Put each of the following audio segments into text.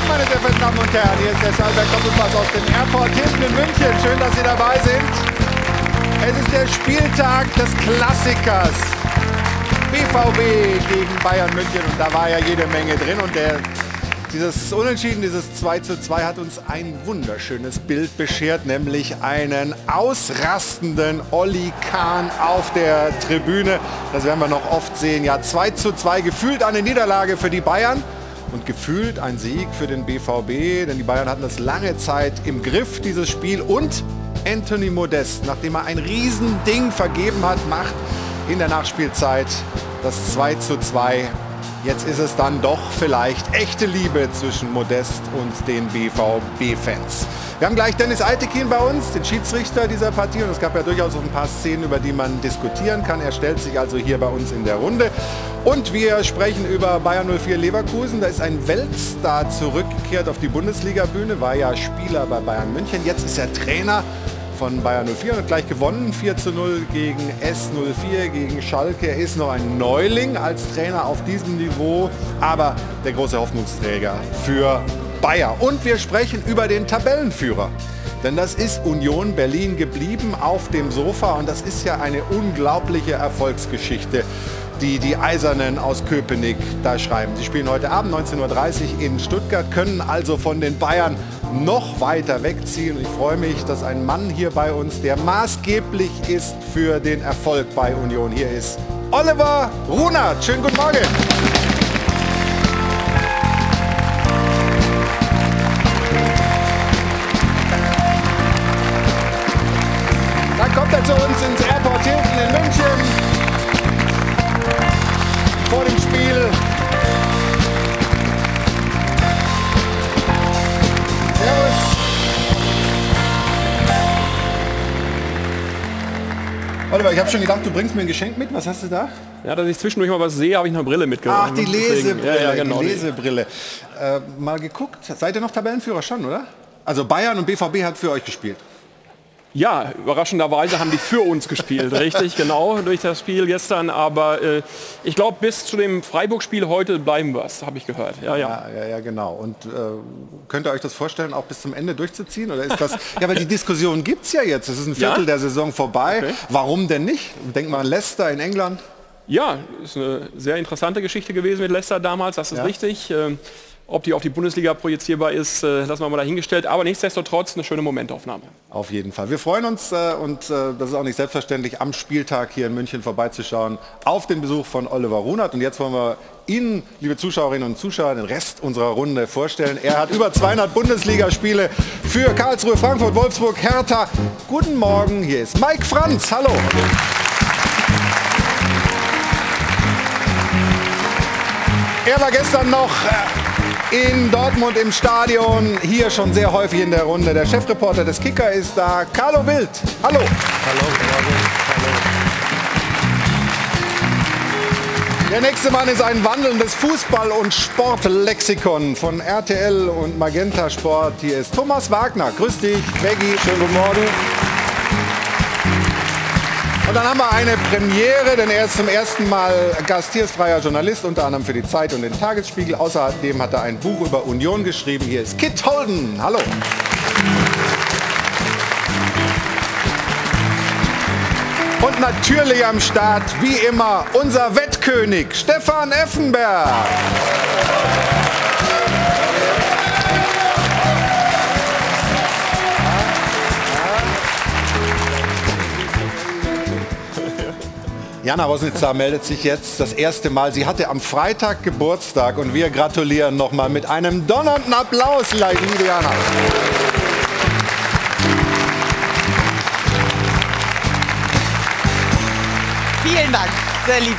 Tag, meine sehr verehrten Damen und Herren. Hier ist der Schallberg Doppelpass aus dem Airport Hilton in München. Schön, dass Sie dabei sind. Es ist der Spieltag des Klassikers. BVB gegen Bayern München und da war ja jede Menge drin und der dieses Unentschieden, dieses 2 zu 2 hat uns ein wunderschönes Bild beschert, nämlich einen ausrastenden Olli Kahn auf der Tribüne. Das werden wir noch oft sehen. Ja, 2 zu 2, gefühlt eine Niederlage für die Bayern und gefühlt ein Sieg für den BVB, denn die Bayern hatten das lange Zeit im Griff, dieses Spiel. Und Anthony Modest, nachdem er ein Riesending vergeben hat, macht in der Nachspielzeit das 2 zu 2 Jetzt ist es dann doch vielleicht echte Liebe zwischen Modest und den BVB-Fans. Wir haben gleich Dennis Altekin bei uns, den Schiedsrichter dieser Partie. Und es gab ja durchaus auch ein paar Szenen, über die man diskutieren kann. Er stellt sich also hier bei uns in der Runde. Und wir sprechen über Bayern 04 Leverkusen. Da ist ein Weltstar zurückgekehrt auf die Bundesliga-Bühne, war ja Spieler bei Bayern München. Jetzt ist er Trainer von Bayern 04 und gleich gewonnen. 4 zu 0 gegen S04, gegen Schalke. Er ist noch ein Neuling als Trainer auf diesem Niveau, aber der große Hoffnungsträger für Bayer. Und wir sprechen über den Tabellenführer. Denn das ist Union Berlin geblieben auf dem Sofa und das ist ja eine unglaubliche Erfolgsgeschichte die die Eisernen aus Köpenick da schreiben. Sie spielen heute Abend 19.30 Uhr in Stuttgart, können also von den Bayern noch weiter wegziehen. Ich freue mich, dass ein Mann hier bei uns, der maßgeblich ist für den Erfolg bei Union, hier ist Oliver Runert. Schönen guten Morgen. Oliver, ich habe schon gedacht, du bringst mir ein Geschenk mit. Was hast du da? Ja, dass ich zwischendurch mal was sehe, habe ich eine Brille mitgebracht. Ach, die Lesebrille. Ja, ja, genau. Die Lesebrille. Äh, mal geguckt. Seid ihr noch Tabellenführer schon, oder? Also Bayern und BVB hat für euch gespielt. Ja, überraschenderweise haben die für uns gespielt, richtig, genau, durch das Spiel gestern. Aber äh, ich glaube, bis zu dem Freiburg-Spiel heute bleiben wir es, habe ich gehört. Ja, ja, ja, ja, ja genau. Und äh, könnt ihr euch das vorstellen, auch bis zum Ende durchzuziehen? Oder ist das, ja, weil die Diskussion gibt es ja jetzt. Es ist ein Viertel ja? der Saison vorbei. Okay. Warum denn nicht? Denkt mal an Leicester in England. Ja, ist eine sehr interessante Geschichte gewesen mit Leicester damals, das ist ja. richtig. Ähm, ob die auf die Bundesliga projizierbar ist, äh, lassen wir mal dahingestellt. Aber nichtsdestotrotz eine schöne Momentaufnahme. Auf jeden Fall. Wir freuen uns äh, und äh, das ist auch nicht selbstverständlich, am Spieltag hier in München vorbeizuschauen auf den Besuch von Oliver Runert. Und jetzt wollen wir Ihnen, liebe Zuschauerinnen und Zuschauer, den Rest unserer Runde vorstellen. Er hat über 200 Bundesligaspiele für Karlsruhe, Frankfurt, Wolfsburg, Hertha. Guten Morgen, hier ist Mike Franz. Hallo. Er war gestern noch in Dortmund im Stadion. Hier schon sehr häufig in der Runde. Der Chefreporter des Kicker ist da, Carlo Wild. Hallo. Hallo, Hallo. Der nächste Mann ist ein wandelndes Fußball- und Sportlexikon von RTL und Magenta Sport. Hier ist Thomas Wagner. Grüß dich, Beggy. Schönen guten Morgen. Und dann haben wir eine Premiere, denn er ist zum ersten Mal gastiersfreier Journalist, unter anderem für die Zeit und den Tagesspiegel. Außerdem hat er ein Buch über Union geschrieben. Hier ist Kit Holden. Hallo. Und natürlich am Start, wie immer, unser Wettkönig Stefan Effenberg. Jana Rosnitzer meldet sich jetzt das erste Mal. Sie hatte am Freitag Geburtstag und wir gratulieren noch mal mit einem donnernden Applaus, liebe Jana. Vielen Dank, sehr lieb.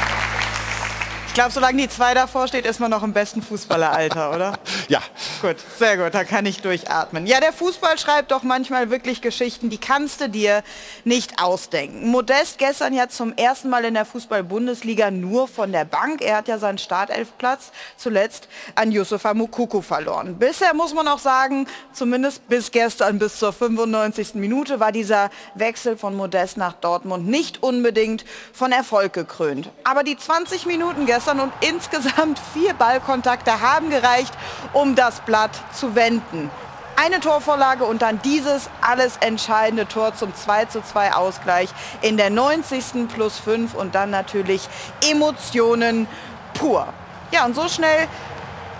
Ich glaube, solange die zwei davor steht, ist man noch im besten Fußballeralter, oder? Ja. Gut, sehr gut, da kann ich durchatmen. Ja, der Fußball schreibt doch manchmal wirklich Geschichten, die kannst du dir nicht ausdenken. Modest gestern ja zum ersten Mal in der Fußball-Bundesliga nur von der Bank. Er hat ja seinen Startelfplatz zuletzt an Yusufa Mukoko verloren. Bisher muss man auch sagen, zumindest bis gestern, bis zur 95. Minute, war dieser Wechsel von Modest nach Dortmund nicht unbedingt von Erfolg gekrönt. Aber die 20 Minuten gestern und insgesamt vier Ballkontakte haben gereicht, um das Blatt zu wenden. Eine Torvorlage und dann dieses alles entscheidende Tor zum 2 zu 2 Ausgleich in der 90. plus 5 und dann natürlich Emotionen pur. Ja, und so schnell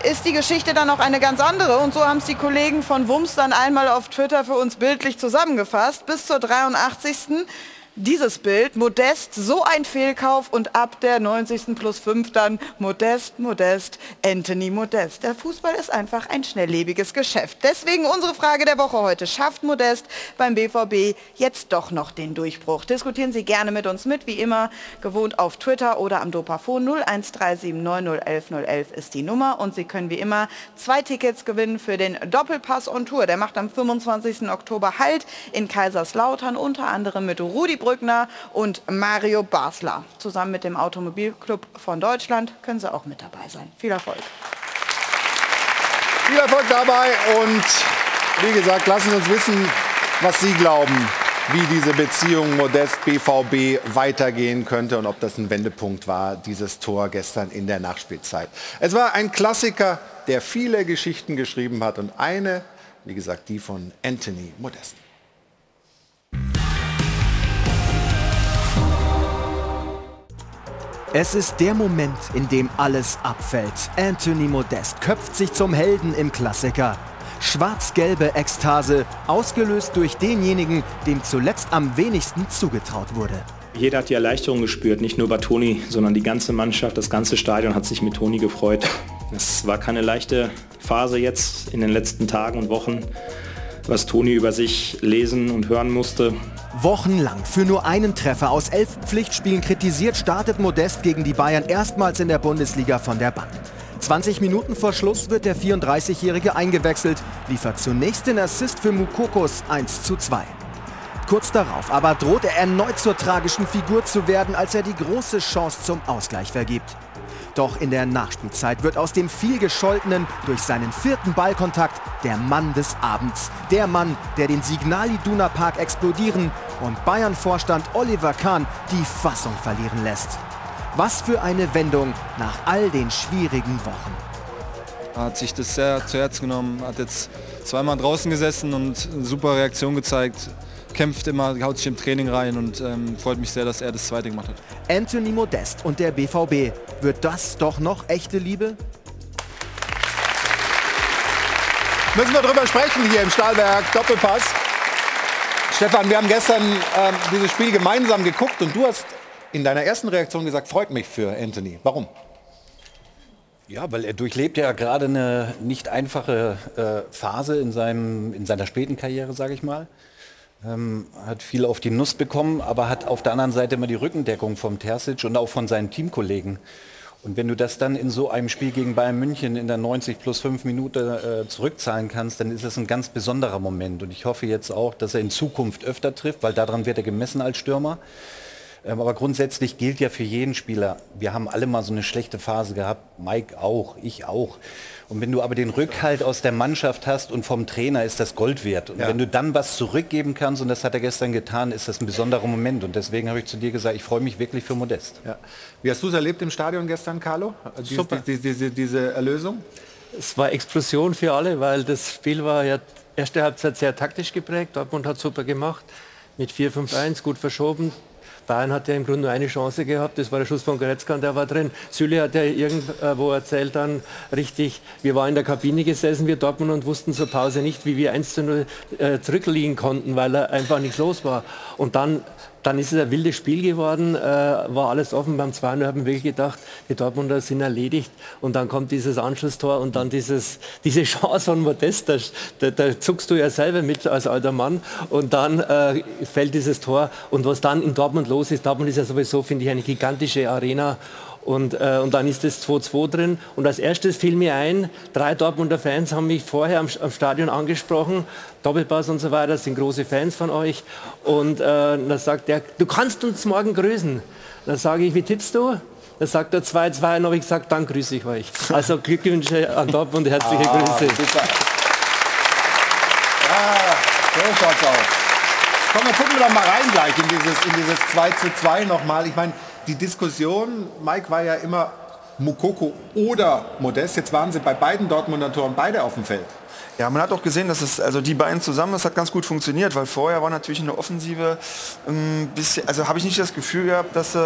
ist die Geschichte dann auch eine ganz andere. Und so haben es die Kollegen von Wums dann einmal auf Twitter für uns bildlich zusammengefasst. Bis zur 83 dieses Bild, Modest, so ein Fehlkauf und ab der 90. plus 5 dann Modest, Modest, Anthony Modest. Der Fußball ist einfach ein schnelllebiges Geschäft. Deswegen unsere Frage der Woche heute. Schafft Modest beim BVB jetzt doch noch den Durchbruch? Diskutieren Sie gerne mit uns mit, wie immer gewohnt auf Twitter oder am Dopafon 01379011011 ist die Nummer und Sie können wie immer zwei Tickets gewinnen für den Doppelpass on Tour. Der macht am 25. Oktober Halt in Kaiserslautern, unter anderem mit Rudi Brückner und Mario Basler. Zusammen mit dem Automobilclub von Deutschland können Sie auch mit dabei sein. Viel Erfolg. Viel Erfolg dabei und wie gesagt, lassen Sie uns wissen, was Sie glauben, wie diese Beziehung Modest BVB weitergehen könnte und ob das ein Wendepunkt war, dieses Tor gestern in der Nachspielzeit. Es war ein Klassiker, der viele Geschichten geschrieben hat und eine, wie gesagt, die von Anthony Modest. Es ist der Moment, in dem alles abfällt. Anthony Modest köpft sich zum Helden im Klassiker. Schwarz-gelbe Ekstase, ausgelöst durch denjenigen, dem zuletzt am wenigsten zugetraut wurde. Jeder hat die Erleichterung gespürt, nicht nur bei Toni, sondern die ganze Mannschaft, das ganze Stadion hat sich mit Toni gefreut. Es war keine leichte Phase jetzt in den letzten Tagen und Wochen, was Toni über sich lesen und hören musste. Wochenlang für nur einen Treffer aus elf Pflichtspielen kritisiert, startet Modest gegen die Bayern erstmals in der Bundesliga von der Bank. 20 Minuten vor Schluss wird der 34-Jährige eingewechselt, liefert zunächst den Assist für Mukokos 1 zu 2. Kurz darauf aber droht er erneut zur tragischen Figur zu werden, als er die große Chance zum Ausgleich vergibt. Doch in der Nachspielzeit wird aus dem vielgescholtenen durch seinen vierten Ballkontakt der Mann des Abends. Der Mann, der den Signal Iduna Park explodieren und Bayern-Vorstand Oliver Kahn die Fassung verlieren lässt. Was für eine Wendung nach all den schwierigen Wochen. Er hat sich das sehr zu Herzen genommen, hat jetzt zweimal draußen gesessen und eine super Reaktion gezeigt kämpft immer, haut sich im Training rein und ähm, freut mich sehr, dass er das zweite gemacht hat. Anthony Modest und der BVB. Wird das doch noch echte Liebe? Müssen wir drüber sprechen hier im Stahlwerk Doppelpass. Stefan, wir haben gestern ähm, dieses Spiel gemeinsam geguckt und du hast in deiner ersten Reaktion gesagt, freut mich für Anthony. Warum? Ja, weil er durchlebt ja gerade eine nicht einfache äh, Phase in, seinem, in seiner späten Karriere, sage ich mal. Ähm, hat viel auf die Nuss bekommen, aber hat auf der anderen Seite immer die Rückendeckung vom Terzic und auch von seinen Teamkollegen. Und wenn du das dann in so einem Spiel gegen Bayern München in der 90 plus 5 Minuten äh, zurückzahlen kannst, dann ist das ein ganz besonderer Moment. Und ich hoffe jetzt auch, dass er in Zukunft öfter trifft, weil daran wird er gemessen als Stürmer. Ähm, aber grundsätzlich gilt ja für jeden Spieler, wir haben alle mal so eine schlechte Phase gehabt, Mike auch, ich auch. Und wenn du aber den Rückhalt aus der Mannschaft hast und vom Trainer, ist das Gold wert. Und ja. wenn du dann was zurückgeben kannst, und das hat er gestern getan, ist das ein besonderer Moment. Und deswegen habe ich zu dir gesagt, ich freue mich wirklich für Modest. Ja. Wie hast du es erlebt im Stadion gestern, Carlo? Dies, Super. Die, die, diese, diese Erlösung? Es war Explosion für alle, weil das Spiel war ja erste Halbzeit sehr taktisch geprägt. Dortmund hat super gemacht mit 4-5-1, gut verschoben. Bayern hat ja im Grunde nur eine Chance gehabt, das war der Schuss von Goretzka und der war drin. Süle hat ja irgendwo erzählt dann richtig, wir waren in der Kabine gesessen, wir Dortmund und wussten zur Pause nicht, wie wir 1 zu 0 äh, zurückliegen konnten, weil er einfach nichts los war. Und dann dann ist es ein wildes Spiel geworden, äh, war alles offen. Beim 2 haben wir wirklich gedacht, die Dortmunder sind erledigt. Und dann kommt dieses Anschlusstor und dann dieses, diese Chance von Modest. Da, da, zuckst du ja selber mit als alter Mann. Und dann äh, fällt dieses Tor. Und was dann in Dortmund los ist, Dortmund ist ja sowieso, finde ich, eine gigantische Arena. Und, äh, und dann ist das 2-2 drin. Und als erstes fiel mir ein, drei Dortmunder Fans haben mich vorher am, am Stadion angesprochen, Doppelpass und so weiter, sind große Fans von euch. Und äh, dann sagt er, du kannst uns morgen grüßen. Dann sage ich, wie tippst du? Dann sagt er 2-2 und habe ich gesagt, dann grüße ich euch. Also Glückwünsche an Dortmund, herzliche ah, Grüße. Super. Ja, so schaut's aus. Komm, wir gucken wir doch mal rein gleich in dieses, in dieses 2 zu 2 nochmal. Ich meine, die Diskussion, Mike war ja immer Mukoko oder Modest. Jetzt waren sie bei beiden Dortmunder Toren beide auf dem Feld. Ja, man hat auch gesehen, dass es, also die beiden zusammen, das hat ganz gut funktioniert, weil vorher war natürlich eine Offensive ein bisschen, also habe ich nicht das Gefühl gehabt, dass äh,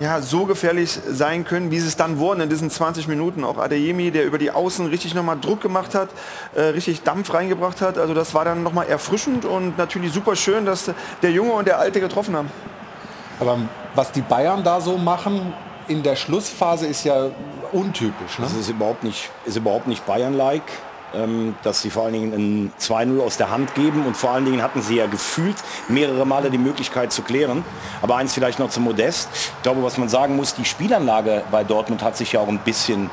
ja, so gefährlich sein können, wie sie es dann wurden in diesen 20 Minuten. Auch Adeyemi, der über die Außen richtig nochmal Druck gemacht hat, äh, richtig Dampf reingebracht hat. Also das war dann nochmal erfrischend und natürlich super schön, dass der Junge und der Alte getroffen haben. Aber was die Bayern da so machen in der Schlussphase ist ja untypisch. Ne? Das ist überhaupt nicht, ist überhaupt nicht Bayern-like. Ähm, dass sie vor allen Dingen ein 2-0 aus der Hand geben und vor allen Dingen hatten sie ja gefühlt mehrere Male die Möglichkeit zu klären. Aber eins vielleicht noch zum Modest. Ich glaube, was man sagen muss, die Spielanlage bei Dortmund hat sich ja auch ein bisschen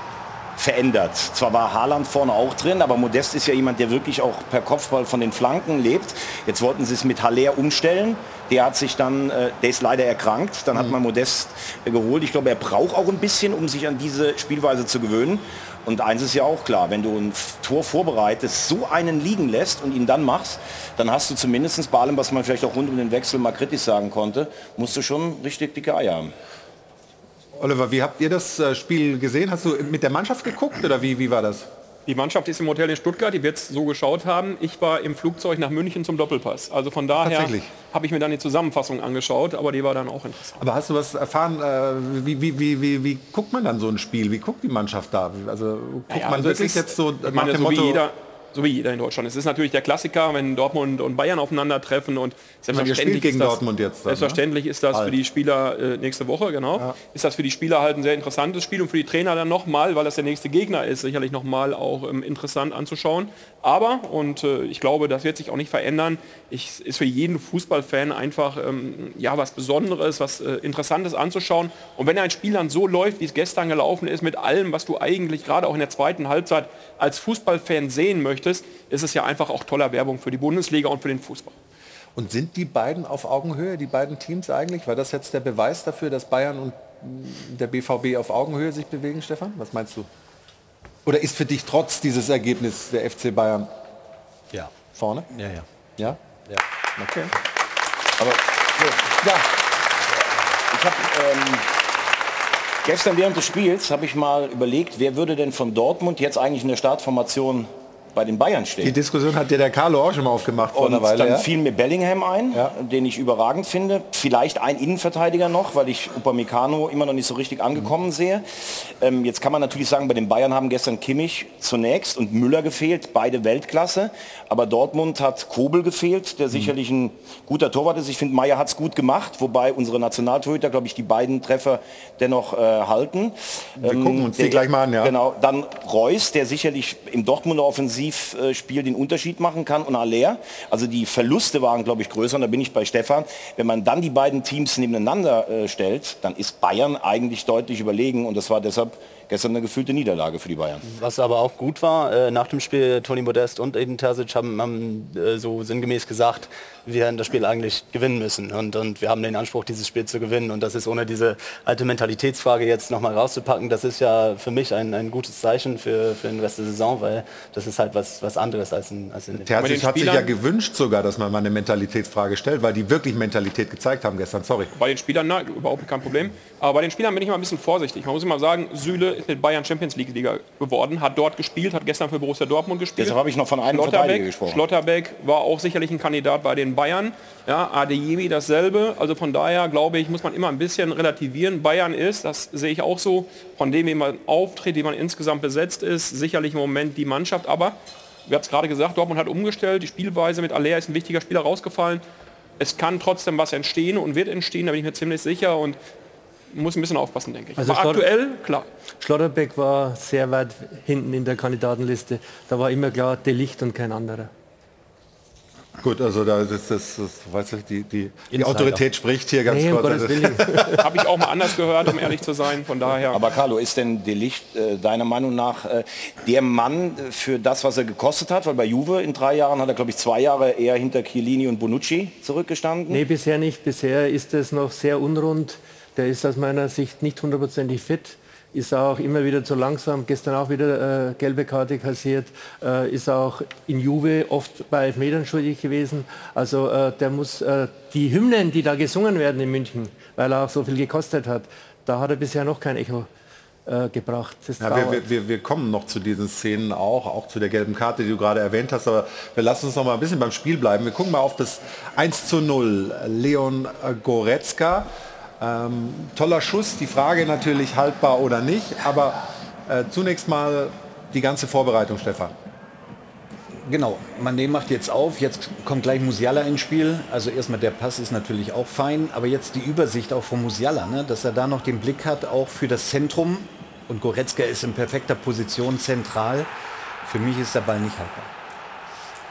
verändert. Zwar war Haaland vorne auch drin, aber Modest ist ja jemand, der wirklich auch per Kopfball von den Flanken lebt. Jetzt wollten sie es mit Haller umstellen. Der hat sich dann, äh, der ist leider erkrankt. Dann hat man Modest äh, geholt. Ich glaube, er braucht auch ein bisschen, um sich an diese Spielweise zu gewöhnen. Und eins ist ja auch klar, wenn du ein Tor vorbereitest, so einen liegen lässt und ihn dann machst, dann hast du zumindest bei allem, was man vielleicht auch rund um den Wechsel mal kritisch sagen konnte, musst du schon richtig dicke Eier haben. Oliver, wie habt ihr das äh, Spiel gesehen? Hast du mit der Mannschaft geguckt oder wie, wie war das? Die Mannschaft ist im Hotel in Stuttgart, die wird es so geschaut haben. Ich war im Flugzeug nach München zum Doppelpass. Also von daher habe ich mir dann die Zusammenfassung angeschaut, aber die war dann auch interessant. Aber hast du was erfahren, äh, wie, wie, wie, wie, wie guckt man dann so ein Spiel? Wie guckt die Mannschaft da? Also guckt ja, man also wirklich ist, jetzt so nach meine, dem so Motto... Wie jeder, so wie jeder in Deutschland. Es ist natürlich der Klassiker, wenn Dortmund und Bayern aufeinandertreffen und selbstverständlich gegen ist das, Dortmund jetzt. Dann, selbstverständlich ne? ist das halt. für die Spieler äh, nächste Woche, genau. Ja. Ist das für die Spieler halt ein sehr interessantes Spiel und für die Trainer dann nochmal, weil das der nächste Gegner ist, sicherlich nochmal auch ähm, interessant anzuschauen. Aber, und äh, ich glaube, das wird sich auch nicht verändern, ich, ist für jeden Fußballfan einfach ähm, ja, was Besonderes, was äh, Interessantes anzuschauen. Und wenn ein Spiel dann so läuft, wie es gestern gelaufen ist, mit allem, was du eigentlich gerade auch in der zweiten Halbzeit als Fußballfan sehen möchtest, ist es ja einfach auch toller Werbung für die Bundesliga und für den Fußball. Und sind die beiden auf Augenhöhe, die beiden Teams eigentlich? War das jetzt der Beweis dafür, dass Bayern und der BVB auf Augenhöhe sich bewegen, Stefan? Was meinst du? Oder ist für dich trotz dieses Ergebnisses der FC Bayern Ja. vorne? Ja, ja. Ja? ja. Okay. Aber Ja, ich habe ähm, gestern während des Spiels habe ich mal überlegt, wer würde denn von Dortmund jetzt eigentlich in der Startformation bei den Bayern stehen? die Diskussion hat dir der Carlo auch schon mal aufgemacht vor Und einer Weile. dann Ja? fiel mir Bellingham ein, Ja. den ich überragend finde. Vielleicht ein Innenverteidiger noch, weil ich Upamecano immer noch nicht so richtig angekommen sehe. Ähm, jetzt kann man natürlich sagen, bei den Bayern haben gestern Kimmich zunächst und Müller gefehlt, beide Weltklasse. Aber Dortmund hat Kobel gefehlt, der sicherlich ein guter Torwart ist. Ich finde, Meier hat es gut gemacht, wobei unsere Nationaltorhüter, glaube ich, die beiden Treffer dennoch äh, halten. Wir gucken uns die gleich mal an, ja. Genau, dann Reus, der sicherlich im Dortmunder Offensivspiel den Unterschied machen kann und Aller. Also die Verluste waren, glaube ich, größer und da bin ich bei Stefan. Wenn man dann die beiden Teams nebeneinander äh, stellt, dann ist Bayern eigentlich deutlich überlegen und das war deshalb gestern eine gefühlte Niederlage für die Bayern. Was aber auch gut war, äh, nach dem Spiel Toni Modest und Eden Terzic haben, haben äh, so sinngemäß gesagt, wir hätten das Spiel eigentlich gewinnen müssen und, und wir haben den Anspruch, dieses Spiel zu gewinnen und das ist ohne diese alte Mentalitätsfrage jetzt nochmal rauszupacken, das ist ja für mich ein, ein gutes Zeichen für, für den Rest der Saison, weil das ist halt was, was anderes als in, als in Terzic hat sich ja gewünscht sogar, dass man mal eine Mentalitätsfrage stellt, weil die wirklich Mentalität gezeigt haben gestern. Sorry. Bei den Spielern, na, überhaupt kein Problem. Aber bei den Spielern bin ich mal ein bisschen vorsichtig. Man muss immer sagen, Süle ist mit Bayern Champions League Liga geworden, hat dort gespielt, hat gestern für Borussia Dortmund gespielt. Deshalb habe ich noch von einem Schlotterbeck, gesprochen. Schlotterbeck war auch sicherlich ein Kandidat bei den Bayern. Ja, Adeyemi dasselbe. Also von daher glaube ich, muss man immer ein bisschen relativieren. Bayern ist, das sehe ich auch so, von dem, wie man auftritt, wie man insgesamt besetzt ist, sicherlich im Moment die Mannschaft. Aber, wir haben es gerade gesagt, Dortmund hat umgestellt. Die Spielweise mit Aller ist ein wichtiger Spieler rausgefallen. Es kann trotzdem was entstehen und wird entstehen, da bin ich mir ziemlich sicher. Und muss ein bisschen aufpassen, denke ich. Also Aber aktuell, klar. Schlotterbeck war sehr weit hinten in der Kandidatenliste. Da war immer klar, De Licht und kein anderer. Gut, also da ist das, das weißt du, die, die, die. Autorität spricht hier ganz Nee, kurz. Also-. Habe ich auch mal anders gehört, um ehrlich zu sein. Von daher. Aber Carlo, ist denn De Licht äh, deiner Meinung nach äh, der Mann für das, was er gekostet hat? Weil bei Juve in drei Jahren hat er, glaube ich, zwei Jahre eher hinter Chiellini und Bonucci zurückgestanden. Nee, bisher nicht. Bisher ist es noch sehr unrund. Der ist aus meiner Sicht nicht hundertprozentig fit. Ist auch immer wieder zu langsam. Gestern auch wieder äh, gelbe Karte kassiert. Äh, ist auch in Juve oft bei Elfmetern schuldig gewesen. Also äh, der muss äh, die Hymnen, die da gesungen werden in München, weil er auch so viel gekostet hat, da hat er bisher noch kein Echo äh, gebracht. Ja, wir, wir, wir, kommen noch zu diesen Szenen auch, auch zu der gelben Karte, die du gerade erwähnt hast, aber wir lassen uns noch mal ein bisschen beim Spiel bleiben. Wir gucken mal auf das 1 zu 0. Leon Goretzka. Ähm, toller Schuss, die Frage natürlich haltbar oder nicht, aber äh, zunächst mal die ganze Vorbereitung, Stefan. Genau, Mané macht jetzt auf, jetzt kommt gleich Musiala ins Spiel. Also erstmal der Pass ist natürlich auch fein, aber jetzt die Übersicht auch von Musiala, ne? dass er da noch den Blick hat, auch für das Zentrum. Und Goretzka ist in perfekter Position zentral. Für mich ist der Ball nicht haltbar.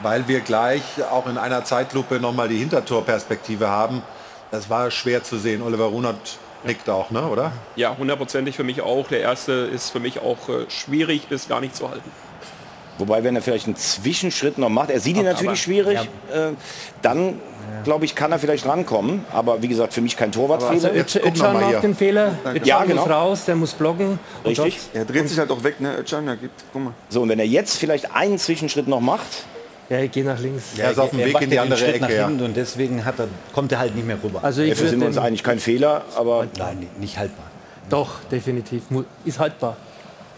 Weil wir gleich auch in einer Zeitlupe nochmal die Hintertorperspektive haben. Das war schwer zu sehen. Oliver Runert nickt auch, ne? oder? Ja, hundertprozentig für mich auch. Der erste ist für mich auch äh, schwierig bis gar nicht zu halten. Wobei, wenn er vielleicht einen Zwischenschritt noch macht, er sieht ihn Aber- natürlich schwierig, äh, dann glaube ich, kann er vielleicht rankommen. Aber wie gesagt, für mich kein Torwartfehler. Also Özcan macht den Fehler. Özcan Ja, muss genau. raus, der muss blocken. Richtig. Er dreht sich halt auch weg, ne? Özcan, ja, gibt, guck mal. So, und wenn er jetzt vielleicht einen Zwischenschritt noch macht, Ja, ich gehe nach links. Er ist auf dem Weg macht in die ja andere Schritt Ecke. nach Ja. hinten und deswegen hat er, kommt er halt nicht mehr rüber. Also ich dafür sind uns eigentlich kein Fehler, aber Nein, nicht- haltbar. Doch, definitiv. Ist haltbar.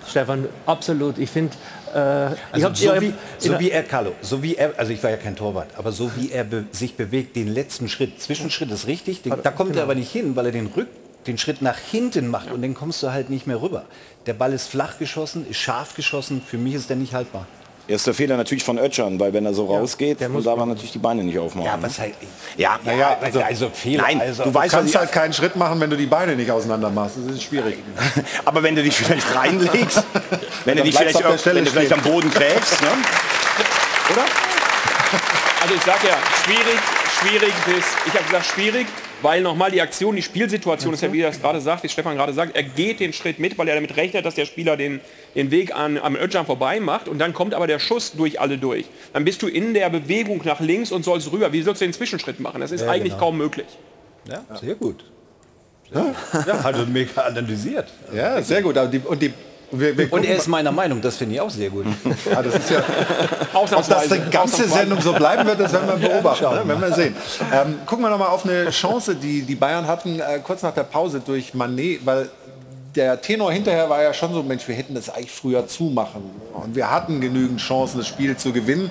Stefan, absolut. Ich finde, äh, ich Also so, wie, so wie er, Carlo, so wie er, also ich war ja kein Torwart, aber so wie er be sich bewegt, den letzten Schritt, Zwischenschritt ist richtig, den, da kommt er aber nicht hin, weil er den Rück, den Schritt nach hinten macht und den kommst du halt nicht mehr rüber. Der Ball ist flach geschossen, ist scharf geschossen, für mich ist der nicht haltbar. Erster Fehler natürlich von Ötschern, weil wenn er so rausgeht, der muss darf man natürlich die Beine nicht aufmachen. Ja, ne? was halt, ja, naja, also, also Fehler. Nein, also, du Du weißt, was kannst halt keinen Schritt machen, wenn du die Beine nicht auseinander machst. Das ist schwierig. aber wenn du dich vielleicht reinlegst, wenn du dich vielleicht, du wenn du vielleicht am. Boden gräbst, ne? oder? Also ich sage ja, schwierig, schwierig bis, ich habe gesagt schwierig, weil nochmal die Aktion, die Spielsituation ist ja, wie er es gerade sagt, wie Stefan gerade sagt, er geht den Schritt mit, weil er damit rechnet, dass der Spieler den, den Weg an, am Özcan vorbei macht und dann kommt aber der Schuss durch alle durch. Dann bist du in der Bewegung nach links und sollst rüber. Wie sollst du den Zwischenschritt machen? Das ist eigentlich genau. kaum möglich. ja, sehr gut. Ja, hat er mega analysiert. Ja, sehr gut. Aber die, und die, wir, wir Und er ist meiner Meinung, das finde ich auch sehr gut. Ja, das ist ja, ob das die ganze. Sendung so bleiben wird, das werden wir beobachten. Ne? Werden wir sehen. Ähm, gucken wir noch mal auf eine Chance, die die Bayern hatten, äh, kurz nach der Pause durch Manet, weil der Tenor hinterher war ja schon so, Mensch, wir hätten das eigentlich früher zumachen. Und wir hatten genügend Chancen, das Spiel zu gewinnen.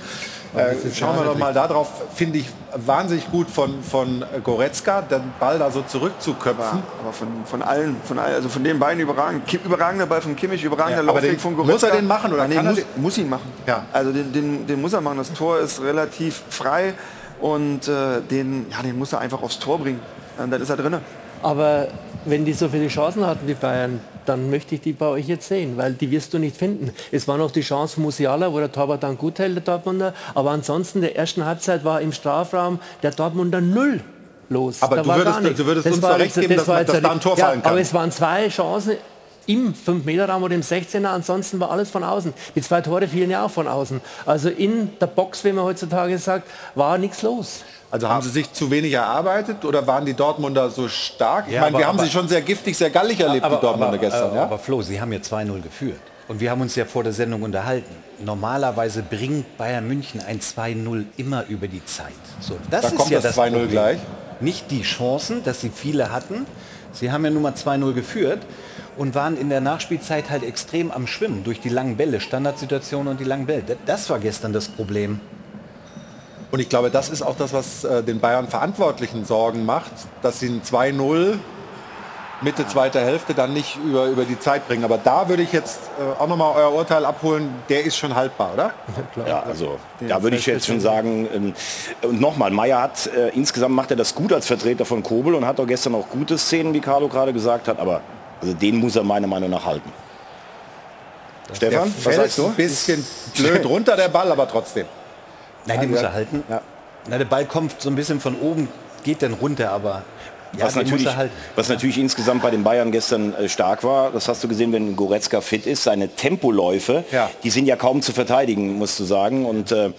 Äh, schauen wir doch mal darauf, finde ich wahnsinnig gut von, von Goretzka, den Ball da so zurückzuköpfen. Aber von, von allen, von allen, also von den beiden überragend. Kim, überragender Ball von Kimmich, überragender Ja, Laufweg von muss Goretzka. er den machen oder Nein, kann den er muss, muss ihn machen. Ja. Also den, den, den muss er machen. Das Tor ist relativ frei und äh, den, ja, den muss er einfach aufs Tor bringen. Und dann ist er drinne. Aber wenn die so viele Chancen hatten, die Bayern, dann möchte ich die bei euch jetzt sehen, weil die wirst du nicht finden. Es war noch die Chance von Musiala, wo der Torwart dann gut hält, der Dortmunder. Aber ansonsten, der ersten Halbzeit war im Strafraum der Dortmunder null los. Aber Da du war würdest- du würdest Das uns war recht geben, das dass man- dass da ein Tor fallen kann. Aber es waren zwei Chancen im 5-Meter-Raum oder im 16er, ansonsten war alles von außen. Die zwei Tore fielen ja auch von außen. Also in der Box, wie man heutzutage sagt, war nichts los. Also haben sie sich zu wenig erarbeitet oder waren die Dortmunder so stark? Ich Ja, meine, wir aber- haben aber- sie schon sehr giftig, sehr gallig erlebt, die Dortmunder aber, gestern. ja? aber Flo, Sie haben ja 2-0 geführt. Und wir haben uns ja vor der Sendung unterhalten. Normalerweise bringt Bayern München ein 2-0 immer über die Zeit. So, das Da ist kommt ja das das 2-0 Problem. gleich. Nicht die Chancen, dass sie viele hatten. Sie haben ja nun mal 2-0 geführt und waren in der Nachspielzeit halt extrem am Schwimmen durch die langen Bälle, Standardsituationen und die langen Bälle. Das war gestern das Problem. Und ich glaube, das ist auch das, was äh, den Bayern Verantwortlichen Sorgen macht, dass sie ein 2-0 Mitte zweiter Hälfte dann nicht über, über die Zeit bringen. Aber da würde ich jetzt äh, auch nochmal euer Urteil abholen, der ist schon haltbar, oder? Ja, also da würde ich jetzt schon sagen, ähm, und nochmal, Meier hat, äh, insgesamt macht er das gut als Vertreter von Kobel und hat auch gestern auch gute Szenen, wie Carlo gerade gesagt hat, aber also den muss er meiner Meinung nach halten. Stefan, was sagst du? ein bisschen blöd runter der Ball, aber trotzdem. Nein, den muss er halten. Ja. Na, der Ball kommt so ein bisschen von oben, geht dann runter, aber ja, was, natürlich, muss er halten. was natürlich insgesamt bei den Bayern gestern äh, stark war, das hast du gesehen, wenn Goretzka fit ist, seine Tempoläufe, Ja. die sind ja kaum zu verteidigen, musst du sagen. Und äh,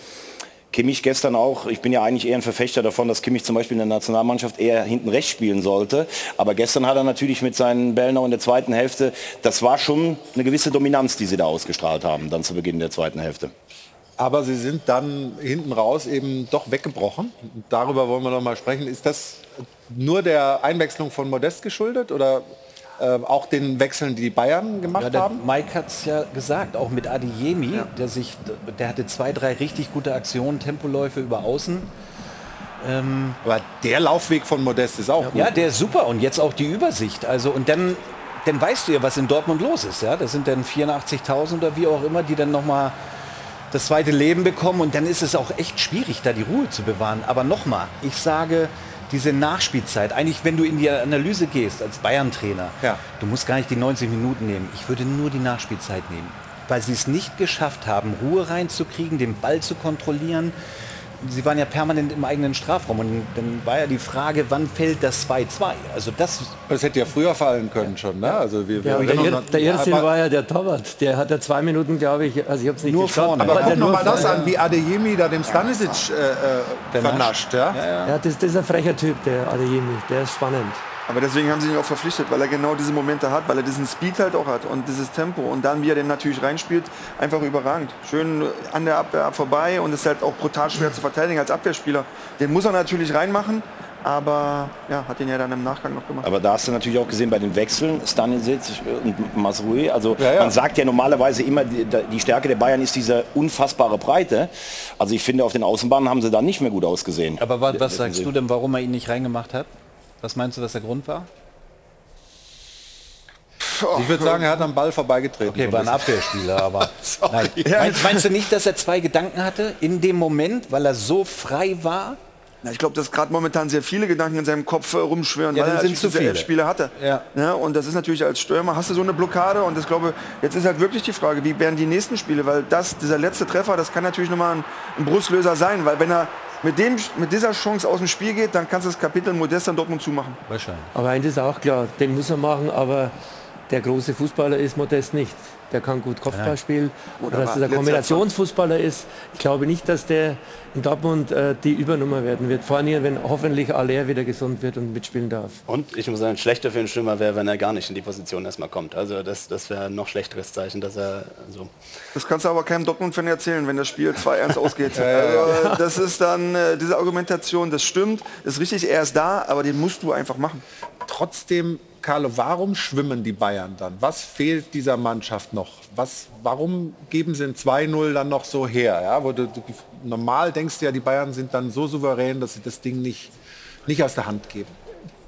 Kimmich gestern auch, ich bin ja eigentlich eher ein Verfechter davon, dass Kimmich zum Beispiel in der Nationalmannschaft eher hinten rechts spielen sollte. Aber gestern hat er natürlich mit seinen Bällen auch in der zweiten Hälfte, das war schon eine gewisse Dominanz, die sie da ausgestrahlt haben, dann zu Beginn der zweiten Hälfte. Aber sie sind dann hinten raus eben doch weggebrochen. Darüber wollen wir noch mal sprechen. Ist das nur der Einwechslung von Modest geschuldet oder äh, auch den Wechseln, die die Bayern gemacht Ja, der haben. Mike hat es ja gesagt, auch mit Adeyemi, der sich, der hatte zwei, drei richtig gute Aktionen, Tempoläufe über Außen. Ähm, Aber der Laufweg von Modest ist auch gut. ja, der ist super und jetzt auch die Übersicht. Also und dann, dann weißt du ja, was in Dortmund los ist. Ja, das sind dann 84.000 oder wie auch immer, die dann noch mal das zweite Leben bekommen und dann ist es auch echt schwierig, da die Ruhe zu bewahren. Aber nochmal, ich sage, diese Nachspielzeit, eigentlich wenn du in die Analyse gehst als Bayern-Trainer, Ja. du musst gar nicht die 90 Minuten nehmen. Ich würde nur die Nachspielzeit nehmen. Weil sie es nicht geschafft haben, Ruhe reinzukriegen, den Ball zu kontrollieren. Sie waren ja permanent im eigenen Strafraum und dann war ja die Frage, wann fällt das 2-2? Also das Das hätte ja früher fallen können schon. Ne? Also wir, wir Ja, der, uns- der aber- war ja der Torwart. Der hat ja zwei Minuten, glaube ich, also ich habe es nicht Nur geschaut, vorne. Aber der guck noch nur mal das an, wie Adeyemi da dem Stanisic äh, äh, vernascht. Ja? Ja, das, das ist ein frecher Typ, der Adeyemi. Der ist spannend. Aber deswegen haben sie ihn auch verpflichtet, weil er genau diese Momente hat, weil er diesen Speed halt auch hat und dieses Tempo. Und dann, wie er den natürlich reinspielt, einfach überragend. Schön an der Abwehr vorbei und ist halt auch brutal schwer zu verteidigen als Abwehrspieler. Den muss er natürlich reinmachen, aber ja, hat ihn ja dann im Nachgang noch gemacht. Aber da hast du natürlich auch gesehen bei den Wechseln, Stanisic und Masrui. Also Ja, ja. man sagt ja normalerweise immer, die, die Stärke der Bayern ist diese unfassbare Breite. Also ich finde, auf den Außenbahnen haben sie da nicht mehr gut ausgesehen. Aber wa- was sagst du denn, warum er ihn nicht reingemacht hat? Was meinst du, was der Grund war? Ich würde sagen, er hat am Ball vorbeigetreten. Okay, war ein Abwehrspieler, aber nein. Ja. Meinst, meinst du nicht, dass er zwei Gedanken hatte in dem Moment, weil er so frei war? Na, ich glaube, dass gerade momentan sehr viele Gedanken in seinem Kopf äh, rumschwirren, Ja, weil er sind zu viele. elf Spiele hatte. Ja. und das ist natürlich als Stürmer, hast du so eine Blockade und das glaube, jetzt ist halt wirklich die Frage, wie werden die nächsten Spiele, weil das, dieser letzte Treffer, das kann natürlich nochmal ein, ein Brustlöser sein, weil wenn er mit, dem, mit dieser Chance aus dem Spiel geht, dann kannst du das Kapitel Modest dann Dortmund zumachen. Wahrscheinlich. Aber eins ist auch klar, den muss er machen, aber der große Fußballer ist Modest nicht. Der kann gut Kopfball spielen. Oder dass war das ein letzter Kombinationsfußballer ist. Ich glaube nicht, dass der in Dortmund äh, die Übernummer werden wird. Vor allem, wenn hoffentlich Aller wieder gesund wird und mitspielen darf. Und ich muss sagen, schlechter für den Stürmer wäre, wenn er gar nicht in die Position erstmal kommt. Also das, das wäre ein noch schlechteres Zeichen, dass er so. Das kannst du aber keinem Dortmund-Fan erzählen, wenn das Spiel 2-1 ausgeht. Also, das ist dann äh, diese Argumentation, das stimmt, ist richtig, er ist da, aber den musst du einfach machen. Trotzdem, Carlo, warum schwimmen die Bayern dann? Was fehlt dieser Mannschaft noch? Was, warum geben sie ein 2-0 dann noch so her? Ja, wo du, du, normal denkst du ja, die Bayern sind dann so souverän, dass sie das Ding nicht, nicht aus der Hand geben.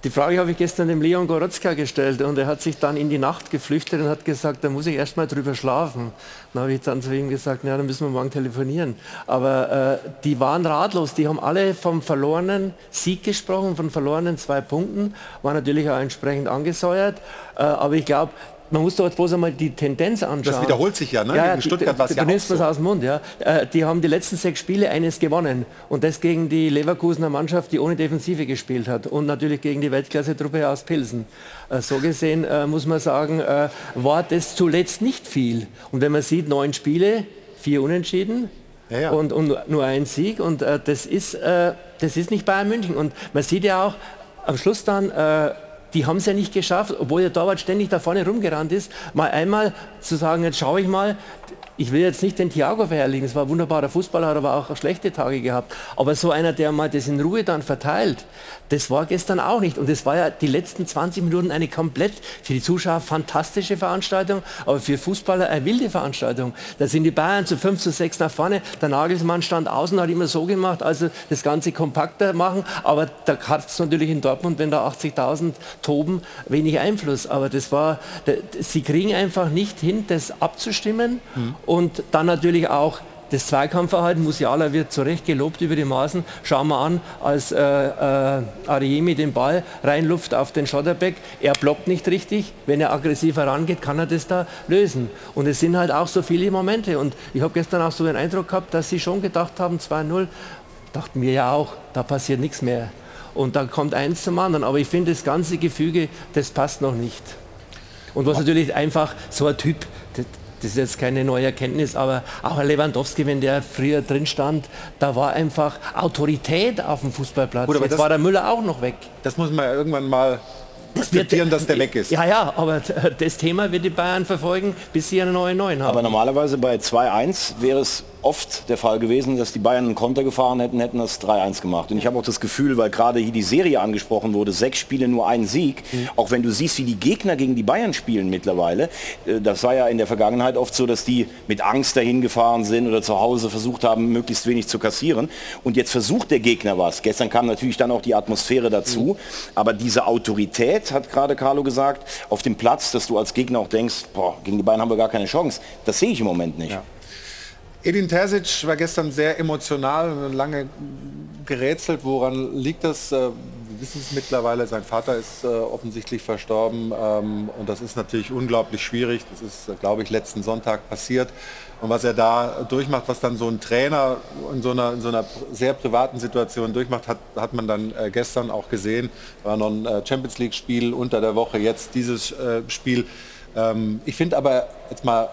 Die Frage habe ich gestern dem Leon Goretzka gestellt und er hat sich dann in die Nacht geflüchtet und hat gesagt, da muss ich erst mal drüber schlafen. Dann habe ich dann zu ihm gesagt, ja, dann müssen wir morgen telefonieren. Aber äh, die waren ratlos, die haben alle vom verlorenen Sieg gesprochen, von verlorenen zwei Punkten, waren natürlich auch entsprechend angesäuert. Äh, aber ich glaube, man muss doch jetzt bloß einmal die Tendenz anschauen. Das wiederholt sich ja, ne? Gegen die- Stuttgart war's du ja auch so. aus dem Mund, ja. Äh, Die haben die letzten sechs Spiele eines gewonnen und das gegen die Leverkusener Mannschaft, die ohne Defensive gespielt hat und natürlich gegen die Weltklasse-Truppe aus Pilsen. Äh, So gesehen äh, muss man sagen, war das zuletzt nicht viel. Und wenn man sieht, neun Spiele, vier Unentschieden, Ja, ja. Und, und nur ein Sieg und äh, das, ist, äh, das ist nicht Bayern München. Und man sieht ja auch am Schluss dann, äh, die haben es ja nicht geschafft, obwohl der Torwart ständig da vorne rumgerannt ist, mal einmal zu sagen, jetzt schaue ich mal, ich will jetzt nicht den Thiago verherrlichen, es war ein wunderbarer Fußballer, hat aber auch schlechte Tage gehabt. Aber so einer, der mal das in Ruhe dann verteilt, das war gestern auch nicht. Und das war ja die letzten 20 Minuten eine komplett für die Zuschauer fantastische Veranstaltung, aber für Fußballer eine wilde Veranstaltung. Da sind die Bayern zu 5 zu 6 nach vorne. Der Nagelsmann stand außen, hat immer so gemacht, also das Ganze kompakter machen. Aber da hat es natürlich in Dortmund, wenn da 80.000 toben, wenig Einfluss. Aber das war, sie kriegen einfach nicht hin, das abzustimmen. Und dann natürlich auch das Zweikampfverhalten, Musiala wird zu Recht gelobt über die Maßen. Schauen wir an, als äh, äh, Ariemi den Ball reinluft auf den Schotterbeck, er blockt nicht richtig. Wenn er aggressiv herangeht, kann er das da lösen. Und es sind halt auch so viele Momente. Und ich habe gestern auch so den Eindruck gehabt, dass sie schon gedacht haben, 2-0, dachten wir ja auch, da passiert nichts mehr. Und da kommt eins zum anderen. Aber ich finde, das ganze Gefüge, das passt noch nicht. Und was natürlich einfach so ein Typ, das, das ist jetzt keine neue Erkenntnis, aber auch ein Lewandowski, wenn der früher drin stand, da war einfach Autorität auf dem Fußballplatz. Gut, aber jetzt das- war der Müller auch noch weg. Das muss man ja irgendwann mal akzeptieren, dass der weg ist. Ja, ja, aber das Thema wird die Bayern verfolgen, bis sie einen neuen neuen haben. Aber normalerweise bei 2-1 wäre es oft der Fall gewesen, dass die Bayern einen Konter gefahren hätten, hätten das 3-1 gemacht. Und ich habe auch das Gefühl, weil gerade hier die Serie angesprochen wurde, sechs Spiele nur ein Sieg, mhm. auch wenn du siehst, wie die Gegner gegen die Bayern spielen mittlerweile, äh, das war ja in der Vergangenheit oft so, dass die mit Angst dahin gefahren sind oder zu Hause versucht haben, möglichst wenig zu kassieren. Und jetzt versucht der Gegner was. Gestern kam natürlich dann auch die Atmosphäre dazu, mhm. aber diese Autorität, hat gerade Carlo gesagt, auf dem Platz, dass du als Gegner auch denkst, boah, gegen die Bayern haben wir gar keine Chance. Das sehe ich im Moment nicht. Ja. Edin Terzic war gestern sehr emotional, lange gerätselt. Woran liegt das? Äh, wir wissen es mittlerweile, sein Vater ist äh, offensichtlich verstorben ähm, und das ist natürlich unglaublich schwierig. Das ist, äh, glaube ich, letzten Sonntag passiert. Und was er da durchmacht, was dann so ein Trainer in so einer, in so einer sehr privaten Situation durchmacht, hat, hat man dann gestern auch gesehen. War noch ein Champions League-Spiel unter der Woche, jetzt dieses Spiel. Ähm, ich finde aber jetzt mal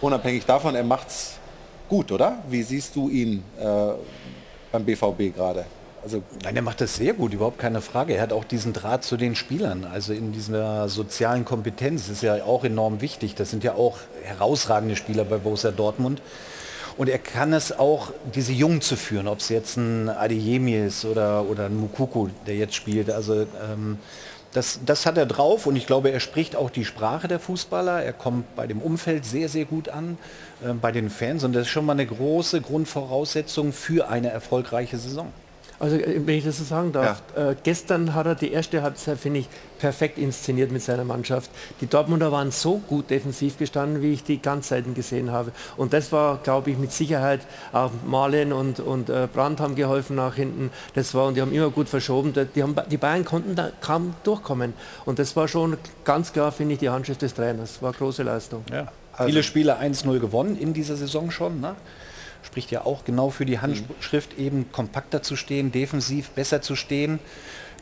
unabhängig davon, er macht es gut, oder? Wie siehst du ihn äh, beim BVB gerade? Also Nein, er macht das sehr gut, überhaupt keine Frage. Er hat auch diesen Draht zu den Spielern, also in dieser sozialen Kompetenz ist ja auch enorm wichtig. Das sind ja auch herausragende Spieler bei Borussia Dortmund. Und er kann es auch, diese Jungen zu führen, ob es jetzt ein Adeyemi ist oder, oder ein Mukuku, der jetzt spielt. Also ähm, das, das hat er drauf und ich glaube, er spricht auch die Sprache der Fußballer. Er kommt bei dem Umfeld sehr, sehr gut an, äh, bei den Fans und das ist schon mal eine große Grundvoraussetzung für eine erfolgreiche Saison. Also äh, wenn ich das so sagen darf, ja. äh, gestern hat er die erste Halbzeit, finde ich, perfekt inszeniert mit seiner Mannschaft. Die Dortmunder waren so gut defensiv gestanden, wie ich die Ganzzeiten gesehen habe. Und das war, glaube ich, mit Sicherheit auch Malen und, und äh, Brandt haben geholfen nach hinten. Das war und die haben immer gut verschoben. Die, haben, die Bayern konnten da kaum durchkommen. Und das war schon ganz klar, finde ich, die Handschrift des Trainers. War große Leistung. Ja. Also Viele Spiele 1-0 gewonnen in dieser Saison schon. Ne? spricht ja auch genau für die Handschrift, eben kompakter zu stehen, defensiv besser zu stehen,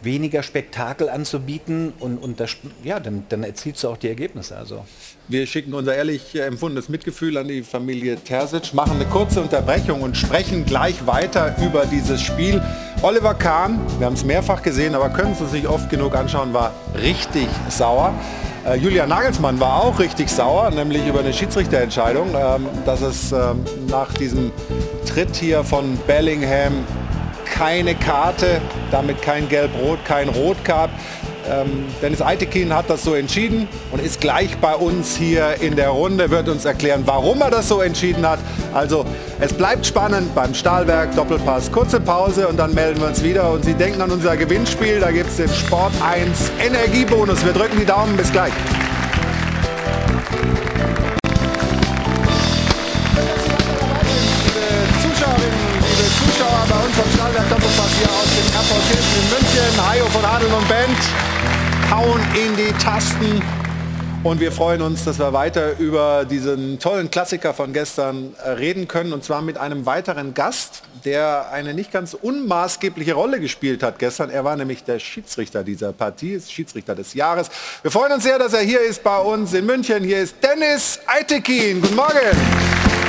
weniger Spektakel anzubieten und, und das, ja, dann, dann erzielst du auch die Ergebnisse. Also. Wir schicken unser ehrlich empfundenes Mitgefühl an die Familie Terzic, machen eine kurze Unterbrechung und sprechen gleich weiter über dieses Spiel. Oliver Kahn, wir haben es mehrfach gesehen, aber können es uns nicht oft genug anschauen, war richtig sauer. Äh, Julian Nagelsmann war auch richtig sauer, nämlich über eine Schiedsrichterentscheidung, ähm, dass es ähm, nach diesem Tritt hier von Bellingham keine Karte, damit kein Gelb-Rot, kein Rot gab. Ähm, Dennis Eitekin hat das so entschieden und ist gleich bei uns hier in der Runde, wird uns erklären, warum er das so entschieden hat. Also es bleibt spannend beim Stahlwerk Doppelpass. Kurze Pause und dann melden wir uns wieder. Und Sie denken an unser Gewinnspiel, da gibt es den Sport 1 Energiebonus. Wir drücken die Daumen, bis gleich. Stahlwerk Doppelpass hier aus dem Airport Hilton in München. Hajo von Adel und Band hauen in die Tasten. Und wir freuen uns, dass wir weiter über diesen tollen Klassiker von gestern äh, reden können. Und zwar mit einem weiteren Gast, der eine nicht ganz unmaßgebliche Rolle gespielt hat gestern. Er war nämlich der Schiedsrichter dieser Partie, Schiedsrichter des Jahres. Wir freuen uns sehr, dass er hier ist bei uns in München. Hier ist Dennis Eitekin. Guten Morgen.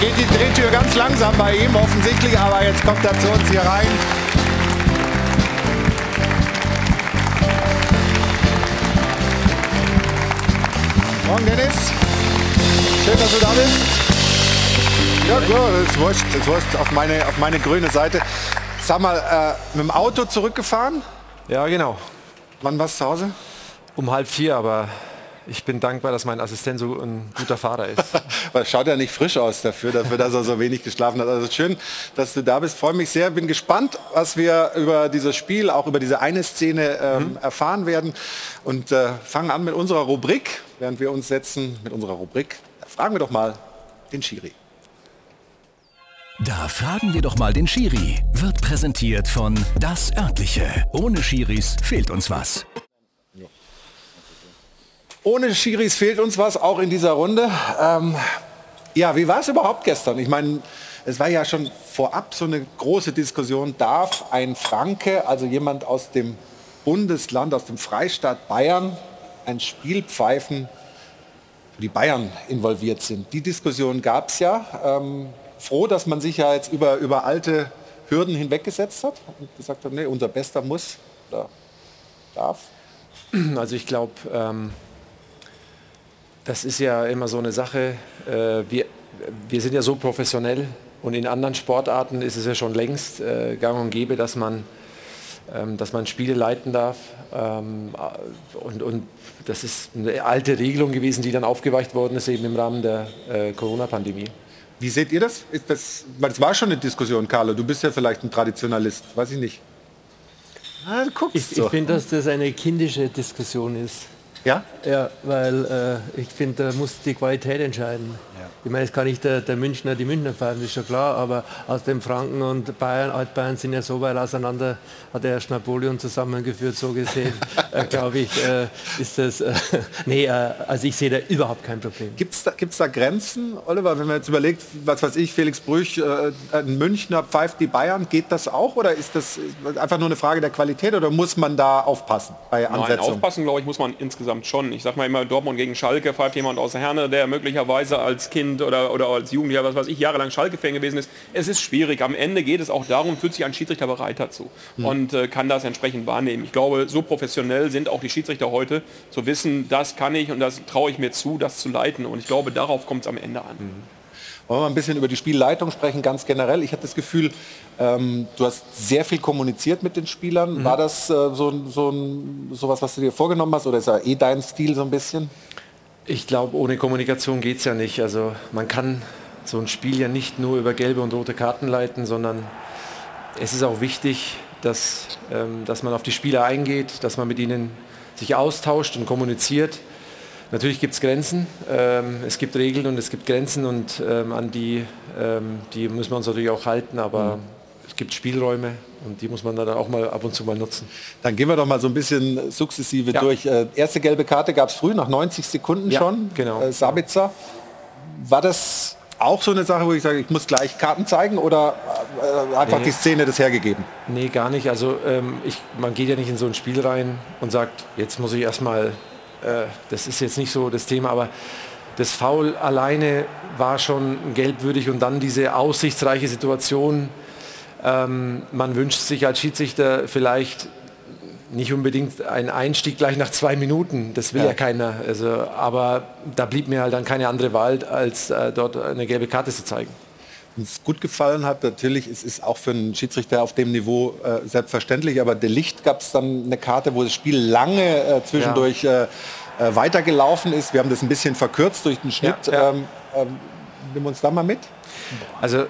Geht die Drehtür ganz langsam bei ihm offensichtlich, aber jetzt kommt er zu uns hier rein. Morgen Dennis. Schön, dass du da bist. Ja, klar, das ist wurscht, das ist wurscht. Auf meine, auf meine grüne Seite. Sag mal, äh, mit dem Auto zurückgefahren? Ja, genau. Wann warst du zu Hause? Um halb vier, aber ich bin dankbar, dass mein Assistent so ein guter Fahrer ist. Weil schaut ja nicht frisch aus dafür, dafür, dass er so wenig geschlafen hat. Also schön, dass du da bist. Freue mich sehr. Bin gespannt, was wir über dieses Spiel, auch über diese eine Szene ähm, mhm. erfahren werden. Und äh, fangen an mit unserer Rubrik, während wir uns setzen mit unserer Rubrik. Fragen wir doch mal den Schiri. Da fragen wir doch mal den Schiri. Wird präsentiert von Das Örtliche. Ohne Schiris fehlt uns was. Ohne Schiris fehlt uns was, auch in dieser Runde. Ähm, ja, wie war es überhaupt gestern? Ich meine, es war ja schon vorab so eine große Diskussion, darf ein Franke, also jemand aus dem Bundesland, aus dem Freistaat Bayern, ein Spiel pfeifen, wo die Bayern involviert sind. Die Diskussion gab es ja. Ähm, froh, dass man sich ja jetzt über, über alte Hürden hinweggesetzt hat und gesagt hat, nee, unser Bester muss oder darf? Also ich glaube, ähm, das ist ja immer so eine Sache. Äh, wir, wir sind ja so professionell und in anderen Sportarten ist es ja schon längst äh, gang und gäbe, dass man, ähm, dass man Spiele leiten darf. Ähm, und, und das ist eine alte Regelung gewesen, die dann aufgeweicht worden ist eben im Rahmen der äh, Corona-Pandemie. Wie seht ihr das? Ist das? Weil es war schon eine Diskussion, Carlo. Du bist ja vielleicht ein Traditionalist, weiß ich nicht. Ah, ich, ich finde, dass das eine kindische Diskussion ist. Ja? Ja, weil äh, ich finde, da muss die Qualität entscheiden. Ich meine, es kann nicht der, der Münchner die Münchner das ist schon klar, aber aus dem Franken und Bayern, Altbayern sind ja so weit auseinander, hat er erst Napoleon zusammengeführt, so gesehen, äh, glaube ich, äh, ist das, äh, nee, äh, also ich sehe da überhaupt kein Problem. Gibt es da, gibt's da Grenzen, Oliver, wenn man jetzt überlegt, was weiß ich, Felix Brüch, äh, ein Münchner pfeift die Bayern, geht das auch oder ist das einfach nur eine Frage der Qualität oder muss man da aufpassen bei Ansetzung? Nein, aufpassen, glaube ich, muss man insgesamt schon. Ich sage mal immer, Dortmund gegen Schalke pfeift jemand aus der Herne, der möglicherweise als Kind Kind oder, oder als Jugendlicher, was weiß ich, jahrelang Schalke-Fan gewesen ist. Es ist schwierig. Am Ende geht es auch darum, fühlt sich ein Schiedsrichter bereit dazu mhm. und äh, kann das entsprechend wahrnehmen. Ich glaube, so professionell sind auch die Schiedsrichter heute, zu wissen, das kann ich und das traue ich mir zu, das zu leiten. Und ich glaube, darauf kommt es am Ende an. Mhm. Wollen wir mal ein bisschen über die Spielleitung sprechen, ganz generell. Ich hatte das Gefühl, ähm, du hast sehr viel kommuniziert mit den Spielern. Mhm. War das äh, so, so ein, sowas, was du dir vorgenommen hast oder ist ja eh dein Stil so ein bisschen? Ich glaube, ohne Kommunikation geht es ja nicht. Also man kann so ein Spiel ja nicht nur über gelbe und rote Karten leiten, sondern es ist auch wichtig, dass, ähm, dass man auf die Spieler eingeht, dass man mit ihnen sich austauscht und kommuniziert. Natürlich gibt es Grenzen, ähm, es gibt Regeln und es gibt Grenzen und ähm, an die, ähm, die müssen wir uns natürlich auch halten, aber mhm gibt Spielräume und die muss man dann auch mal ab und zu mal nutzen. Dann gehen wir doch mal so ein bisschen sukzessive ja. durch. Äh, erste gelbe Karte gab es früh, nach 90 Sekunden ja, schon. Genau. Äh, Sabitzer. War das auch so eine Sache, wo ich sage, ich muss gleich Karten zeigen oder äh, einfach nee. die Szene das hergegeben? Nee, gar nicht. Also ähm, ich, man geht ja nicht in so ein Spiel rein und sagt, jetzt muss ich erstmal, äh, das ist jetzt nicht so das Thema, aber das Foul alleine war schon gelbwürdig und dann diese aussichtsreiche Situation, ähm, man wünscht sich als Schiedsrichter vielleicht nicht unbedingt einen Einstieg gleich nach zwei Minuten, das will ja, ja keiner. Also, aber da blieb mir halt dann keine andere Wahl, als äh, dort eine gelbe Karte zu zeigen. Uns gut gefallen hat, natürlich, es ist auch für einen Schiedsrichter auf dem Niveau äh, selbstverständlich, aber der Licht gab es dann eine Karte, wo das Spiel lange äh, zwischendurch ja. Äh, äh, weitergelaufen ist. Wir haben das ein bisschen verkürzt durch den Schnitt. Ja, ähm, ähm, nimm uns da mal mit. Also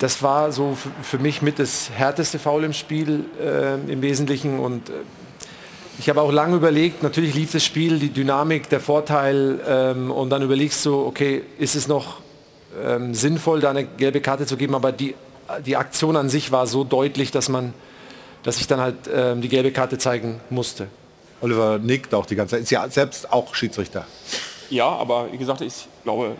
das war so für mich mit das härteste Foul im Spiel äh, im Wesentlichen und äh, ich habe auch lange überlegt, natürlich lief das Spiel, die Dynamik, der Vorteil ähm, und dann überlegst du, okay, ist es noch ähm, sinnvoll, da eine gelbe Karte zu geben, aber die, die Aktion an sich war so deutlich, dass man, dass ich dann halt ähm, die gelbe Karte zeigen musste. Oliver nickt auch die ganze Zeit, ist ja selbst auch Schiedsrichter. Ja, aber wie gesagt, ich glaube,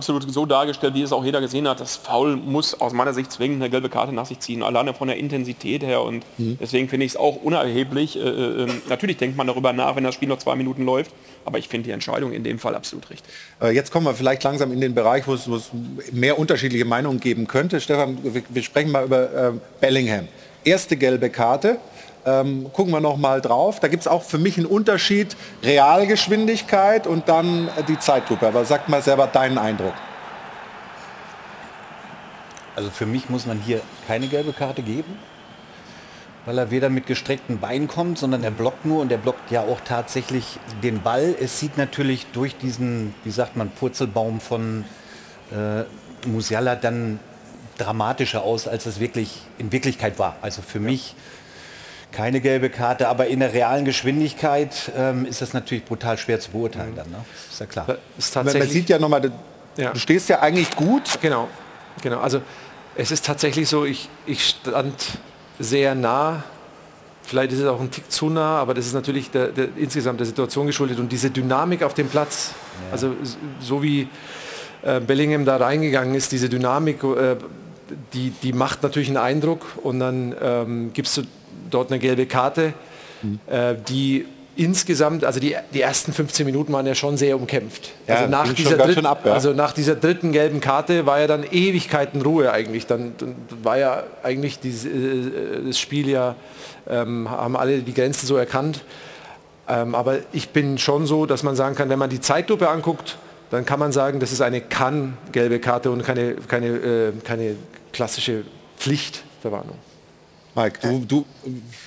absolut so dargestellt, wie es auch jeder gesehen hat. Das Foul muss aus meiner Sicht zwingend eine gelbe Karte nach sich ziehen, alleine von der Intensität her. Und mhm. deswegen finde ich es auch unerheblich. Äh, äh, ähm, natürlich denkt man darüber nach, wenn das Spiel noch zwei Minuten läuft. Aber ich finde die Entscheidung in dem Fall absolut richtig. Äh, jetzt kommen wir vielleicht langsam in den Bereich, wo es, wo es mehr unterschiedliche Meinungen geben könnte. Stefan, wir, wir sprechen mal über äh, Bellingham. Erste gelbe Karte. Ähm, gucken wir noch mal drauf. Da gibt es auch für mich einen Unterschied, Realgeschwindigkeit und dann die Zeitlupe. Aber sag mal selber deinen Eindruck. Also für mich muss man hier keine gelbe Karte geben, weil er weder mit gestreckten Beinen kommt, sondern er blockt nur und er blockt ja auch tatsächlich den Ball. Es sieht natürlich durch diesen, wie sagt man, Purzelbaum von äh, Musiala dann dramatischer aus, als es wirklich in Wirklichkeit war. Also für mich keine gelbe Karte, aber in der realen Geschwindigkeit ähm, ist das natürlich brutal schwer zu beurteilen dann, ne? Ist ja klar. Ist man, man sieht ja nochmal, ja. du stehst ja eigentlich gut. Genau, genau. Also es ist tatsächlich so, ich, ich stand sehr nah Vielleicht ist es auch ein Tick zu nah, aber das ist natürlich der, der, insgesamt der Situation geschuldet. Und diese Dynamik auf dem Platz, ja. also so wie äh, Bellingham da reingegangen ist, diese Dynamik, äh, die, die macht natürlich einen Eindruck. Und dann ähm, gibst du dort eine gelbe Karte, mhm. äh, die insgesamt, also die, die ersten 15 Minuten waren ja schon sehr umkämpft. Ja, also, nach dieser dritten, ab, ja. also nach dieser dritten gelben Karte war ja dann Ewigkeiten Ruhe eigentlich. Dann, dann war ja eigentlich diese, äh, das Spiel ja, ähm, haben alle die Grenzen so erkannt. Ähm, aber ich bin schon so, dass man sagen kann, wenn man die Zeitlupe anguckt, dann kann man sagen, das ist eine kann-gelbe Karte und keine, keine, äh, keine klassische Pflichtverwarnung. Mike, du, du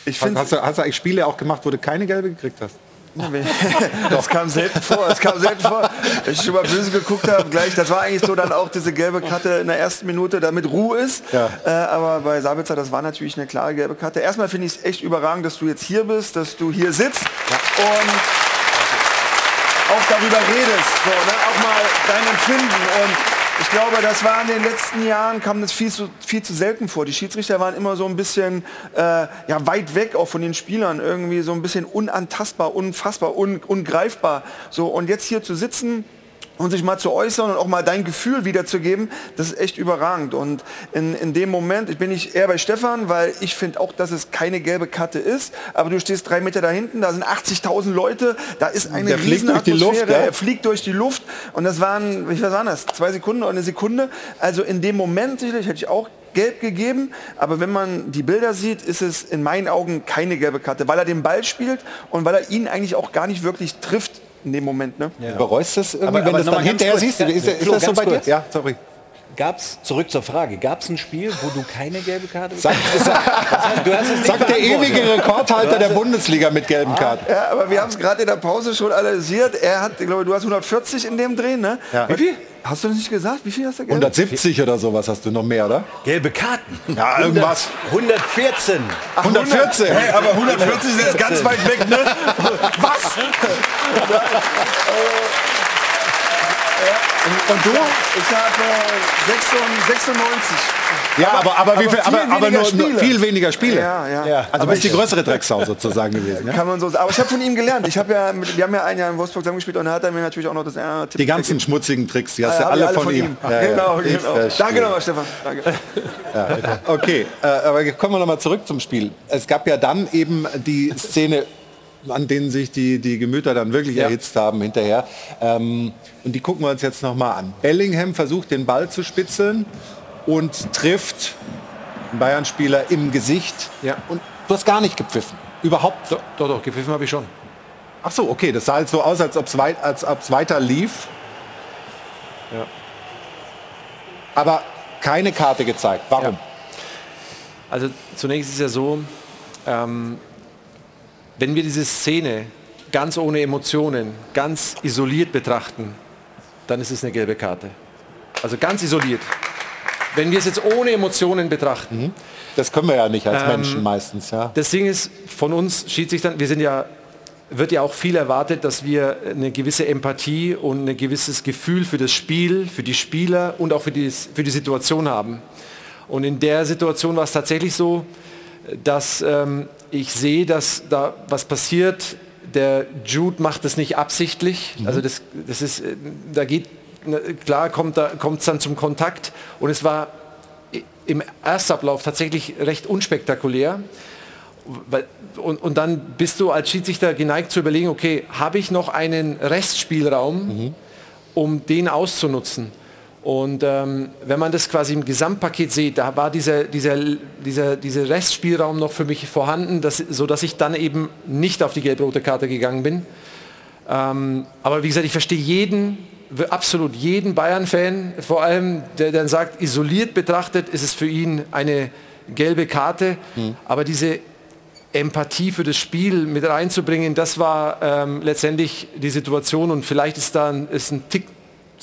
Ich hast, hast, du, hast du eigentlich Spiele auch gemacht, wo du keine gelbe gekriegt hast? Das kam selten vor, das kam selten vor. Wenn ich schon mal böse geguckt habe, gleich, das war eigentlich so dann auch diese gelbe Karte in der ersten Minute, damit Ruhe ist. Ja. Äh, aber bei Sabitzer, das war natürlich eine klare gelbe Karte. Erstmal finde ich es echt überragend, dass du jetzt hier bist, dass du hier sitzt und auch darüber redest, so, ne? auch mal dein Empfinden. Und glaube, das war in den letzten Jahren, kam das viel zu, viel zu selten vor. Die Schiedsrichter waren immer so ein bisschen äh, ja, weit weg auch von den Spielern, irgendwie so ein bisschen unantastbar, unfassbar, un, ungreifbar. So, und jetzt hier zu sitzen, und sich mal zu äußern und auch mal dein Gefühl wiederzugeben, das ist echt überragend. Und in, in dem Moment, ich bin nicht eher bei Stefan, weil ich finde auch, dass es keine gelbe Karte ist, aber du stehst drei Meter da hinten, da sind 80.000 Leute, da ist eine Der fliegt durch die Riesenatmosphäre, Luft, ja? er fliegt durch die Luft und das waren, wie viel waren das, zwei Sekunden oder eine Sekunde. Also in dem Moment sicherlich hätte ich auch gelb gegeben, aber wenn man die Bilder sieht, ist es in meinen Augen keine gelbe Karte, weil er den Ball spielt und weil er ihn eigentlich auch gar nicht wirklich trifft in dem Moment. Ne? Du bereust das irgendwie, Aber- wenn aber du es dann hinterher kurz, siehst? ja, Ist, ist Flo, das so bei dir? kurz. Ja, sorry. Gab's, zurück zur Frage, gab es ein Spiel, wo du keine gelbe Karte Sagt, sagt, Du hast es nicht sagt der ewige Rekordhalter Du der hast es- Bundesliga mit gelben Karten. Ja, aber wir haben es gerade in der Pause schon analysiert. Er hat, ich glaube, du hast 140 in dem Dreh, ne? Ja. Wie viel? Hast du das nicht gesagt? Wie viel hast du gelb? 170 oder sowas hast du noch mehr, oder? Gelbe Karten. Ja, irgendwas. 114. 114. Hey, aber 140 ist jetzt ganz weit weg, ne? Was? Und du? Ich habe äh, 96. Ja, aber, aber, wie viel, aber, aber weniger nur, nur Spiele. viel weniger Spiele. Ja, ja. Also Aber du bist die größere Drecksau sozusagen gewesen. Ja? Kann man so sagen. Aber ich habe von ihm gelernt. Ich habe ja, mit, wir haben ja ein Jahr in Wolfsburg zusammengespielt und da hat er mir natürlich auch noch das äh, Tipp Die ganzen schmutzigen Tricks, die hast du hab alle, ich von, ihm. Ja, ja. genau, genau. Danke nochmal, Stefan. Danke. Ja. Okay, äh, aber kommen wir noch mal zurück zum Spiel. Es gab ja dann eben die Szene, an denen sich die, die Gemüter dann wirklich erhitzt haben hinterher. Ähm, und die gucken wir uns jetzt noch mal an. Bellingham versucht den Ball zu spitzeln und trifft einen Bayern-Spieler im Gesicht. Ja. Und du hast gar nicht gepfiffen. Überhaupt. Doch, doch, doch gepfiffen habe ich schon. Ach so, okay, das sah halt so aus, als ob es weit, als weiter lief. Ja. Aber keine Karte gezeigt. Warum? Also zunächst ist ja so, ähm, wenn wir diese Szene ganz ohne Emotionen, ganz isoliert betrachten, dann ist es eine gelbe Karte. Also ganz isoliert. Wenn wir es jetzt ohne Emotionen betrachten, Das können wir ja nicht als Ähm, Menschen meistens. Ja. das Ding ist, von uns Schiedsrichtern, wir sind ja, wird ja auch viel erwartet, dass wir eine gewisse Empathie und ein gewisses Gefühl für das Spiel, für die Spieler und auch für die, für die Situation haben. Und in der Situation war es tatsächlich so, dass ähm, ich sehe, dass da was passiert. Der Jude macht das nicht absichtlich. Also das, das ist, äh, da geht, na, klar kommt da dann zum Kontakt und es war im Erstablauf tatsächlich recht unspektakulär. Und, und dann bist du als Schiedsrichter geneigt zu überlegen, okay, habe ich noch einen Restspielraum, um den auszunutzen? Und ähm, wenn man das quasi im Gesamtpaket sieht, da war dieser, dieser, dieser, dieser Restspielraum noch für mich vorhanden, dass, sodass ich dann eben nicht auf die gelb-rote Karte gegangen bin. Ähm, aber wie gesagt, ich verstehe jeden, absolut jeden Bayern-Fan, vor allem, der dann sagt, isoliert betrachtet ist es für ihn eine gelbe Karte, aber diese Empathie für das Spiel mit reinzubringen, das war ähm, letztendlich die Situation. Und vielleicht ist da ein, ist ein Tick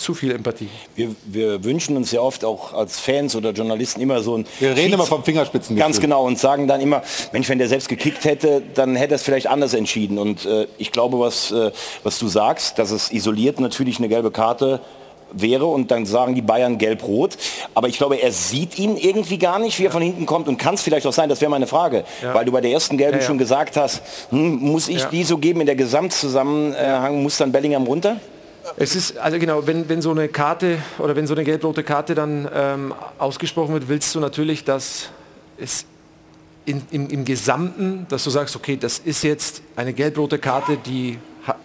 zu viel Empathie. Wir, wir wünschen uns ja oft auch als Fans oder Journalisten immer so ein... Wir reden Schieds- immer vom Fingerspitzengefühl. Ganz genau und sagen dann immer, Mensch, wenn der selbst gekickt hätte, dann hätte er es vielleicht anders entschieden. Und äh, ich glaube, was, äh, was du sagst, dass es isoliert natürlich eine gelbe Karte wäre und dann sagen die Bayern gelb-rot. Aber ich glaube, er sieht ihn irgendwie gar nicht, wie er von hinten kommt und kann es vielleicht auch sein, das wäre meine Frage, Ja. weil du bei der ersten gelben Ja, schon gesagt hast, hm, muss ich die so geben in der Gesamtzusammenhang, muss dann Bellingham runter? Es ist, also genau, wenn, wenn so eine Karte oder wenn so eine gelb-rote Karte dann ähm, ausgesprochen wird, willst du natürlich, dass es in, im, im Gesamten, dass du sagst, okay, das ist jetzt eine gelb-rote Karte, die,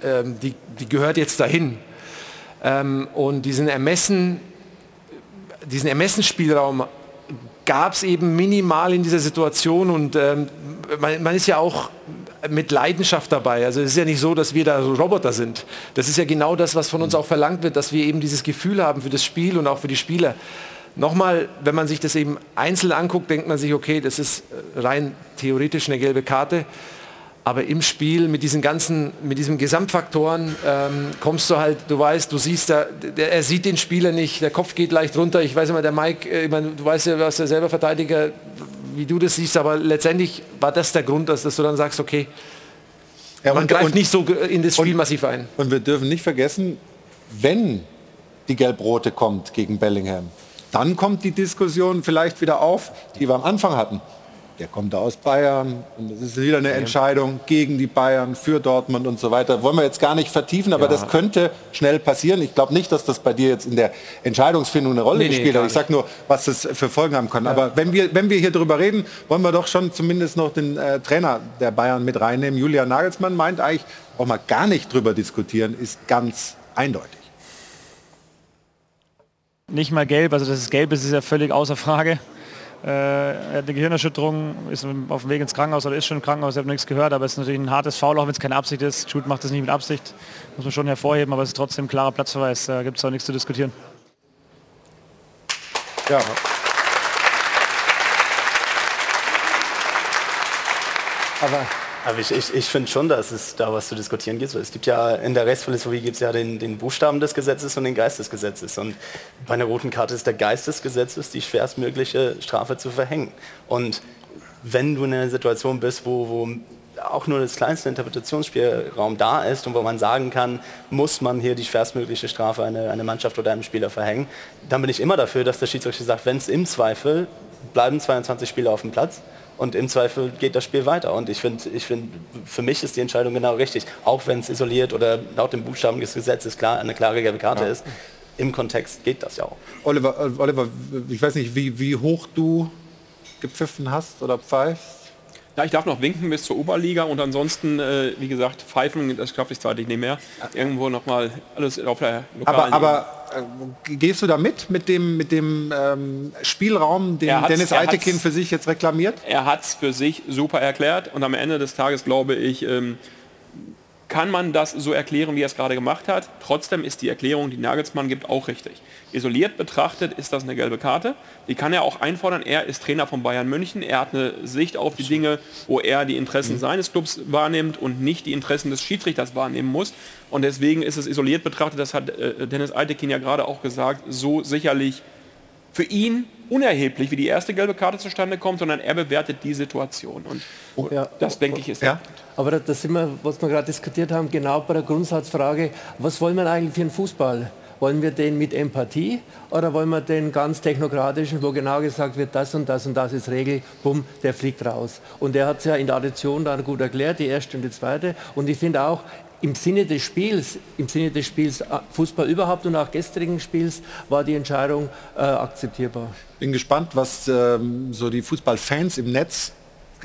ähm, die, die gehört jetzt dahin. Ähm, und diesen Ermessen, diesen Ermessensspielraum gab es eben minimal in dieser Situation und ähm, man, man, ist ja auch mit Leidenschaft dabei. Also es ist ja nicht so, dass wir da so Roboter sind. Das ist ja genau das, was von uns auch verlangt wird, dass wir eben dieses Gefühl haben für das Spiel und auch für die Spieler. Nochmal, wenn man sich das eben einzeln anguckt, denkt man sich, okay, das ist rein theoretisch eine gelbe Karte. Aber im Spiel mit diesen ganzen, mit diesen Gesamtfaktoren ähm, kommst du halt, du weißt, du siehst, da, der, er sieht den Spieler nicht, der Kopf geht leicht runter. Ich weiß immer, der Mike, äh, ich meine, du weißt ja, was der selber Verteidiger, wie du das siehst, aber letztendlich war das der Grund, dass, dass du dann sagst, okay, ja, man greift und, nicht so in das Spiel und, massiv ein. Und wir dürfen nicht vergessen, wenn die Gelb-Rote kommt gegen Bellingham, dann kommt die Diskussion vielleicht wieder auf, die wir am Anfang hatten der kommt da aus Bayern und es ist wieder eine Entscheidung gegen die Bayern, für Dortmund und so weiter. Wollen wir jetzt gar nicht vertiefen, aber ja. das könnte schnell passieren. Ich glaube nicht, dass das bei dir jetzt in der Entscheidungsfindung eine Rolle nee, gespielt nee, hat. Ich sage nur, was das für Folgen haben kann. Ja. Aber wenn wir, wenn wir hier drüber reden, wollen wir doch schon zumindest noch den äh, Trainer der Bayern mit reinnehmen. Julian Nagelsmann meint eigentlich, auch mal gar nicht drüber diskutieren, ist ganz eindeutig. Nicht mal gelb, also das ist gelb, das ist ja völlig außer Frage. Äh, er hat eine Gehirnerschütterung, ist auf dem Weg ins Krankenhaus oder ist schon im Krankenhaus, ich habe nichts gehört, aber es ist natürlich ein hartes Foul, auch wenn es keine Absicht ist. Jude macht das nicht mit Absicht, muss man schon hervorheben, aber es ist trotzdem ein klarer Platzverweis, da gibt es auch nichts zu diskutieren. Ja. Aber aber ich, ich, ich finde schon, dass es da was zu diskutieren gibt. Es gibt ja in der Rechtsphilosophie gibt es ja den, den Buchstaben des Gesetzes und den Geist des Gesetzes. Und bei einer roten Karte ist der Geist des Gesetzes, die schwerstmögliche Strafe zu verhängen. Und wenn du in einer Situation bist, wo, wo auch nur das kleinste Interpretationsspielraum da ist und wo man sagen kann, muss man hier die schwerstmögliche Strafe eine, eine Mannschaft oder einem Spieler verhängen, dann bin ich immer dafür, dass der Schiedsrichter sagt, wenn es im Zweifel bleiben 22 Spieler auf dem Platz, und im Zweifel geht das Spiel weiter. Und ich finde, ich find, für mich ist die Entscheidung genau richtig. Auch wenn es isoliert oder laut dem Buchstaben des Gesetzes klar, eine klare gelbe Karte ja. ist. Im Kontext geht das ja auch. Oliver, äh, Oliver, ich weiß nicht, wie, wie hoch du gepfiffen hast oder pfeifst. Ja, ich darf noch winken bis zur Oberliga und ansonsten, äh, wie gesagt, pfeifen, das schaffe ich zeitlich nicht mehr. Irgendwo nochmal alles auf der lokalen Aber, aber äh, gehst du da mit, mit dem, mit dem ähm, Spielraum, den Dennis Eitekin für sich jetzt reklamiert? Er hat es für sich super erklärt und am Ende des Tages glaube ich, ähm, kann man das so erklären, wie er es gerade gemacht hat. Trotzdem ist die Erklärung, die Nagelsmann gibt, auch richtig. Isoliert betrachtet ist das eine gelbe Karte. Die kann er auch einfordern. Er ist Trainer von Bayern München. Er hat eine Sicht auf die Dinge, wo er die Interessen seines Clubs wahrnimmt und nicht die Interessen des Schiedsrichters wahrnehmen muss. Und deswegen ist es isoliert betrachtet, das hat äh, Dennis Altekin ja gerade auch gesagt, so sicherlich für ihn unerheblich, wie die erste gelbe Karte zustande kommt, sondern er bewertet die Situation. Und oh, ja. das, denke ich, ist ja. Aber das sind wir, was wir gerade diskutiert haben, genau bei der Grundsatzfrage, was wollen wir eigentlich für einen Fußball? Wollen wir den mit Empathie oder wollen wir den ganz technokratischen, wo genau gesagt wird, das und das und das ist Regel, bumm, der fliegt raus. Und er hat es ja in der Addition dann gut erklärt, die erste und die zweite. Und ich finde auch, im Sinne des Spiels, im Sinne des Spiels äh, Fußball überhaupt und auch gestrigen Spiels war die Entscheidung äh, akzeptierbar. Bin gespannt, was ähm, so die Fußballfans im Netz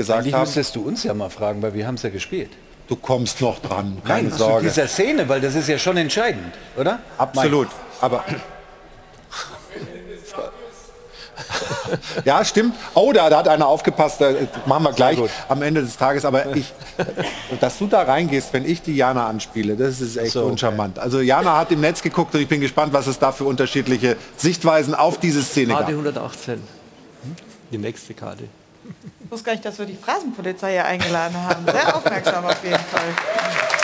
gesagt Eigentlich haben. müsstest du uns ja mal fragen, weil wir haben es ja gespielt. Du kommst noch dran, keine Nein, Sorge. Zu dieser Szene, weil das ist ja schon entscheidend, oder? Absolut. Aber ja, stimmt. Oh, da, da, hat einer aufgepasst. Da machen wir gleich am Ende des Tages. Aber ich, dass du da reingehst, wenn ich die Jana anspiele, das ist echt so, uncharmant. Okay. Also Jana hat im Netz geguckt und ich bin gespannt, was es da für unterschiedliche Sichtweisen auf diese Szene Karte gab. 118. Die nächste Karte. Ich wusste gar nicht, dass wir die Phrasenpolizei hier eingeladen haben. Sehr aufmerksam auf jeden Fall.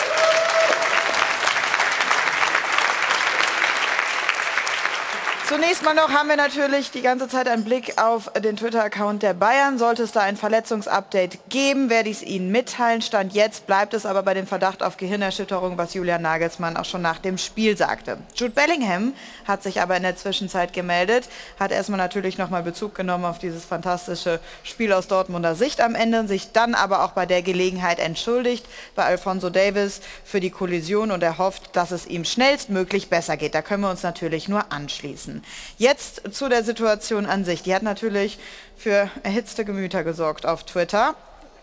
Zunächst mal noch haben wir natürlich die ganze Zeit einen Blick auf den Twitter-Account der Bayern. Sollte es da ein Verletzungsupdate geben, werde ich es Ihnen mitteilen. Stand jetzt bleibt es aber bei dem Verdacht auf Gehirnerschütterung, was Julian Nagelsmann auch schon nach dem Spiel sagte. Jude Bellingham hat sich aber in der Zwischenzeit gemeldet, hat erstmal natürlich nochmal Bezug genommen auf dieses fantastische Spiel aus Dortmunder Sicht am Ende, sich dann aber auch bei der Gelegenheit entschuldigt bei Alfonso Davis für die Kollision und er hofft, dass es ihm schnellstmöglich besser geht. Da können wir uns natürlich nur anschließen. Müssen. Jetzt zu der Situation an sich. Die hat natürlich für erhitzte Gemüter gesorgt auf Twitter.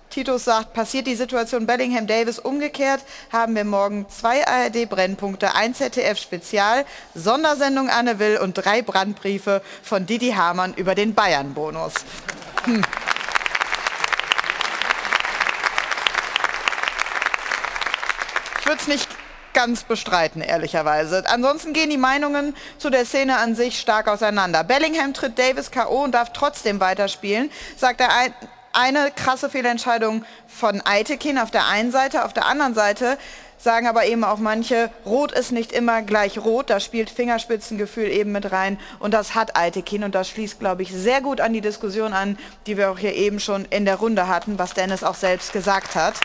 Titus sagt, passiert die Situation Bellingham Davis umgekehrt, haben wir morgen zwei ARD Brennpunkte, ein ZDF Spezial, Sondersendung Anne Will und drei Brandbriefe von Didi Hamann über den Bayern Bonus. Hm. Ich würde es nicht ganz bestreiten, ehrlicherweise. Ansonsten gehen die Meinungen zu der Szene an sich stark auseinander. Bellingham tritt Davis K.O. und darf trotzdem weiterspielen, sagt er ein, eine krasse Fehlentscheidung von Eitekin auf der einen Seite, auf der anderen Seite sagen aber eben auch manche, Rot ist nicht immer gleich Rot, da spielt Fingerspitzengefühl eben mit rein und das hat Eitekin und das schließt, glaube ich, sehr gut an die Diskussion an, die wir auch hier eben schon in der Runde hatten, was Dennis auch selbst gesagt hat.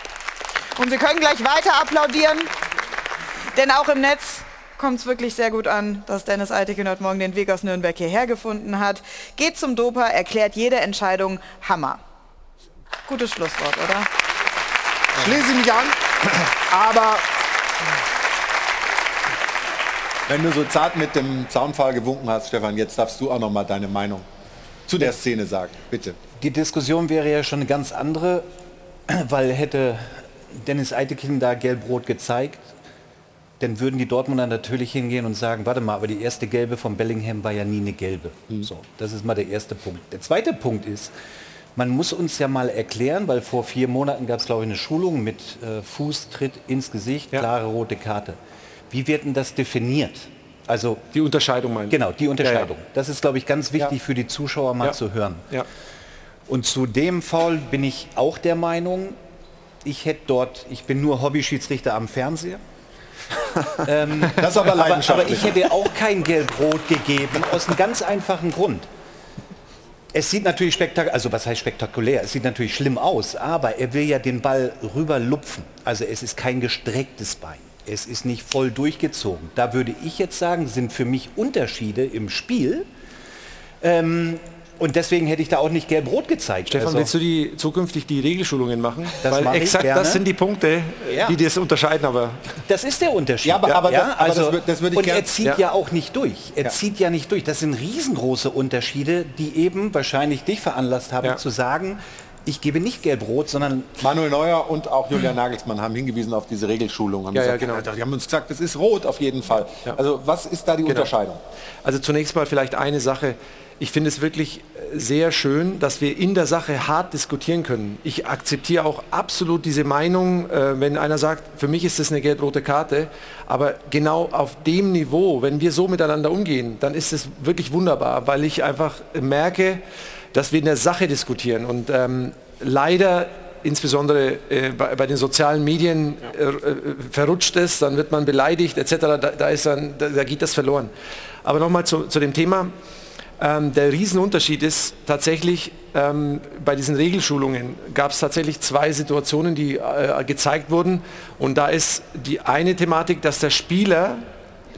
Und Sie können gleich weiter applaudieren, denn auch im Netz kommt es wirklich sehr gut an, dass Dennis Eitekin heute Morgen den Weg aus Nürnberg hierher gefunden hat. Geht zum Doper, erklärt jede Entscheidung Hammer. Gutes Schlusswort, oder? Schließe mich an, aber wenn du so zart mit dem Zaunpfahl gewunken hast, Stefan, jetzt darfst du auch noch mal deine Meinung zu der Szene sagen, bitte. Die Diskussion wäre ja schon eine ganz andere, weil hätte Dennis Eitekin da gelb-rot gezeigt, dann würden die Dortmunder natürlich hingehen und sagen, warte mal, aber die erste gelbe von Bellingham war ja nie eine gelbe. Mhm. So, das ist mal der erste Punkt. Der zweite Punkt ist, man muss uns ja mal erklären, weil vor vier Monaten gab es, glaube ich, eine Schulung mit äh, Fußtritt ins Gesicht, klare rote Karte. Wie wird denn das definiert? Also die Unterscheidung meinen Genau, die Unterscheidung. Ja, ja. Das ist, glaube ich, ganz wichtig für die Zuschauer mal Ja. zu hören. Ja. Und zu dem Foul bin ich auch der Meinung, ich hätte dort, ich bin nur Hobbyschiedsrichter am Fernseher. Ähm, Das ist aber aber, aber leidenschaftlich. ich hätte auch kein Gelb-Rot gegeben, aus einem ganz einfachen Grund. Es sieht natürlich spektakulär, also was heißt spektakulär? Es sieht natürlich schlimm aus, aber er will ja den Ball rüberlupfen. Also es ist kein gestrecktes Bein. Es ist nicht voll durchgezogen. Da würde ich jetzt sagen, sind für mich Unterschiede im Spiel. Ähm, und deswegen hätte ich da auch nicht gelb-rot gezeigt. Stefan, Also- willst du die zukünftig die Regelschulungen machen? Das Weil mache ich exakt gerne. das sind die Punkte, Ja. die das unterscheiden, aber Das ist der Unterschied. Ja, aber- aber das- aber also, das das würde ich und gern- er zieht Ja. ja. auch nicht durch. Er Ja. zieht ja nicht durch. Das sind riesengroße Unterschiede, die eben wahrscheinlich dich veranlasst haben Ja. zu sagen, ich gebe nicht gelb-rot, sondern Manuel Neuer und auch Julian Nagelsmann haben hingewiesen auf diese Regelschulung. Haben Ja, ja, gesagt, genau. Die haben uns gesagt, das ist rot auf jeden Fall. Also was ist da die Genau. Unterscheidung? Also zunächst mal vielleicht eine Sache. Ich finde es wirklich äh, sehr schön, dass wir in der Sache hart diskutieren können. Ich akzeptiere auch absolut diese Meinung, äh, wenn einer sagt, für mich ist das eine gelb-rote Karte, aber genau auf dem Niveau, wenn wir so miteinander umgehen, dann ist es wirklich wunderbar, weil ich einfach merke, dass wir in der Sache diskutieren und ähm, leider insbesondere äh, bei, bei den sozialen Medien äh, äh, verrutscht es, dann wird man beleidigt etc. Da, da, ist dann, da, da geht das verloren. Aber nochmal zu, zu dem Thema. Ähm, der Riesenunterschied ist tatsächlich, ähm, bei diesen Regelschulungen gab es tatsächlich zwei Situationen, die äh, gezeigt wurden. Und da ist die eine Thematik, dass der Spieler,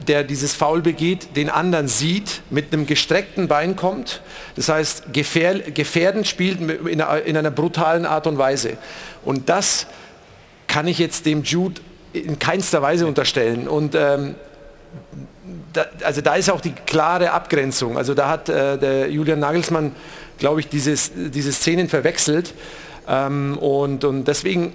der dieses Foul begeht, den anderen sieht, mit einem gestreckten Bein kommt. Das heißt, gefähr, gefährdend spielt in einer, in einer brutalen Art und Weise. Und das kann ich jetzt dem Jude in keinster Weise unterstellen. Und ähm, da, also da ist auch die klare Abgrenzung. Also da hat äh, der Julian Nagelsmann, glaube ich, dieses, diese Szenen verwechselt. Ähm, und, und deswegen, äh,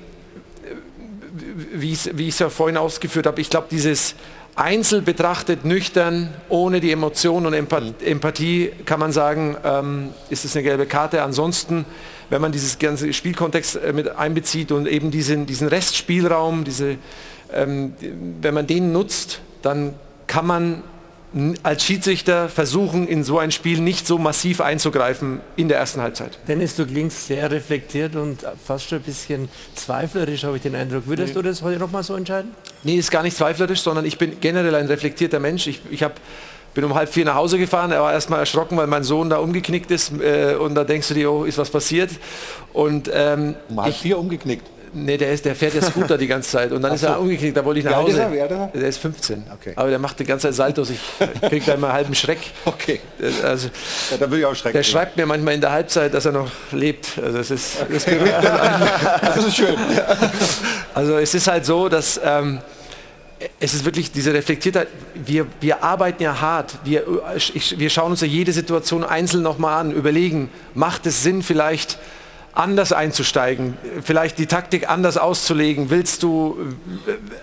wie ich es ja vorhin ausgeführt habe, ich glaube, dieses Einzel betrachtet, nüchtern, ohne die Emotion und Empath Empathie, kann man sagen, ähm, ist es eine gelbe Karte. Ansonsten, wenn man dieses ganze Spielkontext äh, mit einbezieht und eben diesen, diesen Restspielraum, diese, ähm, wenn man den nutzt, dann kann man als Schiedsrichter versuchen, in so ein Spiel nicht so massiv einzugreifen in der ersten Halbzeit. Dennis, du klingst sehr reflektiert und fast schon ein bisschen zweiflerisch, habe ich den Eindruck. Würdest Nee. du das heute noch mal so entscheiden? Nee, ist gar nicht zweiflerisch, sondern ich bin generell ein reflektierter Mensch. Ich, ich hab, bin um halb vier nach Hause gefahren, er war erstmal erschrocken, weil mein Sohn da umgeknickt ist äh, und da denkst du dir, oh, ist was passiert. Und ähm, Um halb ich, vier umgeknickt. Nee, der, ist, der fährt ja Scooter die ganze Zeit und dann Ach ist er so. umgeknickt, da wollte ich nach Hause. er? Wie alt ist er? Der ist 15. Okay. Aber der macht die ganze Zeit Saltos, ich krieg da immer halben Schreck. Okay. Also, Ja, da will ich auch schrecken. der schreibt mir manchmal in der Halbzeit, dass er noch lebt. Also das ist, das dann einen. Das ist schön. Also es ist halt so, dass ähm, es ist wirklich diese Reflektiertheit, wir, wir arbeiten ja hart, wir, ich, wir schauen uns ja jede Situation einzeln nochmal an, überlegen, macht es Sinn vielleicht anders einzusteigen, vielleicht die Taktik anders auszulegen, willst du,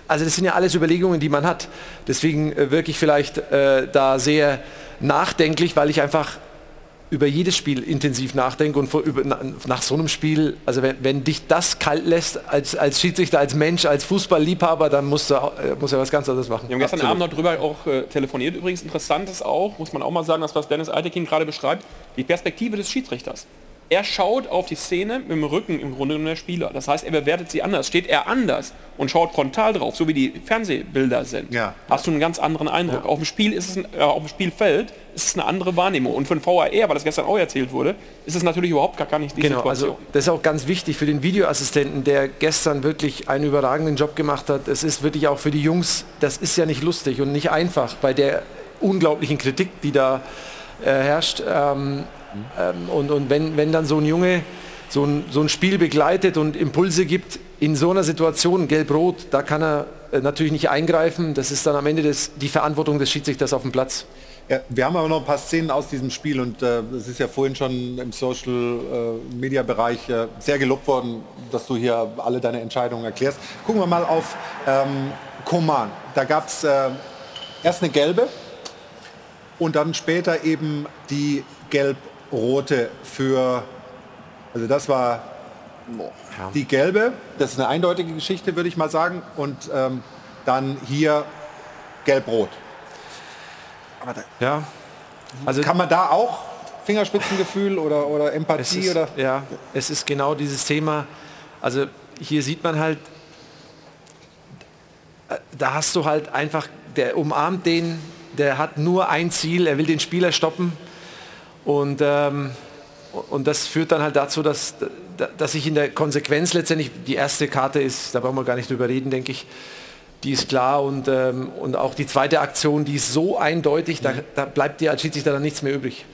also das sind ja alles Überlegungen, die man hat. Deswegen äh, wirklich vielleicht äh, da sehr nachdenklich, weil ich einfach über jedes Spiel intensiv nachdenke und vor, über, nach so einem Spiel, also wenn, wenn, dich das kalt lässt als, als Schiedsrichter, als Mensch, als Fußballliebhaber, dann musst du, äh, musst du was ganz anderes machen. Wir haben gestern Absolut. Abend noch drüber auch äh, telefoniert. Übrigens interessant ist auch, muss man auch mal sagen, das was Dennis Altekin gerade beschreibt, die Perspektive des Schiedsrichters er schaut auf die Szene mit dem Rücken im Grunde genommen der Spieler. Das heißt, er bewertet sie anders. Steht er anders und schaut frontal drauf, so wie die Fernsehbilder sind, ja. hast du einen ganz anderen Eindruck. Ja. Auf, dem Spiel ist es ein, äh, auf dem Spielfeld ist es eine andere Wahrnehmung. Und für den VAR, weil das gestern auch erzählt wurde, ist es natürlich überhaupt gar, gar nicht die genau, Situation. Also das ist auch ganz wichtig für den Videoassistenten, der gestern wirklich einen überragenden Job gemacht hat. Es ist wirklich auch für die Jungs, das ist ja nicht lustig und nicht einfach bei der unglaublichen Kritik, die da äh, herrscht. Ähm, ähm, und und wenn, wenn dann so ein Junge so ein, so ein Spiel begleitet und Impulse gibt, in so einer Situation, gelb-rot, da kann er äh, natürlich nicht eingreifen. Das ist dann am Ende des, die Verantwortung des Schiedsrichters auf dem Platz. Ja, wir haben aber noch ein paar Szenen aus diesem Spiel und äh, es ist ja vorhin schon im Social äh, äh, sehr gelobt worden, dass du hier alle deine Entscheidungen erklärst. Gucken wir mal auf ähm, Koman. Da gab es äh, erst eine gelbe und dann später eben die gelb rote für, also das war die gelbe, das ist eine eindeutige Geschichte, würde ich mal sagen. Und ähm, dann hier gelb-rot. ja, also kann man da auch Fingerspitzengefühl oder, oder Empathie? Ist, oder? Ja, es ist genau dieses Thema. Also hier sieht man halt, da hast du halt einfach, der umarmt den, der hat nur ein Ziel, er will den Spieler stoppen und, ähm, und das führt dann halt dazu, dass, dass ich in der Konsequenz letztendlich, die erste Karte ist, da brauchen wir gar nicht drüber reden, denke ich, die ist klar und, ähm, und auch die zweite Aktion, die ist so eindeutig, da, da bleibt dir als Schiedsrichter dann nichts mehr übrig.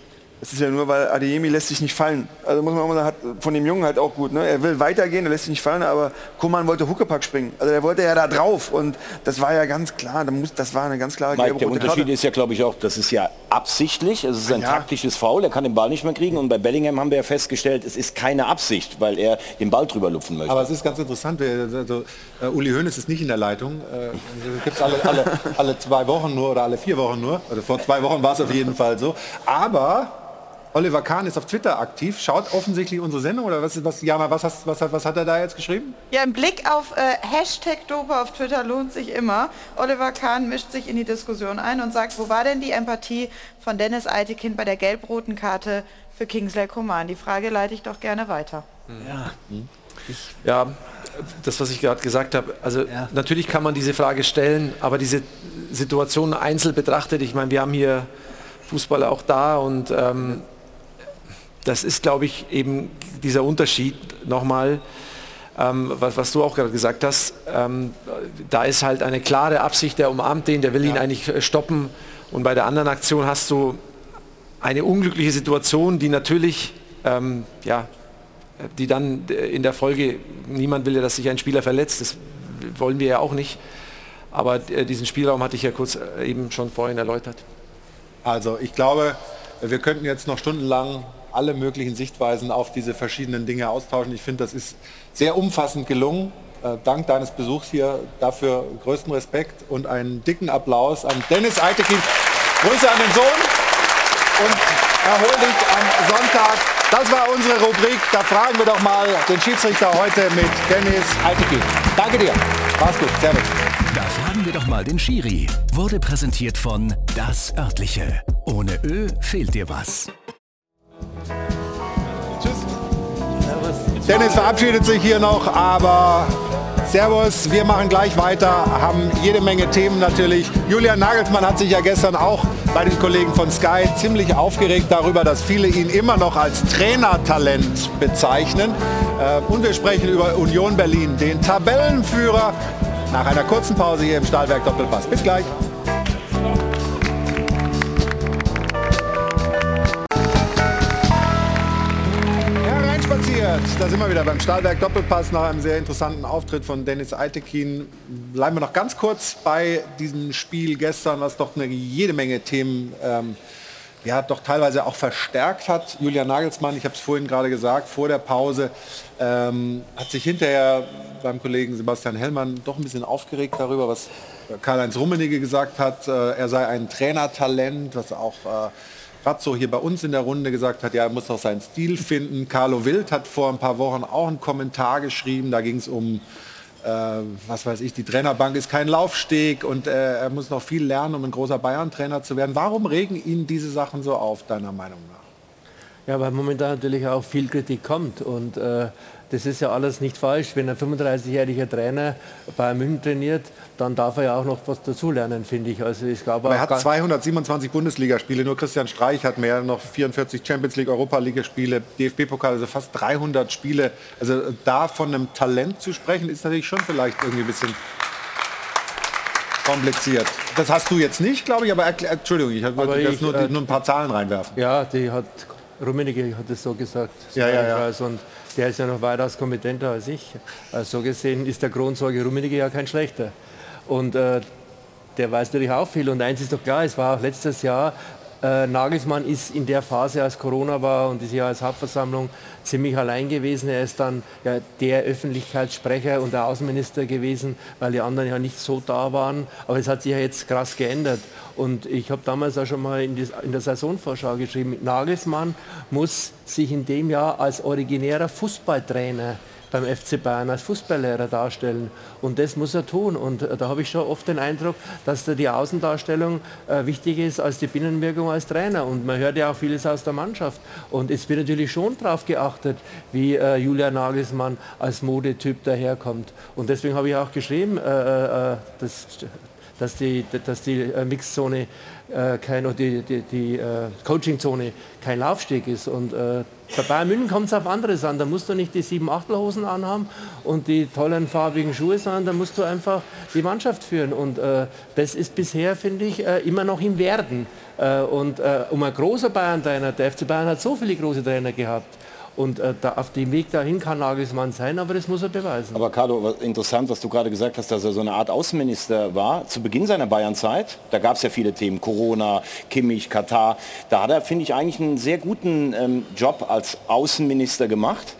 Das ist ja nur, weil Adeyemi lässt sich nicht fallen. Also muss man auch mal sagen, von dem Jungen halt auch gut. Ne? Er will weitergehen, er lässt sich nicht fallen, aber Kuman wollte Huckepack springen. Also er wollte ja da drauf und das war ja ganz klar. Das war eine ganz klare Mike, Der Unterschied Karte. ist ja, glaube ich, auch, das ist ja absichtlich. Es ist ein ja. taktisches Foul. Er kann den Ball nicht mehr kriegen. Und bei Bellingham haben wir ja festgestellt, es ist keine Absicht, weil er den Ball drüber lupfen möchte. Aber es ist ganz interessant. Also, uh, Uli Hoeneß ist nicht in der Leitung. Uh, Gibt es alle, alle, alle zwei Wochen nur oder alle vier Wochen nur. Also vor zwei Wochen war es auf jeden Fall so. Aber Oliver Kahn ist auf Twitter aktiv, schaut offensichtlich unsere Sendung oder was, was, Jana, was, hast, was, was hat er da jetzt geschrieben? Ja, ein Blick auf äh, Hashtag Dope auf Twitter lohnt sich immer. Oliver Kahn mischt sich in die Diskussion ein und sagt, wo war denn die Empathie von Dennis Eitekin bei der gelb-roten Karte für Kingsley Coman? Die Frage leite ich doch gerne weiter. Ja, ja das, was ich gerade gesagt habe, also ja. natürlich kann man diese Frage stellen, aber diese Situation einzeln betrachtet, ich meine, wir haben hier Fußballer auch da und ähm, das ist, glaube ich, eben dieser Unterschied nochmal, ähm, was, was, du auch gerade gesagt hast. Ähm, da ist halt eine klare Absicht, der umarmt den, der will ja. ihn eigentlich äh, stoppen. Und bei der anderen Aktion hast du eine unglückliche Situation, die natürlich, ähm, ja, die dann in der Folge, niemand will ja, dass sich ein Spieler verletzt, das wollen wir ja auch nicht. Aber äh, diesen Spielraum hatte ich ja kurz äh, eben schon vorhin erläutert. Also ich glaube, wir könnten jetzt noch stundenlang alle möglichen Sichtweisen auf diese verschiedenen Dinge austauschen. Ich finde, das ist sehr umfassend gelungen. Äh, dank deines Besuchs hier dafür größten Respekt und einen dicken Applaus an Dennis Eitekin. Grüße an den Sohn und erhol dich am Sonntag. Das war unsere Rubrik. Da fragen wir doch mal den Schiedsrichter heute mit Dennis Eitekin. Danke dir. Mach's gut. Servus. Da fragen wir doch mal den Schiri. Wurde präsentiert von Das Örtliche. Ohne Ö fehlt dir was. Dennis verabschiedet sich hier noch, aber Servus, wir machen gleich weiter, haben jede Menge Themen natürlich. Julian Nagelsmann hat sich ja gestern auch bei den Kollegen von Sky ziemlich aufgeregt darüber, dass viele ihn immer noch als Trainertalent bezeichnen. Äh, und wir sprechen über Union Berlin, den Tabellenführer, nach einer kurzen Pause hier im Stahlwerk Doppelpass. Bis gleich. Passiert. Da sind wir wieder beim Stahlwerk Doppelpass nach einem sehr interessanten Auftritt von Dennis Eitekin. Bleiben wir noch ganz kurz bei diesem Spiel gestern, was doch eine jede Menge Themen ähm, ja, doch teilweise auch verstärkt hat. Julian Nagelsmann, ich habe es vorhin gerade gesagt, vor der Pause, ähm, hat sich hinterher beim Kollegen Sebastian Hellmann doch ein bisschen aufgeregt darüber, was Karl-Heinz Rummenigge gesagt hat. Äh, er sei ein Trainertalent, was auch äh, Razzo hier bei uns in der Runde gesagt hat, ja, er muss noch seinen Stil finden. Carlo Wild hat vor ein paar Wochen auch einen Kommentar geschrieben, da ging es um, äh, was weiß ich, die Trainerbank ist kein Laufsteg und äh, er muss noch viel lernen, um ein großer Bayern-Trainer zu werden. Warum regen ihn diese Sachen so auf, deiner Meinung nach? Ja, weil momentan natürlich auch viel Kritik kommt und äh, das ist ja alles nicht falsch. Wenn ein 35-jähriger Trainer bei München trainiert, dann darf er ja auch noch was dazulernen, finde ich. Also ich glaube, Aber er hat 227 Bundesligaspiele, nur Christian Streich hat mehr, noch 44 Champions League, Europa League Spiele, DFB-Pokal, also fast 300 Spiele. Also da von einem Talent zu sprechen, ist natürlich schon vielleicht irgendwie ein bisschen kompliziert. Das hast du jetzt nicht, glaube ich, aber Entschuldigung, ich wollte jetzt nur, äh, nur ein paar Zahlen reinwerfen. Ja, die hat Rummenigge hat es so gesagt. Ja, ja, ja. Also, und der ist ja noch weitaus kompetenter als ich. Also so gesehen ist der Kronzeuge Rummenigge ja kein schlechter. Und äh, der weiß natürlich auch viel. Und eins ist doch klar, es war auch letztes Jahr, äh, Nagelsmann ist in der Phase, als Corona war und dieses Jahr als Hauptversammlung ziemlich allein gewesen. Er ist dann ja, der Öffentlichkeitssprecher und der Außenminister gewesen, weil die anderen ja nicht so da waren. Aber es hat sich ja jetzt krass geändert. Und ich habe damals auch schon mal in, die, in der Saisonvorschau geschrieben, Nagelsmann muss sich in dem Jahr als originärer Fußballtrainer beim FC Bayern als Fußballlehrer darstellen. Und das muss er tun. Und äh, da habe ich schon oft den Eindruck, dass da die Außendarstellung äh, wichtiger ist als die Binnenwirkung als Trainer. Und man hört ja auch vieles aus der Mannschaft. Und es wird natürlich schon darauf geachtet, wie äh, Julian Nagelsmann als Modetyp daherkommt. Und deswegen habe ich auch geschrieben, äh, äh, das dass die, dass die äh, Mixzone äh, kein, die, die, die äh, Coachingzone kein Laufsteg ist. Und äh, bei Bayern München kommt es auf anderes an. Da musst du nicht die sieben Achtelhosen anhaben und die tollen farbigen Schuhe, sondern da musst du einfach die Mannschaft führen. Und äh, das ist bisher, finde ich, äh, immer noch im Werden. Äh, und äh, um ein großer Bayern-Trainer, der FC Bayern hat so viele große Trainer gehabt. Und äh, da, auf dem Weg dahin kann Nagelsmann sein, aber das muss er beweisen. Aber Carlo, was- interessant, was du gerade gesagt hast, dass er so eine Art Außenminister war. Zu Beginn seiner Bayernzeit, da gab es ja viele Themen, Corona, Kimmich, Katar. Da hat er, finde ich, eigentlich einen sehr guten ähm, Job als Außenminister gemacht.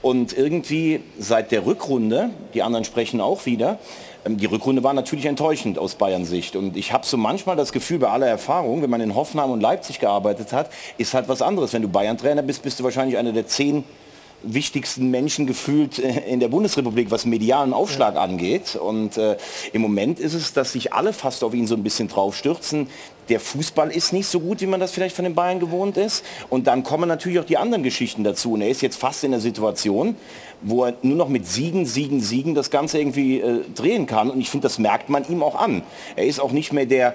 Und irgendwie seit der Rückrunde, die anderen sprechen auch wieder, die Rückrunde war natürlich enttäuschend aus Bayern Sicht. Und ich habe so manchmal das Gefühl, bei aller Erfahrung, wenn man in Hoffenheim und Leipzig gearbeitet hat, ist halt was anderes. Wenn du Bayern-Trainer bist, bist du wahrscheinlich einer der zehn wichtigsten Menschen gefühlt äh, in der Bundesrepublik, was medialen Aufschlag angeht. Und äh, im Moment ist es, dass sich alle fast auf ihn so ein bisschen draufstürzen. Der Fußball ist nicht so gut, wie man das vielleicht von den Bayern gewohnt ist. Und dann kommen natürlich auch die anderen Geschichten dazu. Und er ist jetzt fast in der Situation, wo er nur noch mit Siegen, Siegen, Siegen das Ganze irgendwie äh, drehen kann. Und ich finde, das merkt man ihm auch an. Er ist auch nicht mehr der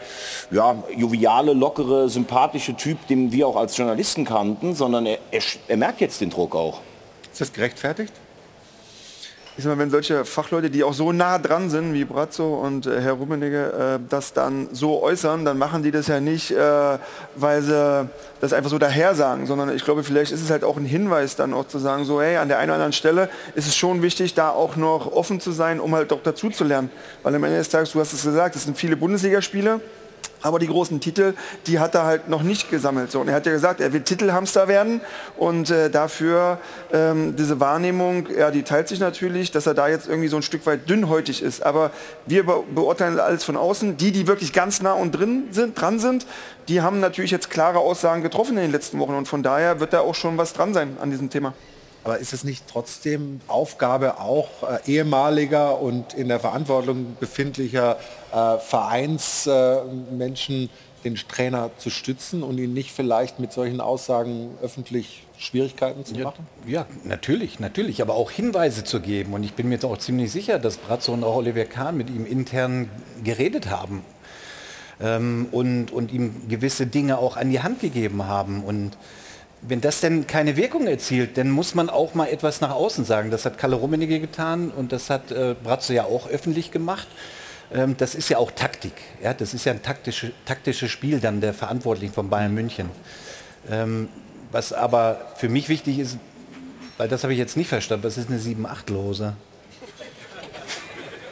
ja, joviale, lockere, sympathische Typ, den wir auch als Journalisten kannten, sondern er, er, er merkt jetzt den Druck auch. Ist das gerechtfertigt? Ich sag mal, wenn solche Fachleute, die auch so nah dran sind wie Brazzo und äh, Herr Rummenigge, äh, das dann so äußern, dann machen die das ja nicht, äh, weil sie das einfach so daher sagen, sondern ich glaube, vielleicht ist es halt auch ein Hinweis dann auch zu sagen, so hey, an der einen oder anderen Stelle ist es schon wichtig, da auch noch offen zu sein, um halt auch dazu zu lernen. Weil am Ende des Tages, du hast es gesagt, es sind viele Bundesligaspiele. Aber die großen Titel, die hat er halt noch nicht gesammelt. So, und er hat ja gesagt, er will Titelhamster werden und äh, dafür ähm, diese Wahrnehmung, ja, die teilt sich natürlich, dass er da jetzt irgendwie so ein Stück weit dünnhäutig ist. Aber wir be beurteilen alles von außen. Die, die wirklich ganz nah und drin sind, dran sind, die haben natürlich jetzt klare Aussagen getroffen in den letzten Wochen und von daher wird da auch schon was dran sein an diesem Thema. Aber ist es nicht trotzdem Aufgabe auch äh, ehemaliger und in der Verantwortung befindlicher äh, Vereinsmenschen, den Trainer zu stützen und ihn nicht vielleicht mit solchen Aussagen öffentlich Schwierigkeiten zu machen? Ja, natürlich, natürlich, aber auch Hinweise zu geben. Und ich bin mir jetzt auch ziemlich sicher, dass Brazzo und auch Oliver Kahn mit ihm intern geredet haben ähm, und, und ihm gewisse Dinge auch an die Hand gegeben haben. Und wenn das denn keine Wirkung erzielt, dann muss man auch mal etwas nach außen sagen. Das hat Kalle Rummenigge getan und das hat äh, Brazzo ja auch öffentlich gemacht. Ähm, das ist ja auch Taktik. Ja? Das ist ja ein taktische, taktisches Spiel dann der Verantwortlichen von Bayern München. Ähm, was aber für mich wichtig ist, Weil das habe ich jetzt nicht verstanden. Das ist eine 7-8-Lose.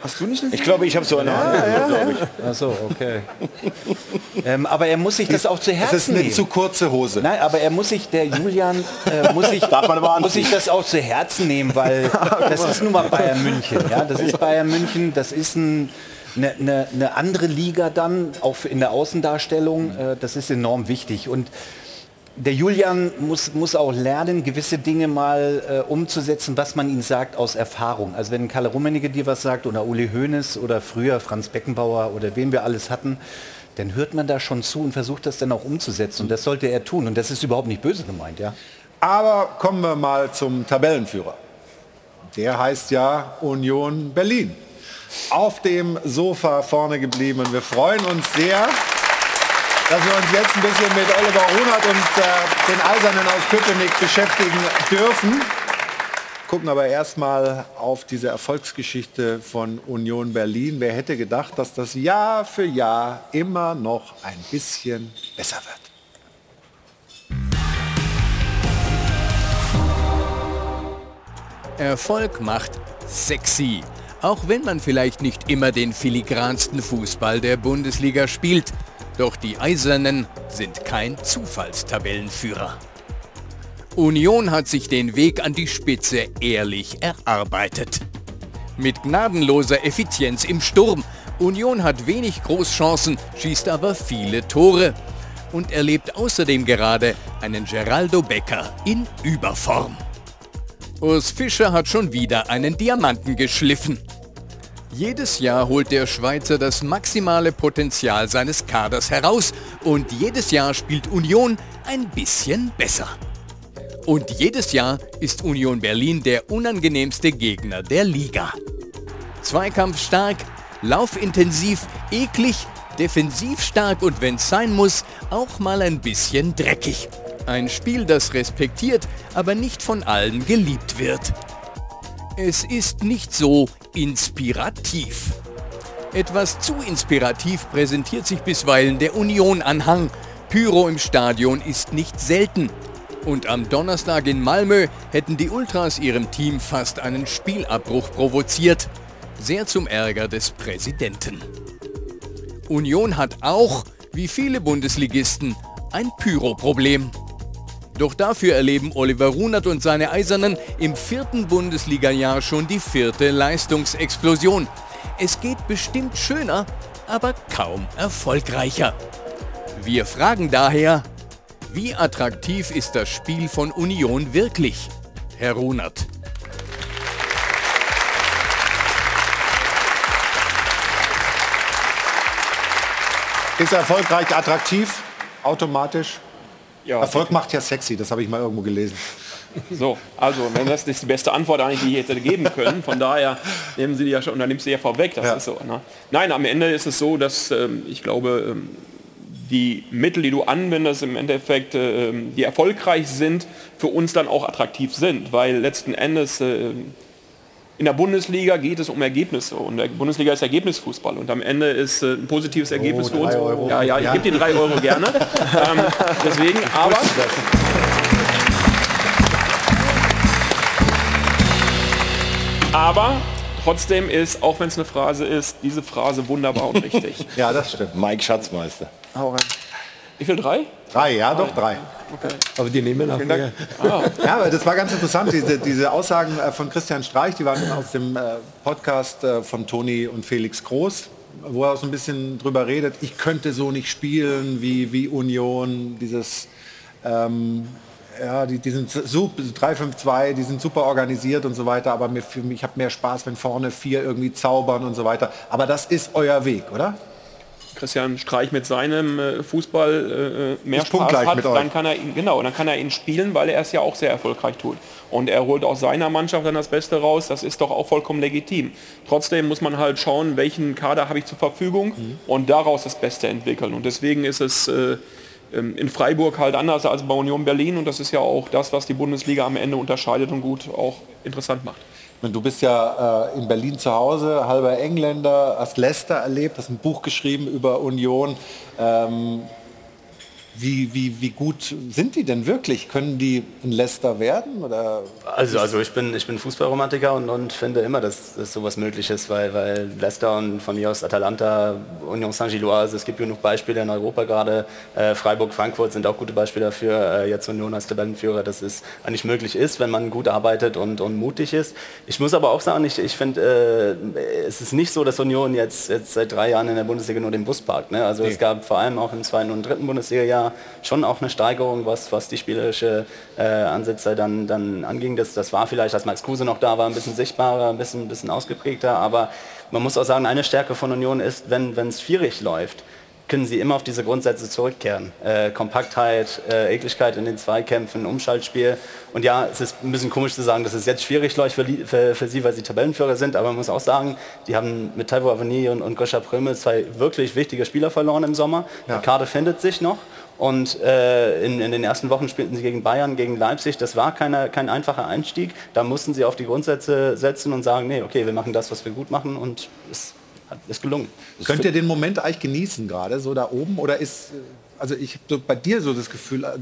Hast du nicht eine Ich glaube, ich habe so eine Ja, Ahnung. ja. Ach so, okay. ähm, aber er muss sich das auch zu Herzen Das ist eine nehmen. zu kurze Hose. Nein, aber er muss sich, der Julian, äh, muss, sich, Darf man aber muss sich das auch zu Herzen nehmen, weil das ist nun mal Bayern München. Ja? Das ist Bayern München, das ist ein, eine, eine, eine andere Liga dann, auch in der Außendarstellung. Äh, das ist enorm wichtig. Und der Julian muss, muss auch lernen, gewisse Dinge mal äh, umzusetzen, was man ihm sagt aus Erfahrung. Also wenn Kalle Rummenigge dir was sagt oder Uli Hoeneß oder früher Franz Beckenbauer oder wen wir alles hatten, dann hört man da schon zu und versucht das dann auch umzusetzen. Und das sollte er tun. Und das ist überhaupt nicht böse gemeint, ja. Aber kommen wir mal zum Tabellenführer. Der heißt ja Union Berlin. Auf dem Sofa vorne geblieben. Und wir freuen uns sehr, dass wir uns jetzt ein bisschen mit Oliver Runert und äh, den Eisernen aus Köpenick beschäftigen dürfen. Gucken aber erstmal auf diese Erfolgsgeschichte von Union Berlin. Wer hätte gedacht, dass das Jahr für Jahr immer noch ein bisschen besser wird? Erfolg macht sexy. Auch wenn man vielleicht nicht immer den filigransten Fußball der Bundesliga spielt. Doch die Eisernen sind kein Zufallstabellenführer. Union hat sich den Weg an die Spitze ehrlich erarbeitet. Mit gnadenloser Effizienz im Sturm. Union hat wenig Großchancen, schießt aber viele Tore. Und erlebt außerdem gerade einen Geraldo Becker in Überform. Urs Fischer hat schon wieder einen Diamanten geschliffen. Jedes Jahr holt der Schweizer das maximale Potenzial seines Kaders heraus und jedes Jahr spielt Union ein bisschen besser. Und jedes Jahr ist Union Berlin der unangenehmste Gegner der Liga. Zweikampfstark, laufintensiv, eklig, defensiv stark und wenn es sein muss, auch mal ein bisschen dreckig. Ein Spiel, das respektiert, aber nicht von allen geliebt wird. Es ist nicht so inspirativ. Etwas zu inspirativ präsentiert sich bisweilen der Union-Anhang. Pyro im Stadion ist nicht selten. Und am Donnerstag in Malmö hätten die Ultras ihrem Team fast einen Spielabbruch provoziert. Sehr zum Ärger des Präsidenten. Union hat auch, wie viele Bundesligisten, ein Pyro-Problem. Doch dafür erleben Oliver Runert und seine Eisernen im vierten Bundesliga-Jahr schon die vierte Leistungsexplosion. Es geht bestimmt schöner, aber kaum erfolgreicher. Wir fragen daher, wie attraktiv ist das Spiel von Union wirklich, Herr Runert? Ist erfolgreich attraktiv, automatisch? Ja. Erfolg macht ja sexy, das habe ich mal irgendwo gelesen. So, also wenn das ist die beste Antwort eigentlich, die ich hätte geben können. Von daher nehmen Sie die ja schon, oder nimmst du ja vorweg, das Ja. ist so. Ne? Nein, am Ende ist es so, dass ähm, ich glaube, ähm, die Mittel, die du anwendest, im Endeffekt, ähm, die erfolgreich sind, für uns dann auch attraktiv sind. Weil letzten Endes ähm, in der Bundesliga geht es um Ergebnisse und der Bundesliga ist Ergebnisfußball und am Ende ist äh, ein positives Ergebnis für uns. Euro. Ja, ja, ich Ja. gebe dir drei Euro gerne. ähm, deswegen, aber Aber trotzdem ist, auch wenn es eine Phrase ist, diese Phrase wunderbar und richtig. Ja, das stimmt. Mike Schatzmeister. Wie viel? Drei? Drei, ja, doch drei. Aber die nehmen auch mehr. Ja, aber das war ganz interessant, diese, diese Aussagen äh, von Christian Streich, die waren aus dem äh, Podcast äh, von Toni und Felix Groß, wo er auch so ein bisschen drüber redet, ich könnte so nicht spielen wie, wie Union, dieses, ähm, ja, die, die sind super, 3-5-2, die sind super organisiert und so weiter, aber mir, für mich, ich habe mehr Spaß, wenn vorne vier irgendwie zaubern und so weiter. Aber das ist euer Weg, oder? Christian Streich mit seinem äh, Fußball äh, mehr Ich Spaß hat, dann kann er ihn genau, dann kann er ihn spielen, weil er es ja auch sehr erfolgreich tut. Und er holt aus seiner Mannschaft dann das Beste raus. Das ist doch auch vollkommen legitim. Trotzdem muss man halt schauen, welchen Kader habe ich zur Verfügung Mhm. und daraus das Beste entwickeln. Und deswegen ist es äh, ähm, in Freiburg halt anders als bei Union Berlin und das ist ja auch das, was die Bundesliga am Ende unterscheidet und gut auch interessant macht. Du bist ja äh, in Berlin zu Hause, halber Engländer, hast Leicester erlebt, hast ein Buch geschrieben über Union. Ähm, Wie, wie, wie gut sind die denn wirklich? Können die ein Leicester werden? Oder Also, also ich bin, ich bin Fußballromantiker und, und finde immer, dass, dass sowas möglich ist, weil, weil Leicester und von mir aus Atalanta, Union Saint-Gilloise, es gibt genug Beispiele in Europa gerade, äh, Freiburg, Frankfurt sind auch gute Beispiele dafür, äh, jetzt Union als Tabellenführer, dass es eigentlich möglich ist, wenn man gut arbeitet und, und mutig ist. Ich muss aber auch sagen, ich, ich finde, äh, es ist nicht so, dass Union jetzt, jetzt seit drei Jahren in der Bundesliga nur den Bus parkt. Ne? Also Nee. es gab vor allem auch im zweiten und dritten Bundesliga-Jahr schon auch eine Steigerung, was, was die spielerische äh, Ansätze dann, dann anging. Das, das war vielleicht, als Max Kruse noch da war, ein bisschen sichtbarer, ein bisschen, ein bisschen ausgeprägter. Aber man muss auch sagen, eine Stärke von Union ist, wenn wenn es schwierig läuft, können sie immer auf diese Grundsätze zurückkehren. Äh, Kompaktheit, äh, Ekligkeit in den Zweikämpfen, Umschaltspiel. Und ja, es ist ein bisschen komisch zu sagen, dass es jetzt schwierig läuft für, für, für sie, weil sie Tabellenführer sind. Aber man muss auch sagen, die haben mit Taiwo Avani und, und Goscha Prömel zwei wirklich wichtige Spieler verloren im Sommer. Ja. Die Karte findet sich noch. Und äh, in, in den ersten Wochen spielten sie gegen Bayern, gegen Leipzig. Das war keine, kein einfacher Einstieg. Da mussten sie auf die Grundsätze setzen und sagen, nee, okay, wir machen das, was wir gut machen. Und es ist gelungen. Könnt ihr den Moment eigentlich genießen gerade, so da oben? Oder ist, also ich habe so bei dir so das Gefühl, äh,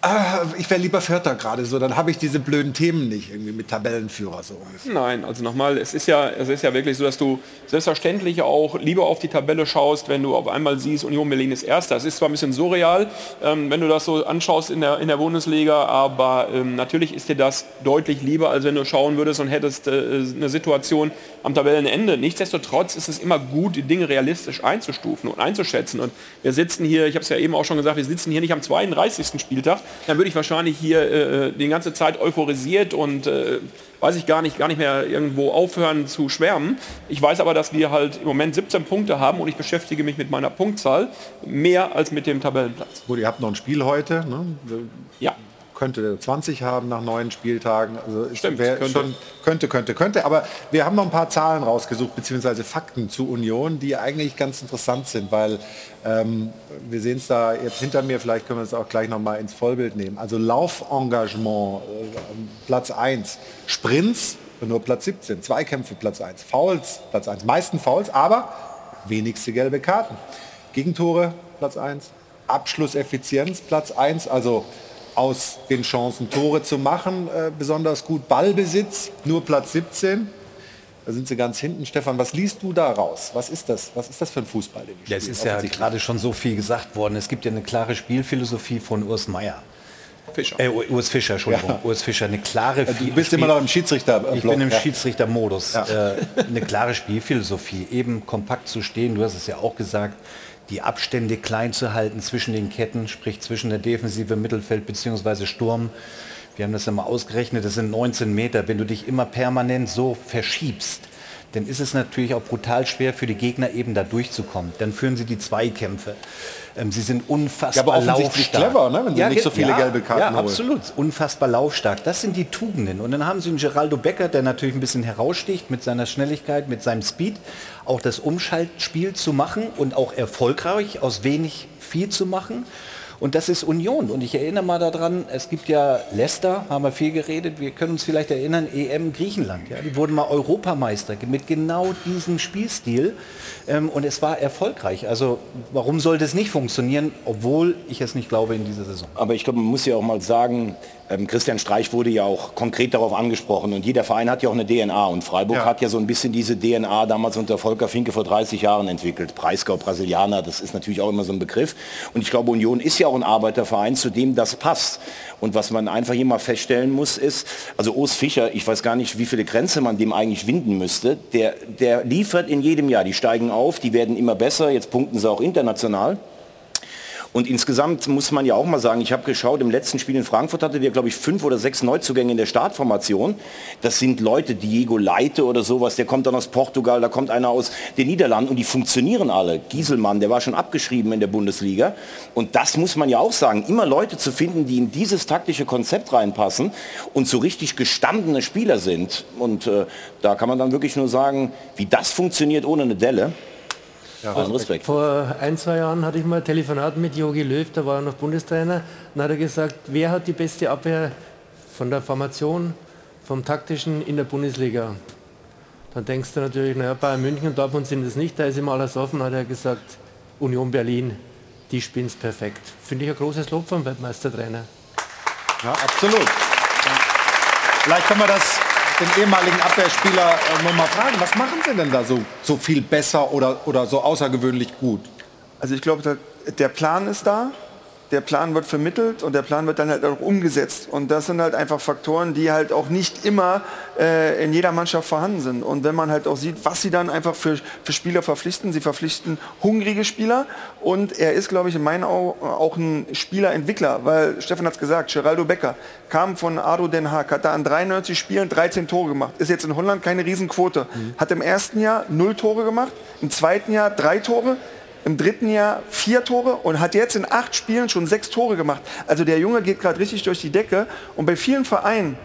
ah, ich wäre lieber Vierter gerade so, dann habe ich diese blöden Themen nicht irgendwie mit Tabellenführer so. Nein, also nochmal, es ist ja, es ist ja wirklich so, dass du selbstverständlich auch lieber auf die Tabelle schaust, wenn du auf einmal siehst, Union Berlin ist Erster. Es ist zwar ein bisschen surreal, ähm, wenn du das so anschaust in der, in der Bundesliga, aber ähm, natürlich ist dir das deutlich lieber, als wenn du schauen würdest und hättest äh, eine Situation am Tabellenende. Nichtsdestotrotz ist es immer gut, die Dinge realistisch einzustufen und einzuschätzen. Und wir sitzen hier, ich habe es ja eben auch schon gesagt, wir sitzen hier nicht am 32. Spieltag, dann würde ich wahrscheinlich hier äh, die ganze Zeit euphorisiert und äh, weiß ich gar nicht, gar nicht mehr irgendwo aufhören zu schwärmen. Ich weiß aber, dass wir halt im Moment 17 Punkte haben und ich beschäftige mich mit meiner Punktzahl mehr als mit dem Tabellenplatz. Gut, ihr habt noch ein Spiel heute. Ne? Ja. Könnte 20 haben nach neun Spieltagen. Also Stimmt, könnte. Schon, könnte, könnte, könnte. Aber wir haben noch ein paar Zahlen rausgesucht, beziehungsweise Fakten zu Union, die eigentlich ganz interessant sind, weil ähm, wir sehen es da jetzt hinter mir, vielleicht können wir es auch gleich noch mal ins Vollbild nehmen. Also Laufengagement, äh, Platz 1, Sprints nur Platz 17, Zweikämpfe Platz 1, Fouls Platz 1, meisten Fouls, aber wenigste gelbe Karten. Gegentore Platz 1, Abschlusseffizienz Platz 1, also aus den Chancen Tore zu machen, äh, besonders gut Ballbesitz, nur Platz 17. Da sind sie ganz hinten. Stefan, was liest du da raus? Was ist das? Was ist das für ein Fußball? Den Das ist ja gerade schon so viel gesagt worden. Es gibt ja eine klare Spielphilosophie von Urs Meier. Fischer. Äh, Urs Fischer, Entschuldigung. Ja. Urs Fischer, eine klare Du bist immer noch im Schiedsrichter. Ich bin im ja. Schiedsrichtermodus. Ja. Äh, eine klare Spielphilosophie, eben kompakt zu stehen. Du hast es ja auch gesagt, die Abstände klein zu halten zwischen den Ketten, sprich zwischen der Defensive, Mittelfeld bzw. Sturm. Wir haben das mal ausgerechnet, das sind 19 Meter. Wenn du dich immer permanent so verschiebst, dann ist es natürlich auch brutal schwer für die Gegner eben da durchzukommen. Dann führen sie die Zweikämpfe. Ähm, sie sind unfassbar Ja, aber offensichtlich laufstark. clever, ne, wenn sie nicht so viele gelbe Karten Ja, holen. absolut. Unfassbar laufstark. Das sind die Tugenden. Und dann haben sie einen Geraldo Becker, der natürlich ein bisschen heraussticht mit seiner Schnelligkeit, mit seinem Speed, auch das Umschaltspiel zu machen und auch erfolgreich aus wenig viel zu machen. Und das ist Union. Und ich erinnere mal daran, es gibt ja Leicester, haben wir viel geredet, wir können uns vielleicht erinnern, EM Griechenland. Ja, die wurden mal Europameister mit genau diesem Spielstil. Ähm, und es war erfolgreich. Also warum sollte es nicht funktionieren, obwohl ich es nicht glaube in dieser Saison. Aber ich glaube, man muss ja auch mal sagen, ähm, Christian Streich wurde ja auch konkret darauf angesprochen und jeder Verein hat ja auch eine DNA und Freiburg Ja. hat ja so ein bisschen diese DNA damals unter Volker Finke vor 30 Jahren entwickelt. Breisgau, Brasilianer, das ist natürlich auch immer so ein Begriff und ich glaube, Union ist ja auch ein Arbeiterverein, zu dem das passt. Und was man einfach hier mal feststellen muss, ist, also Urs Fischer, ich weiß gar nicht, wie viele Grenze man dem eigentlich winden müsste, der, der liefert in jedem Jahr, die steigen auf, die werden immer besser, jetzt punkten sie auch international. Und insgesamt muss man ja auch mal sagen, ich habe geschaut, im letzten Spiel in Frankfurt hatte der, glaube ich, fünf oder sechs Neuzugänge in der Startformation. Das sind Leute, Diego Leite oder sowas, der kommt dann aus Portugal, da kommt einer aus den Niederlanden und die funktionieren alle. Gieselmann, der war schon abgeschrieben in der Bundesliga. Und das muss man ja auch sagen, immer Leute zu finden, die in dieses taktische Konzept reinpassen und so richtig gestandene Spieler sind. Und äh, da kann man dann wirklich nur sagen, wie das funktioniert ohne eine Delle. Allen Respekt. Vor ein, zwei Jahren hatte ich mal ein Telefonat mit Jogi Löw, da war er noch Bundestrainer. Dann hat er gesagt, wer hat die beste Abwehr von der Formation, vom taktischen in der Bundesliga? Dann denkst du natürlich, naja, Bayern München und Dortmund sind es nicht, da ist immer alles offen, hat er gesagt, Union Berlin. die spielen es perfekt. Finde ich ein großes Lob vom Weltmeistertrainer. Ja, absolut. Vielleicht können wir das den ehemaligen Abwehrspieler äh, noch mal fragen. Was machen Sie denn da so, so viel besser oder, oder so außergewöhnlich gut? Also ich glaube, der Plan ist da, der Plan wird vermittelt und der Plan wird dann halt auch umgesetzt. Und das sind halt einfach Faktoren, die halt auch nicht immer äh, in jeder Mannschaft vorhanden sind. Und wenn man halt auch sieht, was sie dann einfach für, für Spieler verpflichten, sie verpflichten hungrige Spieler und er ist, glaube ich, in meinen Augen auch ein Spielerentwickler, weil Stefan hat es gesagt, Geraldo Becker kam von Ado Den Haag, hat da an 93 Spielen 13 Tore gemacht, ist jetzt in Holland keine Riesenquote, mhm. hat im ersten Jahr 0 Tore gemacht, im zweiten Jahr 3 Tore, im dritten Jahr vier Tore und hat jetzt in acht Spielen schon sechs Tore gemacht. Also der Junge geht gerade richtig durch die Decke. Und bei vielen Vereinen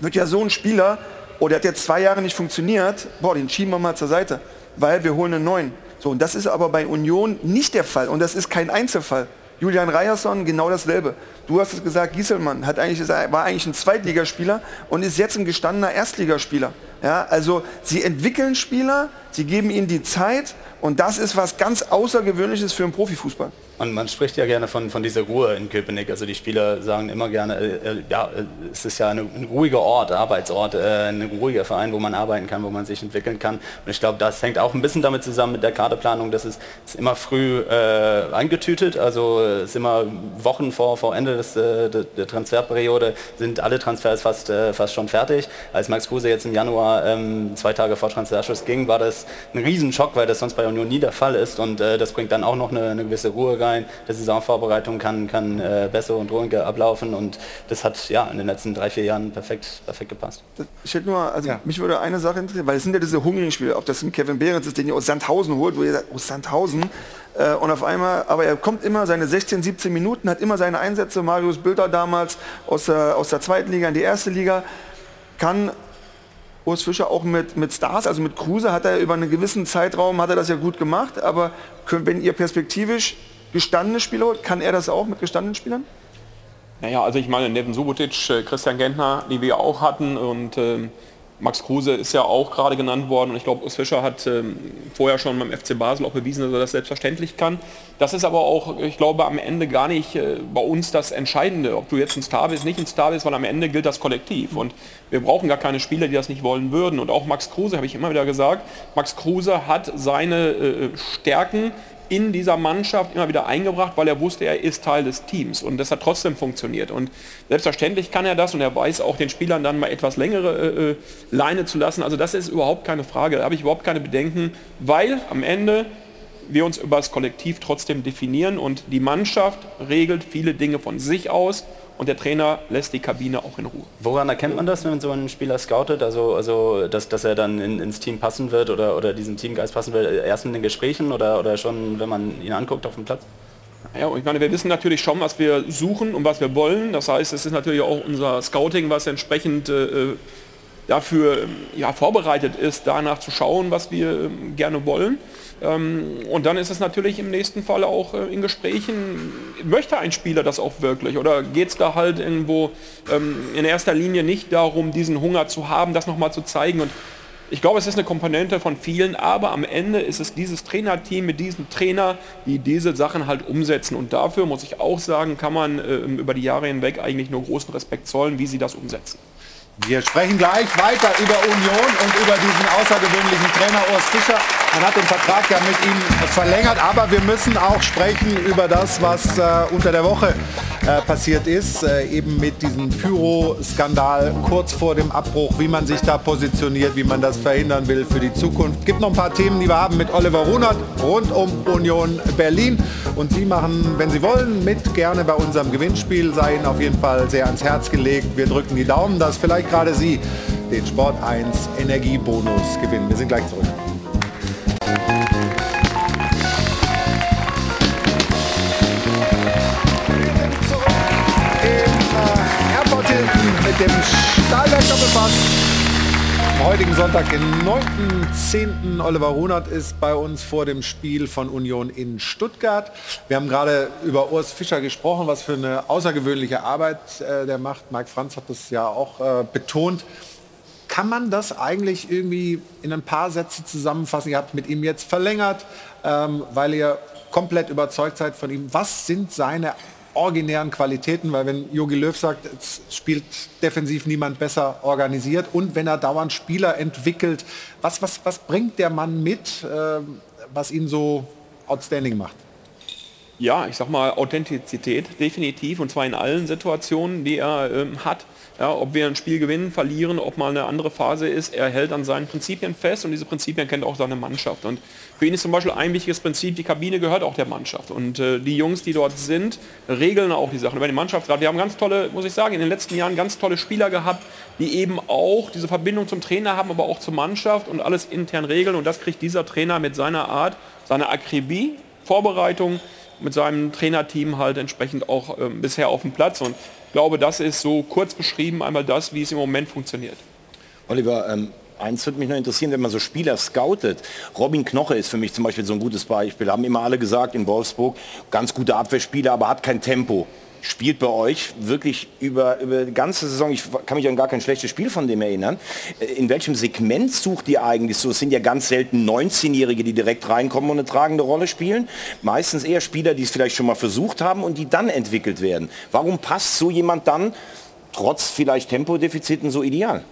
wird ja so ein Spieler, oh, der hat jetzt zwei Jahre nicht funktioniert, boah, den schieben wir mal zur Seite, weil wir holen einen neuen. So, und das ist aber bei Union nicht der Fall und das ist kein Einzelfall. Julian Reierson genau dasselbe. Du hast es gesagt, Gieselmann hat eigentlich, war eigentlich ein Zweitligaspieler und ist jetzt ein gestandener Erstligaspieler. Ja, also sie entwickeln Spieler, sie geben ihnen die Zeit und das ist was ganz Außergewöhnliches für einen Profifußball. Und man spricht ja gerne von, von dieser Ruhe in Köpenick. Also die Spieler sagen immer gerne, äh, äh ja, es ist ja eine, ein ruhiger Ort, Arbeitsort, äh, ein ruhiger Verein, wo man arbeiten kann, wo man sich entwickeln kann. Und ich glaube, das hängt auch ein bisschen damit zusammen mit der Kaderplanung. Das ist, ist immer früh äh, eingetütet. Also es ist immer Wochen vor, vor Ende des, äh, der Transferperiode sind alle Transfers fast, äh, fast schon fertig. Als Max Kruse jetzt im Januar ähm, zwei Tage vor Transferschluss ging, war das ein Riesenschock, weil das sonst bei Union nie der Fall ist. Und das bringt dann auch noch eine, eine gewisse Ruhe rein. Die Saisonvorbereitung kann, kann äh, besser und ruhiger ablaufen und das hat ja in den letzten drei, vier Jahren perfekt, perfekt gepasst. Ich hätte nur, also ja. mich würde eine Sache interessieren, weil es sind ja diese hungrigen Spiele, ob das ein Kevin Behrens ist, den ihr aus Sandhausen holt, wo ihr sagt, aus Sandhausen, äh, und auf einmal, aber er kommt immer seine 16, 17 Minuten, hat immer seine Einsätze, Marius Bilder damals aus der, aus der zweiten Liga in die erste Liga, kann Urs Fischer auch mit, mit Stars, also mit Kruse, hat er über einen gewissen Zeitraum, hat er das ja gut gemacht, aber können, wenn ihr perspektivisch gestandene Spieler holt, kann er das auch mit gestandenen Spielern? Naja, also ich meine, Neven Subotic, äh, Christian Gentner, die wir auch hatten und ähm, Max Kruse ist ja auch gerade genannt worden und ich glaube, Urs Fischer hat ähm, vorher schon beim FC Basel auch bewiesen, dass er das selbstverständlich kann. Das ist aber auch, ich glaube, am Ende gar nicht äh, bei uns das Entscheidende, ob du jetzt ein Star bist, nicht ein Star bist, weil am Ende gilt das Kollektiv und wir brauchen gar keine Spieler, die das nicht wollen würden. Und auch Max Kruse, habe ich immer wieder gesagt, Max Kruse hat seine äh, Stärken, in dieser Mannschaft immer wieder eingebracht, weil er wusste, er ist Teil des Teams und das hat trotzdem funktioniert. Und selbstverständlich kann er das und er weiß auch den Spielern dann mal etwas längere äh, äh, Leine zu lassen. Also das ist überhaupt keine Frage, da habe ich überhaupt keine Bedenken, weil am Ende wir uns über das Kollektiv trotzdem definieren und die Mannschaft regelt viele Dinge von sich aus und der Trainer lässt die Kabine auch in Ruhe. Woran erkennt man das, wenn man so einen Spieler scoutet? Also, also dass, dass er dann in, ins Team passen wird oder, oder diesem Teamgeist passen wird, erst in den Gesprächen oder, oder schon, wenn man ihn anguckt auf dem Platz? Ja, und ich meine, wir wissen natürlich schon, was wir suchen und was wir wollen. Das heißt, es ist natürlich auch unser Scouting, was entsprechend äh, dafür ja, vorbereitet ist, danach zu schauen, was wir äh, gerne wollen. Ähm, und dann ist es natürlich im nächsten Fall auch äh, in Gesprächen, möchte ein Spieler das auch wirklich? Oder geht es da halt irgendwo ähm, in erster Linie nicht darum, diesen Hunger zu haben, das nochmal zu zeigen? Und ich glaube, es ist eine Komponente von vielen, aber am Ende ist es dieses Trainerteam mit diesem Trainer, die diese Sachen halt umsetzen. Und dafür, muss ich auch sagen, kann man über die Jahre hinweg eigentlich nur großen Respekt zollen, wie sie das umsetzen. Wir sprechen gleich weiter über Union und über diesen außergewöhnlichen Trainer Urs Fischer. Man hat den Vertrag ja mit ihm verlängert, aber wir müssen auch sprechen über das, was äh, unter der Woche äh, passiert ist, äh, eben mit diesem Pyro-Skandal kurz vor dem Abbruch, wie man sich da positioniert, wie man das verhindern will für die Zukunft. Es gibt noch ein paar Themen, die wir haben mit Oliver Runert rund um Union Berlin. Und Sie machen, wenn Sie wollen, mit gerne bei unserem Gewinnspiel. Sei Ihnen auf jeden Fall sehr ans Herz gelegt. Wir drücken die Daumen, dass vielleicht gerade Sie den Sport 1 Energiebonus gewinnen. Wir sind gleich zurück. mit dem Stahlwerk Doppelpass. Heutigen Sonntag, den 9.10. Oliver Runert ist bei uns vor dem Spiel von Union in Stuttgart. Wir haben gerade über Urs Fischer gesprochen, was für eine außergewöhnliche Arbeit äh, der macht. Mike Franz hat das ja auch äh, betont. Kann man das eigentlich irgendwie in ein paar Sätze zusammenfassen? Ihr habt mit ihm jetzt verlängert, ähm, weil ihr komplett überzeugt seid von ihm. Was sind seine originären Qualitäten, weil wenn Jogi Löw sagt, es spielt defensiv niemand besser organisiert und wenn er dauernd Spieler entwickelt, was, was, was bringt der Mann mit, äh, was ihn so outstanding macht? Ja, ich sag mal Authentizität, definitiv, und zwar in allen Situationen, die er ähm, hat. Ja, ob wir ein Spiel gewinnen, verlieren, ob mal eine andere Phase ist, er hält an seinen Prinzipien fest und diese Prinzipien kennt auch seine Mannschaft. Und für ihn ist zum Beispiel ein wichtiges Prinzip, die Kabine gehört auch der Mannschaft. Und äh, die Jungs, die dort sind, regeln auch die Sachen über die Mannschaftsrat. Wir haben ganz tolle, muss ich sagen, in den letzten Jahren ganz tolle Spieler gehabt, die eben auch diese Verbindung zum Trainer haben, aber auch zur Mannschaft und alles intern regeln. Und das kriegt dieser Trainer mit seiner Art, seiner Akribie, Vorbereitung, mit seinem Trainerteam halt entsprechend auch ähm, bisher auf dem Platz. Und ich glaube, das ist so kurz beschrieben einmal das, wie es im Moment funktioniert. Oliver, ähm, eins würde mich noch interessieren, wenn man so Spieler scoutet. Robin Knoche ist für mich zum Beispiel so ein gutes Beispiel. Haben immer alle gesagt in Wolfsburg, ganz guter Abwehrspieler, aber hat kein Tempo spielt bei euch wirklich über, über die ganze Saison, ich kann mich an gar kein schlechtes Spiel von dem erinnern. Äh, in welchem Segment sucht ihr eigentlich so? Es sind ja ganz selten 19-Jährige, die direkt reinkommen und eine tragende Rolle spielen. Meistens eher Spieler, die es vielleicht schon mal versucht haben und die dann entwickelt werden. Warum passt so jemand dann, trotz vielleicht Tempodefiziten, so ideal?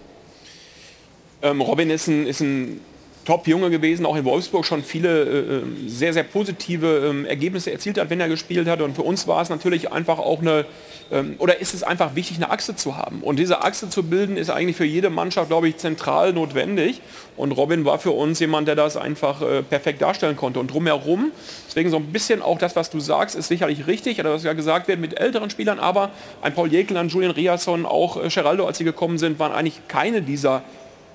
Ähm, Robin ist ein, ist ein Top-Junge gewesen, auch in Wolfsburg schon viele äh, äh, sehr, sehr positive äh, Ergebnisse erzielt hat, wenn er gespielt hat. Und für uns war es natürlich einfach auch eine, ähm, oder ist es einfach wichtig, eine Achse zu haben. Und diese Achse zu bilden, ist eigentlich für jede Mannschaft, glaube ich, zentral notwendig. Und Robin war für uns jemand, der das einfach äh, perfekt darstellen konnte. Und drumherum, deswegen so ein bisschen auch das, was du sagst, ist sicherlich richtig, oder was ja gesagt wird mit älteren Spielern, aber ein Paul Jäkel, ein Julian Riasson, auch äh, Geraldo, als sie gekommen sind, waren eigentlich keine dieser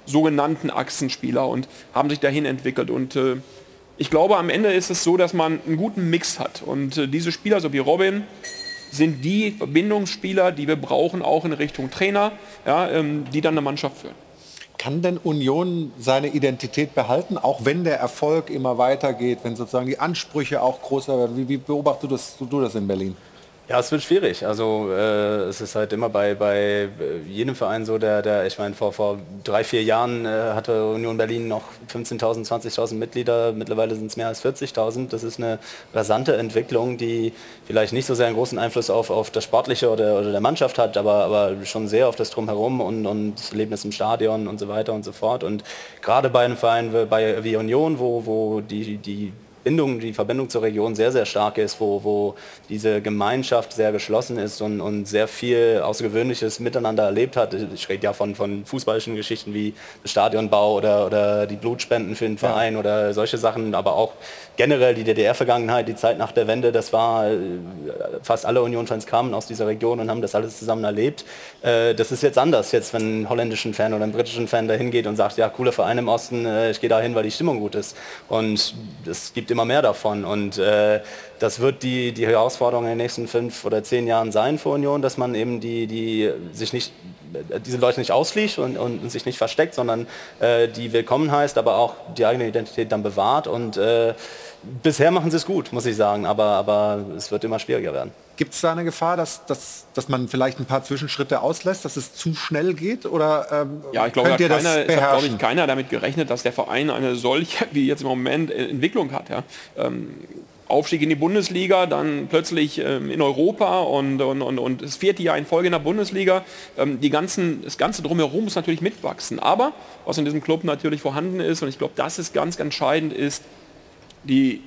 sogenannten Achsenspieler und haben sich dahin entwickelt. Und äh, ich glaube, am Ende ist es so, dass man einen guten Mix hat. Und äh, diese Spieler, so wie Robin, sind die Verbindungsspieler, die wir brauchen, auch in Richtung Trainer, ja, ähm, die dann eine Mannschaft führen. Kann denn Union seine Identität behalten, auch wenn der Erfolg immer weitergeht, wenn sozusagen die Ansprüche auch größer werden? Wie, wie beobachtest du das, du das in Berlin? Ja, es wird schwierig. Also äh, es ist halt immer bei, bei äh, jedem Verein so, der, der ich meine, vor, vor drei, vier Jahren äh, hatte Union Berlin noch 15.000, 20.000 Mitglieder, mittlerweile sind es mehr als 40.000. Das ist eine rasante Entwicklung, die vielleicht nicht so sehr einen großen Einfluss auf, auf das Sportliche oder, oder der Mannschaft hat, aber, aber schon sehr auf das Drumherum und, und das Erlebnis im Stadion und so weiter und so fort. Und gerade bei einem Verein wie, wie Union, wo, wo die, die Bindung, die Verbindung zur Region sehr, sehr stark ist, wo, wo diese Gemeinschaft sehr geschlossen ist und, und sehr viel Außergewöhnliches miteinander erlebt hat. Ich rede ja von, von fußballischen Geschichten wie Stadionbau oder, oder die Blutspenden für den Verein ja. oder solche Sachen, aber auch generell die DDR-Vergangenheit, die Zeit nach der Wende, das war, äh, fast alle Union-Fans kamen aus dieser Region und haben das alles zusammen erlebt. Äh, das ist jetzt anders, jetzt wenn ein holländischen Fan oder ein britischen Fan dahin geht und sagt, ja, cooler Verein im Osten, äh, ich gehe da hin, weil die Stimmung gut ist. Und es gibt immer mehr davon. Und das wird die, die Herausforderung in den nächsten fünf oder zehn Jahren sein für Union, dass man eben die, die sich nicht diese Leute nicht ausschließt und, und, sich nicht versteckt, sondern äh, die willkommen heißt, aber auch die eigene Identität dann bewahrt. Und äh, bisher machen sie es gut, muss ich sagen, aber, aber es wird immer schwieriger werden. Gibt es da eine Gefahr, dass, dass, dass man vielleicht ein paar Zwischenschritte auslässt, dass es zu schnell geht? Oder ähm, ja, ich glaube, könnt ihr keiner, das es hat, glaube ich, keiner damit gerechnet, dass der Verein eine solche, wie jetzt im Moment, äh, Entwicklung hat. Ja. Ähm, Aufstieg in die Bundesliga, dann plötzlich ähm, in Europa und, und, und, und, das vierte Jahr in Folge in der Bundesliga. Ähm, die ganzen, das Ganze drumherum muss natürlich mitwachsen. Aber was in diesem Club natürlich vorhanden ist, und ich glaube, das ist ganz entscheidend, ist die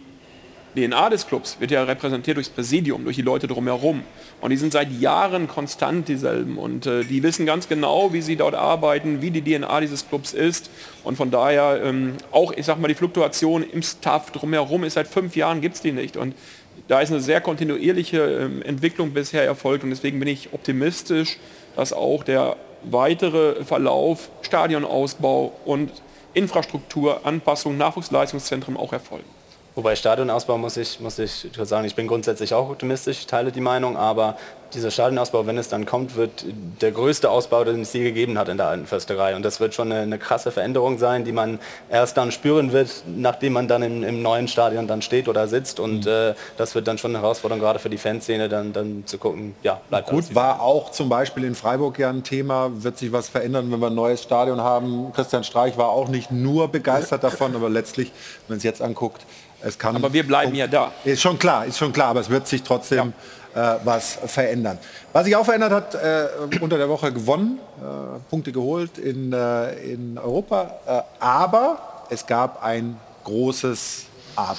DNA des Clubs wird ja repräsentiert durchs Präsidium, durch die Leute drumherum. Und die sind seit Jahren konstant dieselben. Und äh, die wissen ganz genau, wie sie dort arbeiten, wie die DNA dieses Clubs ist. Und von daher ähm, auch, ich sag mal, die Fluktuation im Staff drumherum ist seit fünf Jahren, gibt es die nicht. Und da ist eine sehr kontinuierliche ähm, Entwicklung bisher erfolgt. Und deswegen bin ich optimistisch, dass auch der weitere Verlauf, Stadionausbau und Infrastruktur, Anpassung, Nachwuchsleistungszentren auch erfolgen. Wobei Stadionausbau muss ich, muss ich sagen, ich bin grundsätzlich auch optimistisch, teile die Meinung, aber dieser Stadionausbau, wenn es dann kommt, wird der größte Ausbau, den es je gegeben hat in der alten Försterei. Und das wird schon eine, eine krasse Veränderung sein, die man erst dann spüren wird, nachdem man dann im, im neuen Stadion dann steht oder sitzt. Und Mhm. äh, das wird dann schon eine Herausforderung, gerade für die Fanszene, dann, dann zu gucken, ja, bleibt Gut, war auch zum Beispiel in Freiburg ja ein Thema. Wird sich was verändern, wenn wir ein neues Stadion haben? Christian Streich war auch nicht nur begeistert davon, aber letztlich, wenn man es jetzt anguckt, es kann... Aber wir bleiben ja da. Ist schon klar, ist schon klar, aber es wird sich trotzdem äh, was verändern. Was sich auch verändert hat, äh, unter der Woche gewonnen, äh, Punkte geholt in, äh, in Europa, äh, aber es gab ein großes Aber.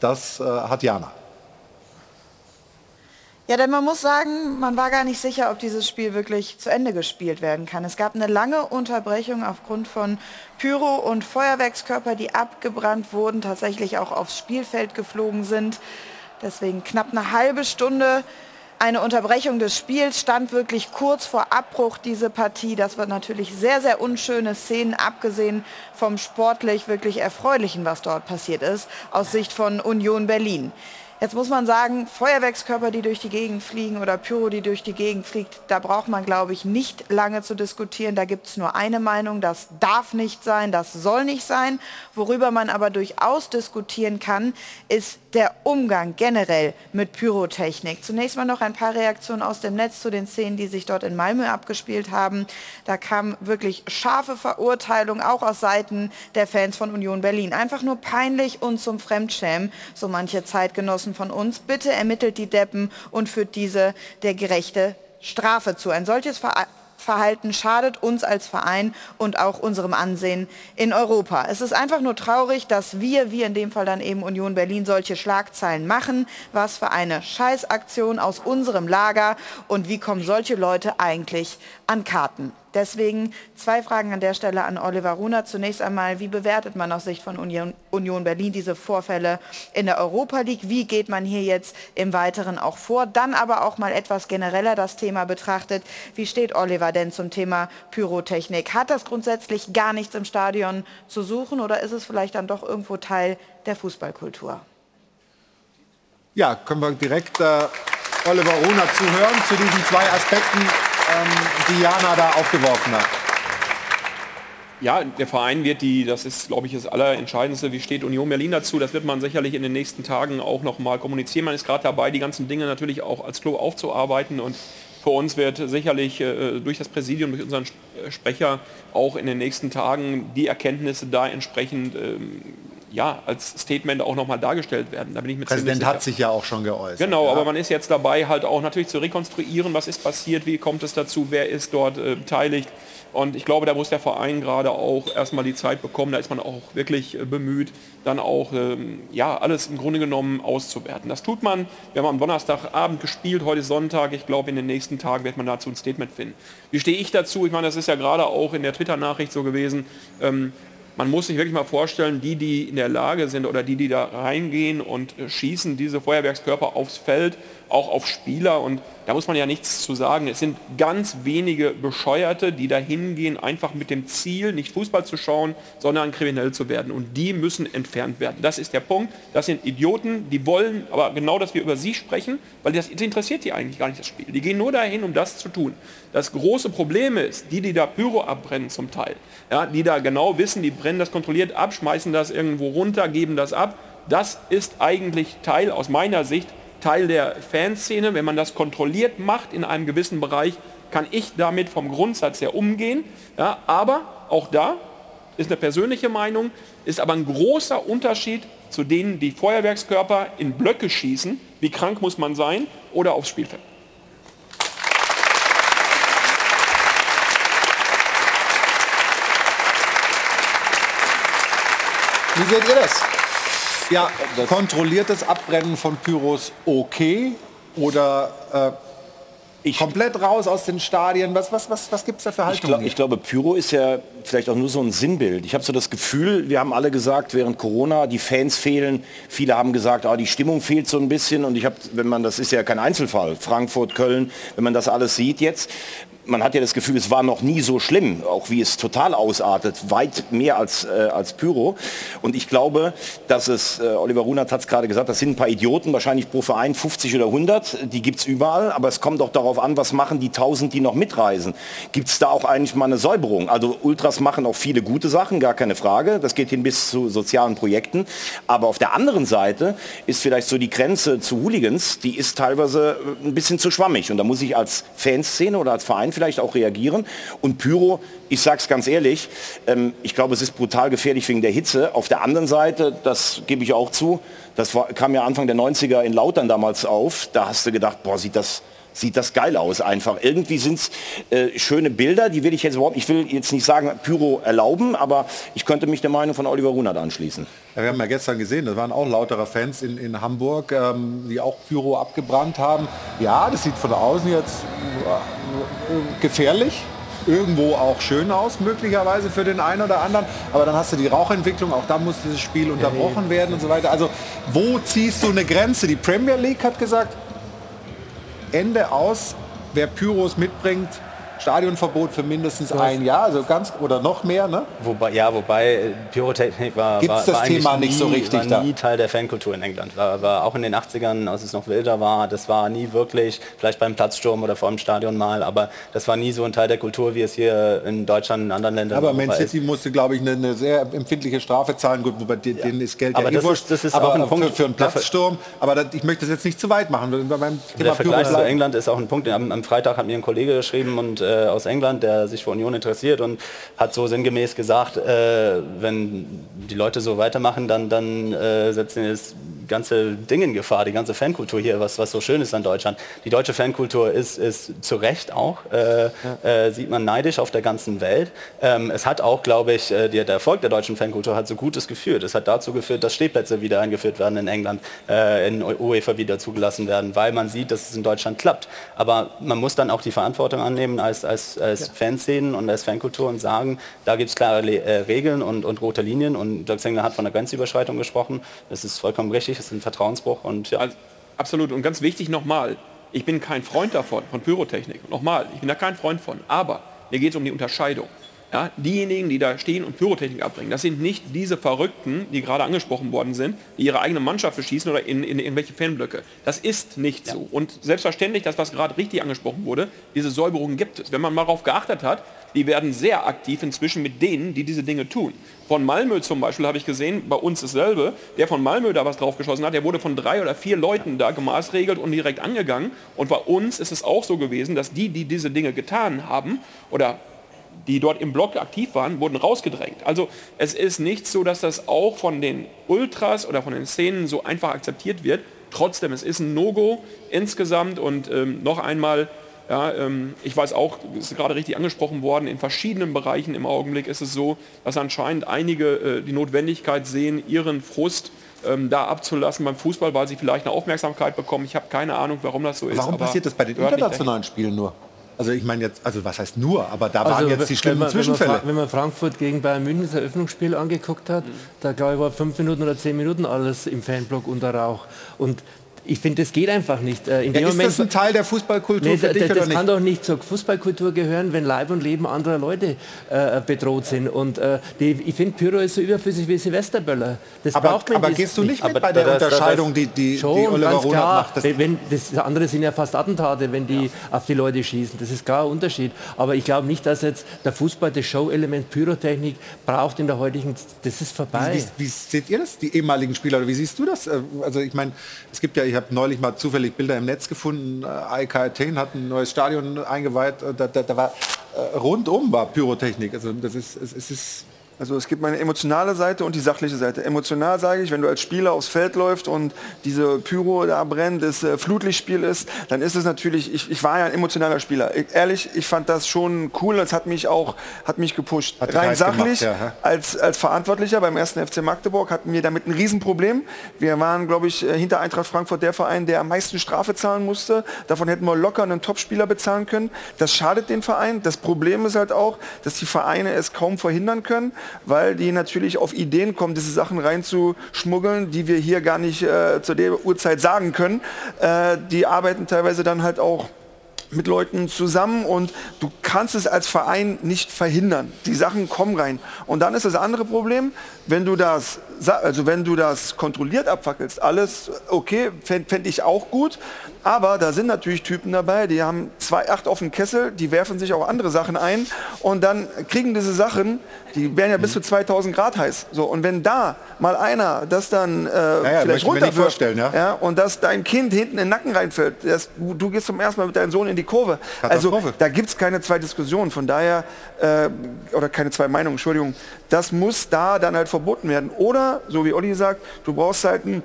Das äh, hat Jana. Ja, denn man muss sagen, man war gar nicht sicher, ob dieses Spiel wirklich zu Ende gespielt werden kann. Es gab eine lange Unterbrechung aufgrund von Pyro- und Feuerwerkskörper, die abgebrannt wurden, tatsächlich auch aufs Spielfeld geflogen sind. Deswegen knapp eine halbe Stunde eine Unterbrechung des Spiels, stand wirklich kurz vor Abbruch diese Partie. Das wird natürlich sehr, sehr unschöne Szenen, abgesehen vom sportlich wirklich Erfreulichen, was dort passiert ist, aus Sicht von Union Berlin. Jetzt muss man sagen, Feuerwerkskörper, die durch die Gegend fliegen oder Pyro, die durch die Gegend fliegt, da braucht man, glaube ich, nicht lange zu diskutieren. Da gibt es nur eine Meinung, das darf nicht sein, das soll nicht sein. Worüber man aber durchaus diskutieren kann, ist der Umgang generell mit Pyrotechnik. Zunächst mal noch ein paar Reaktionen aus dem Netz zu den Szenen, die sich dort in Malmö abgespielt haben. Da kam wirklich scharfe Verurteilung, auch aus Seiten der Fans von Union Berlin. Einfach nur peinlich und zum Fremdschämen, so manche Zeitgenossen von uns. Bitte ermittelt die Deppen und führt diese der gerechte Strafe zu. Ein solches Ver Verhalten schadet uns als Verein und auch unserem Ansehen in Europa. Es ist einfach nur traurig, dass wir, wie in dem Fall dann eben Union Berlin, solche Schlagzeilen machen. Was für eine Scheißaktion aus unserem Lager und wie kommen solche Leute eigentlich an Karten? Deswegen zwei Fragen an der Stelle an Oliver Runer. Zunächst einmal, wie bewertet man aus Sicht von Union, Union Berlin diese Vorfälle in der Europa League? Wie geht man hier jetzt im Weiteren auch vor? Dann aber auch mal etwas genereller das Thema betrachtet. Wie steht Oliver denn zum Thema Pyrotechnik? Hat das grundsätzlich gar nichts im Stadion zu suchen oder ist es vielleicht dann doch irgendwo Teil der Fußballkultur? Ja, können wir direkt äh, Oliver Runer zuhören zu diesen zwei Aspekten, ähm, die Jana da aufgeworfen hat. Ja, der Verein wird die, das ist, glaube ich, das Allerentscheidendste, wie steht Union Berlin dazu, das wird man sicherlich in den nächsten Tagen auch noch mal kommunizieren. Man ist gerade dabei, die ganzen Dinge natürlich auch als Club aufzuarbeiten und für uns wird sicherlich äh, durch das Präsidium, durch unseren Sp- Sprecher auch in den nächsten Tagen die Erkenntnisse da entsprechend ähm, ja, als Statement auch nochmal dargestellt werden. Da bin ich mir Präsident hat sich ja auch schon geäußert. Genau, ja. aber man ist jetzt dabei, halt auch natürlich zu rekonstruieren, was ist passiert, wie kommt es dazu, wer ist dort äh, beteiligt. Und ich glaube, da muss der Verein gerade auch erstmal die Zeit bekommen, da ist man auch wirklich äh, bemüht, dann auch ähm, ja, alles im Grunde genommen auszuwerten. Das tut man, wir haben am Donnerstagabend gespielt, heute Sonntag, ich glaube in den nächsten Tagen wird man dazu ein Statement finden. Wie stehe ich dazu? Ich meine, das ist ja gerade auch in der Twitter-Nachricht so gewesen, ähm, man muss sich wirklich mal vorstellen, die, die in der Lage sind oder die, die da reingehen und äh, schießen diese Feuerwerkskörper aufs Feld, auch auf Spieler und da muss man ja nichts zu sagen. Es sind ganz wenige Bescheuerte, die da hingehen, einfach mit dem Ziel, nicht Fußball zu schauen, sondern kriminell zu werden. Und die müssen entfernt werden. Das ist der Punkt. Das sind Idioten, die wollen aber genau, dass wir über sie sprechen, weil das interessiert die eigentlich gar nicht das Spiel. Die gehen nur dahin, um das zu tun. Das große Problem ist, die, die da Pyro abbrennen zum Teil, ja, die da genau wissen, die brennen das kontrolliert ab, schmeißen das irgendwo runter, geben das ab. Das ist eigentlich Teil aus meiner Sicht Teil der Fanszene. Wenn man das kontrolliert macht in einem gewissen Bereich, kann ich damit vom Grundsatz her umgehen. Ja, aber auch da ist eine persönliche Meinung, ist aber ein großer Unterschied zu denen, die Feuerwerkskörper in Blöcke schießen. Wie krank muss man sein? Oder aufs Spielfeld. Wie seht ihr das? Ja, kontrolliertes Abbrennen von Pyros okay oder äh, komplett raus aus den Stadien? Was, was, was, was gibt es da für Ich, Haltungen? glaub, ich glaube, Pyro ist ja vielleicht auch nur so ein Sinnbild. Ich habe so das Gefühl, wir haben alle gesagt, während Corona, die Fans fehlen. Viele haben gesagt, ah, die Stimmung fehlt so ein bisschen. Und ich habe, wenn man, das ist ja kein Einzelfall, Frankfurt, Köln, wenn man das alles sieht jetzt, man hat ja das Gefühl, es war noch nie so schlimm, auch wie es total ausartet, weit mehr als, äh, als Pyro. Und ich glaube, dass es, äh, Oliver Runert hat es gerade gesagt, das sind ein paar Idioten, wahrscheinlich pro Verein 50 oder 100, die gibt es überall, aber es kommt auch darauf an, was machen die 1000, die noch mitreisen. Gibt es da auch eigentlich mal eine Säuberung? Also Ultras machen auch viele gute Sachen, gar keine Frage, das geht hin bis zu sozialen Projekten, aber auf der anderen Seite ist vielleicht so die Grenze zu Hooligans, die ist teilweise äh, ein bisschen zu schwammig und da muss ich als Fanszene oder als Verein vielleicht auch reagieren. Und Pyro, ich sage es ganz ehrlich, ähm, ich glaube, es ist brutal gefährlich wegen der Hitze. Auf der anderen Seite, das gebe ich auch zu, das war, kam ja Anfang der 90er in Lautern damals auf, da hast du gedacht, boah, sieht das sieht das geil aus einfach. Irgendwie sind es äh, schöne Bilder, die will ich jetzt überhaupt, ich will jetzt nicht sagen Pyro erlauben, aber ich könnte mich der Meinung von Oliver Runert anschließen. Ja, wir haben ja gestern gesehen, das waren auch lautere Fans in, in Hamburg, ähm, die auch Pyro abgebrannt haben. Ja, das sieht von außen jetzt gefährlich, irgendwo auch schön aus, möglicherweise für den einen oder anderen. Aber dann hast du die Rauchentwicklung, auch da muss das Spiel unterbrochen werden und so weiter. Also wo ziehst du eine Grenze? Die Premier League hat gesagt, Ende aus, wer Pyros mitbringt, Stadionverbot für mindestens ein Jahr, also ganz oder noch mehr, ne? Wobei, ja, wobei äh, Pyrotechnik war, Gibt's war, das war Thema eigentlich nicht so nie, richtig war da? nie Teil der Fankultur in England. War, war auch in den 80ern, als es noch wilder war, das war nie wirklich, vielleicht beim Platzsturm oder vor dem Stadion mal, aber das war nie so ein Teil der Kultur, wie es hier in Deutschland und in anderen Ländern Aber Man Europa ist. City musste, glaube ich, eine, eine sehr empfindliche Strafe zahlen. Gut, wobei ja. denen ist Geld Aber ja das eh wurscht. ist- das ist aber auch ein für, Punkt, für einen der- Platzsturm. Aber das, ich möchte das jetzt nicht zu weit machen. Beim Thema Der Vergleich Pyro zu. England ist auch ein Punkt. Am, am Freitag hat mir ein Kollege geschrieben und äh, aus England, der sich für Union interessiert und hat so sinngemäß gesagt, äh, wenn die Leute so weitermachen, dann, dann äh, setzen das ganze Ding in Gefahr, die ganze Fankultur hier, was, was so schön ist an Deutschland. Die deutsche Fankultur ist, ist zu Recht auch, äh, äh, sieht man neidisch auf der ganzen Welt. Ähm, es hat auch, glaube ich, äh, der, der Erfolg der deutschen Fankultur hat so Gutes geführt. Es hat dazu geführt, dass Stehplätze wieder eingeführt werden in England, äh, in UEFA wieder zugelassen werden, weil man sieht, dass es in Deutschland klappt. Aber man muss dann auch die Verantwortung annehmen als, als, als Fanszenen und als Fankultur und sagen, da gibt es klare Le äh, Regeln und, und rote Linien. Und Dirk Sengler hat von der Grenzüberschreitung gesprochen. Das ist vollkommen richtig, das ist ein Vertrauensbruch. Und ja. Absolut. Und ganz wichtig nochmal, ich bin kein Freund davon, von Pyrotechnik. Nochmal, ich bin da kein Freund von. Aber mir geht es um die Unterscheidung. Ja, diejenigen, die da stehen und Pyrotechnik abbringen, das sind nicht diese Verrückten, die gerade angesprochen worden sind, die ihre eigene Mannschaft beschießen oder in, in irgendwelche Fanblöcke. Das ist nicht so. Und selbstverständlich, das, was gerade richtig angesprochen wurde, diese Säuberungen gibt es. Wenn man mal darauf geachtet hat, die werden sehr aktiv inzwischen mit denen, die diese Dinge tun. Von Malmö zum Beispiel habe ich gesehen, bei uns dasselbe, der von Malmö da was drauf geschossen hat, der wurde von drei oder vier Leuten da gemaßregelt und direkt angegangen. Und bei uns ist es auch so gewesen, dass die, die diese Dinge getan haben oder die dort im Block aktiv waren, wurden rausgedrängt. Also es ist nicht so, dass das auch von den Ultras oder von den Szenen so einfach akzeptiert wird. Trotzdem, es ist ein No-Go insgesamt und ähm, noch einmal, ja, ähm, ich weiß auch, es ist gerade richtig angesprochen worden, in verschiedenen Bereichen im Augenblick ist es so, dass anscheinend einige äh, die Notwendigkeit sehen, ihren Frust ähm, da abzulassen beim Fußball, weil sie vielleicht eine Aufmerksamkeit bekommen. Ich habe keine Ahnung, warum das so ist. Warum aber passiert das bei den internationalen Spielen nur? Also ich meine jetzt, also was heißt nur, aber da waren Also, jetzt die wenn schlimmen man, wenn man, Zwischenfälle. Fra- wenn man Frankfurt gegen Bayern München das Eröffnungsspiel angeguckt hat, da glaube ich war fünf Minuten oder zehn Minuten alles im Fanblock unter Rauch. Und ich finde, das geht einfach nicht. Äh, In Ja, dem ist Moment, das ein Teil der Fußballkultur Nee, für dich das oder nicht? kann doch nicht zur Fußballkultur gehören, wenn Leib und Leben anderer Leute äh, bedroht sind. Und äh, die, ich finde, Pyro ist so überflüssig wie Silvesterböller. Das Aber- braucht man aber das gehst du nicht mit Aber bei der das- das- Unterscheidung, die- die- Schon, die Oliver Runert macht? Das- Wenn, wenn, das andere sind ja fast Attentate, wenn die auf die Leute schießen. Das ist klar ein Unterschied. Aber ich glaube nicht, dass jetzt der Fußball das Show-Element Pyrotechnik braucht in der heutigen... Das ist vorbei. Wie, wie, wie seht ihr das, die ehemaligen Spieler? Oder wie siehst du das? Äh, Also ich meine, es gibt ja, ich habe neulich mal zufällig Bilder im Netz gefunden. Äh, AEK Athen hat ein neues Stadion eingeweiht. Äh, Da, da, da war äh, rundum war Pyrotechnik. Also das ist, es, es ist Also es gibt meine emotionale Seite und die sachliche Seite. Emotional sage ich, wenn du als Spieler aufs Feld läufst und diese Pyro da brennt, das äh, Flutlichtspiel ist, dann ist es natürlich, ich, ich war ja ein emotionaler Spieler. Ich, ehrlich, ich fand das schon cool, das hat mich auch, hat mich gepusht. Hat Rein sachlich, gemacht, ja, als, als Verantwortlicher beim ersten FC Magdeburg hatten wir damit ein Riesenproblem. Wir waren, glaube ich, äh, hinter Eintracht Frankfurt der Verein, der am meisten Strafe zahlen musste. Davon hätten wir locker einen Topspieler bezahlen können. Das schadet den Verein. Das Problem ist halt auch, dass die Vereine es kaum verhindern können, weil die natürlich auf Ideen kommen, diese Sachen reinzuschmuggeln, die wir hier gar nicht äh, zu der Uhrzeit sagen können. Äh, die arbeiten teilweise dann halt auch mit Leuten zusammen und du kannst es als Verein nicht verhindern. Die Sachen kommen rein. Und dann ist das andere Problem, wenn du das, also wenn du das kontrolliert abfackelst, alles okay, fände fänd ich auch gut. Aber da sind natürlich Typen dabei, die haben 2,8 auf dem Kessel, die werfen sich auch andere Sachen ein und dann kriegen diese Sachen, die werden ja bis zu 2000 Grad heiß. So, und wenn da mal einer das dann äh, ja, vielleicht runterwirft, ja. ja, und dass dein Kind hinten in den Nacken reinfällt, das, du, du gehst zum ersten Mal mit deinem Sohn in die Kurve. Also da gibt es keine zwei Diskussionen. Von daher, äh, oder keine zwei Meinungen, Entschuldigung, das muss da dann halt verboten werden. Oder, so wie Olli sagt, du brauchst halt einen,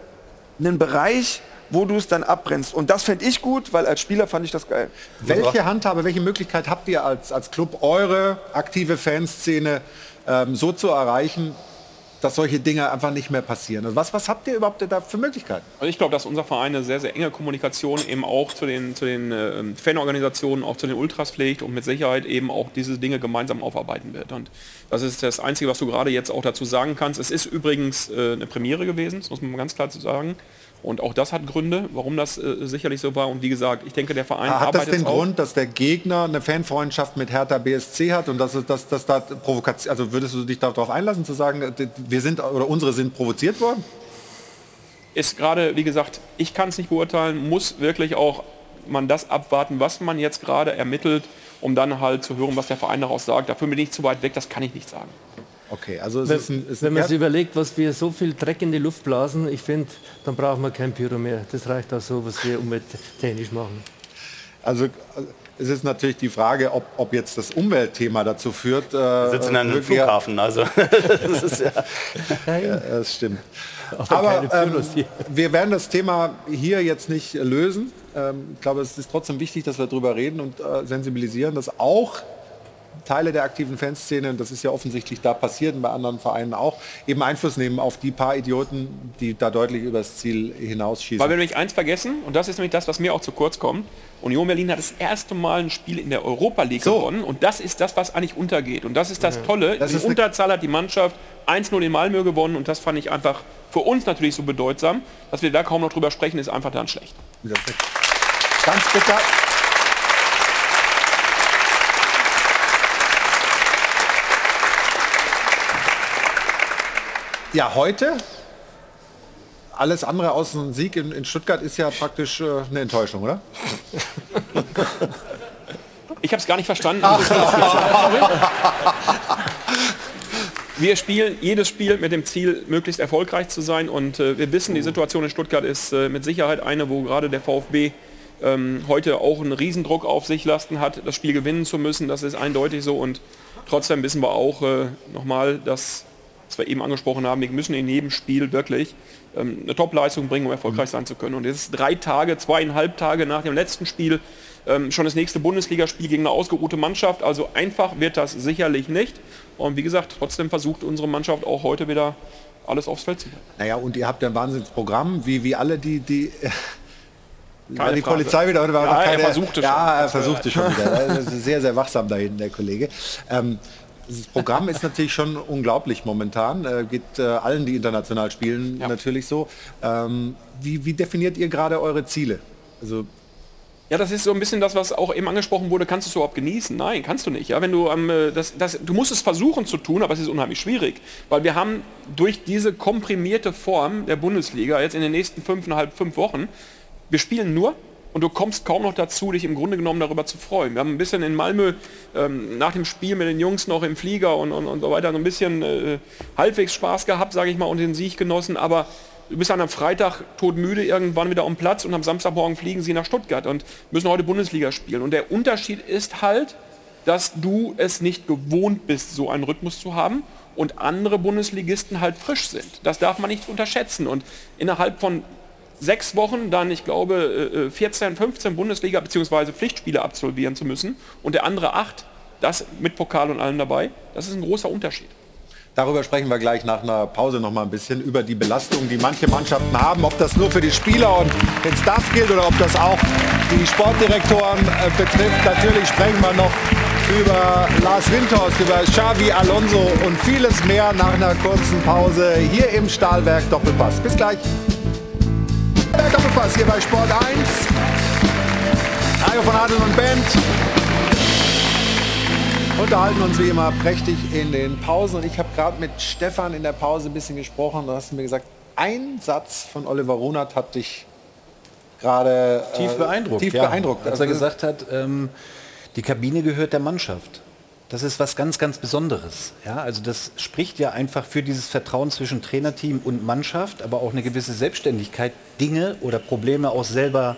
einen Bereich, wo du es dann abbrennst. Und das fände ich gut, weil als Spieler fand ich das geil. Welche Handhabe, welche Möglichkeit habt ihr als, als Club, eure aktive Fanszene ähm, so zu erreichen, dass solche Dinge einfach nicht mehr passieren? Also was, was habt ihr überhaupt da für Möglichkeiten? Also ich glaube, dass unser Verein eine sehr, sehr enge Kommunikation eben auch zu den, zu den äh, Fanorganisationen, auch zu den Ultras pflegt und mit Sicherheit eben auch diese Dinge gemeinsam aufarbeiten wird. Und das ist das Einzige, was du gerade jetzt auch dazu sagen kannst. Es ist übrigens äh, eine Premiere gewesen, das muss man ganz klar zu sagen. Und auch das hat Gründe, warum das äh, sicherlich so war. Und wie gesagt, ich denke, der Verein Hat das arbeitet den auch. Grund, dass der Gegner eine Fanfreundschaft mit Hertha BSC hat und dass dass da Provokation, also würdest du dich darauf einlassen zu sagen, äh, wir sind oder unsere sind provoziert worden? ist gerade, wie gesagt, ich kann es nicht beurteilen, muss wirklich auch man das abwarten, was man jetzt gerade ermittelt, um dann halt zu hören, was der Verein daraus sagt. Dafür bin ich zu weit weg, das kann ich nicht sagen. Okay, also es Wenn, ist ein, ist wenn man sich überlegt, was wir so viel Dreck in die Luft blasen, ich finde, dann brauchen wir kein Pyro mehr. Das reicht auch so, was wir umwelttechnisch machen. Also äh, es ist natürlich die Frage, ob, ob jetzt das Umweltthema dazu führt. Äh, Wir sitzen an einem Flughafen, also das ist ja... Ja, das stimmt. Aber ähm, wir werden das Thema hier jetzt nicht lösen. Ähm, ich glaube, es ist trotzdem wichtig, dass wir darüber reden und äh, sensibilisieren, dass auch Teile der aktiven Fanszene, und das ist ja offensichtlich da passiert und bei anderen Vereinen auch, eben Einfluss nehmen auf die paar Idioten, die da deutlich übers Ziel hinausschießen. Weil wir nämlich eins vergessen, und das ist nämlich das, was mir auch zu kurz kommt. Union Berlin hat das erste Mal ein Spiel in der Europa League gewonnen und das ist das, was eigentlich untergeht. Und das ist das Tolle. Das die Unterzahl hat die Mannschaft 1-0 in Malmö gewonnen und das fand ich einfach für uns natürlich so bedeutsam, dass wir da kaum noch drüber sprechen, ist einfach dann schlecht. Ganz bitter. Ja, heute alles andere aus einem Sieg in, in Stuttgart ist ja praktisch äh, eine Enttäuschung, oder? Ich habe es gar nicht verstanden. wir spielen jedes Spiel mit dem Ziel, möglichst erfolgreich zu sein. Und äh, wir wissen, die Situation in Stuttgart ist äh, mit Sicherheit eine, wo gerade der VfB ähm, heute auch einen Riesendruck auf sich lasten hat, das Spiel gewinnen zu müssen. Das ist eindeutig so. Und trotzdem wissen wir auch äh, nochmal, dass, was wir eben angesprochen haben, wir müssen in jedem Spiel wirklich ähm, eine Top-Leistung bringen, um erfolgreich sein zu können. Und jetzt ist drei Tage, zweieinhalb Tage nach dem letzten Spiel ähm, schon das nächste Bundesligaspiel gegen eine ausgeruhte Mannschaft. Also einfach wird das sicherlich nicht. Und wie gesagt, trotzdem versucht unsere Mannschaft auch heute wieder alles aufs Feld zu bringen. Naja, und ihr habt ja ein Wahnsinnsprogramm, wie, wie alle, die... die Keine die Frage. Polizei wieder? Oder war Ja, noch er keine, versuchte schon. Ja, er versuchte schon wieder. Das ist sehr, sehr wachsam da hinten, der Kollege. Ähm, das Programm ist natürlich schon unglaublich momentan. Äh, geht äh, allen, die international spielen, natürlich so. Ähm, wie, wie definiert ihr gerade eure Ziele? Also Ja, das ist so ein bisschen das, was auch eben angesprochen wurde. Kannst du es überhaupt genießen? Nein, kannst du nicht. Ja, wenn du am, äh, das, das, du musst es versuchen zu tun, aber es ist unheimlich schwierig, weil wir haben durch diese komprimierte Form der Bundesliga jetzt in den nächsten fünfeinhalb, fünf Wochen, wir spielen nur und du kommst kaum noch dazu, dich im Grunde genommen darüber zu freuen. Wir haben ein bisschen in Malmö ähm, nach dem Spiel mit den Jungs noch im Flieger und, und, und so weiter so ein bisschen äh, halbwegs Spaß gehabt, sage ich mal, und den Sieg genossen, aber du bist dann am Freitag todmüde irgendwann wieder am Platz und am Samstagmorgen fliegen sie nach Stuttgart und müssen heute Bundesliga spielen. Und der Unterschied ist halt, dass du es nicht gewohnt bist, so einen Rhythmus zu haben und andere Bundesligisten halt frisch sind. Das darf man nicht unterschätzen. Und innerhalb von sechs Wochen dann, ich glaube, äh, 14, 15 Bundesliga bzw. Pflichtspiele absolvieren zu müssen und der andere acht, das mit Pokal und allem dabei, das ist ein großer Unterschied. Darüber sprechen wir gleich nach einer Pause noch mal ein bisschen über die Belastung, die manche Mannschaften haben, ob das nur für die Spieler und den Staff gilt oder ob das auch die Sportdirektoren äh, betrifft. Natürlich sprechen wir noch über Lars Windhorst, über Xavi Alonso und vieles mehr nach einer kurzen Pause hier im Stahlwerk Doppelpass. Bis gleich. Der Doppelpass hier bei Sport 1. Mario von Adel und Band unterhalten uns wie immer prächtig in den Pausen. Und ich habe gerade mit Stefan in der Pause ein bisschen gesprochen. Da hast du mir gesagt, ein Satz von Oliver Runert hat dich gerade Tief äh, beeindruckt. Tief ja. beeindruckt. Als er Also, gesagt hat, ähm, die Kabine gehört der Mannschaft. Das ist was ganz, ganz Besonderes. Ja, also das spricht ja einfach für dieses Vertrauen zwischen Trainerteam und Mannschaft, aber auch eine gewisse Selbstständigkeit, Dinge oder Probleme auch selber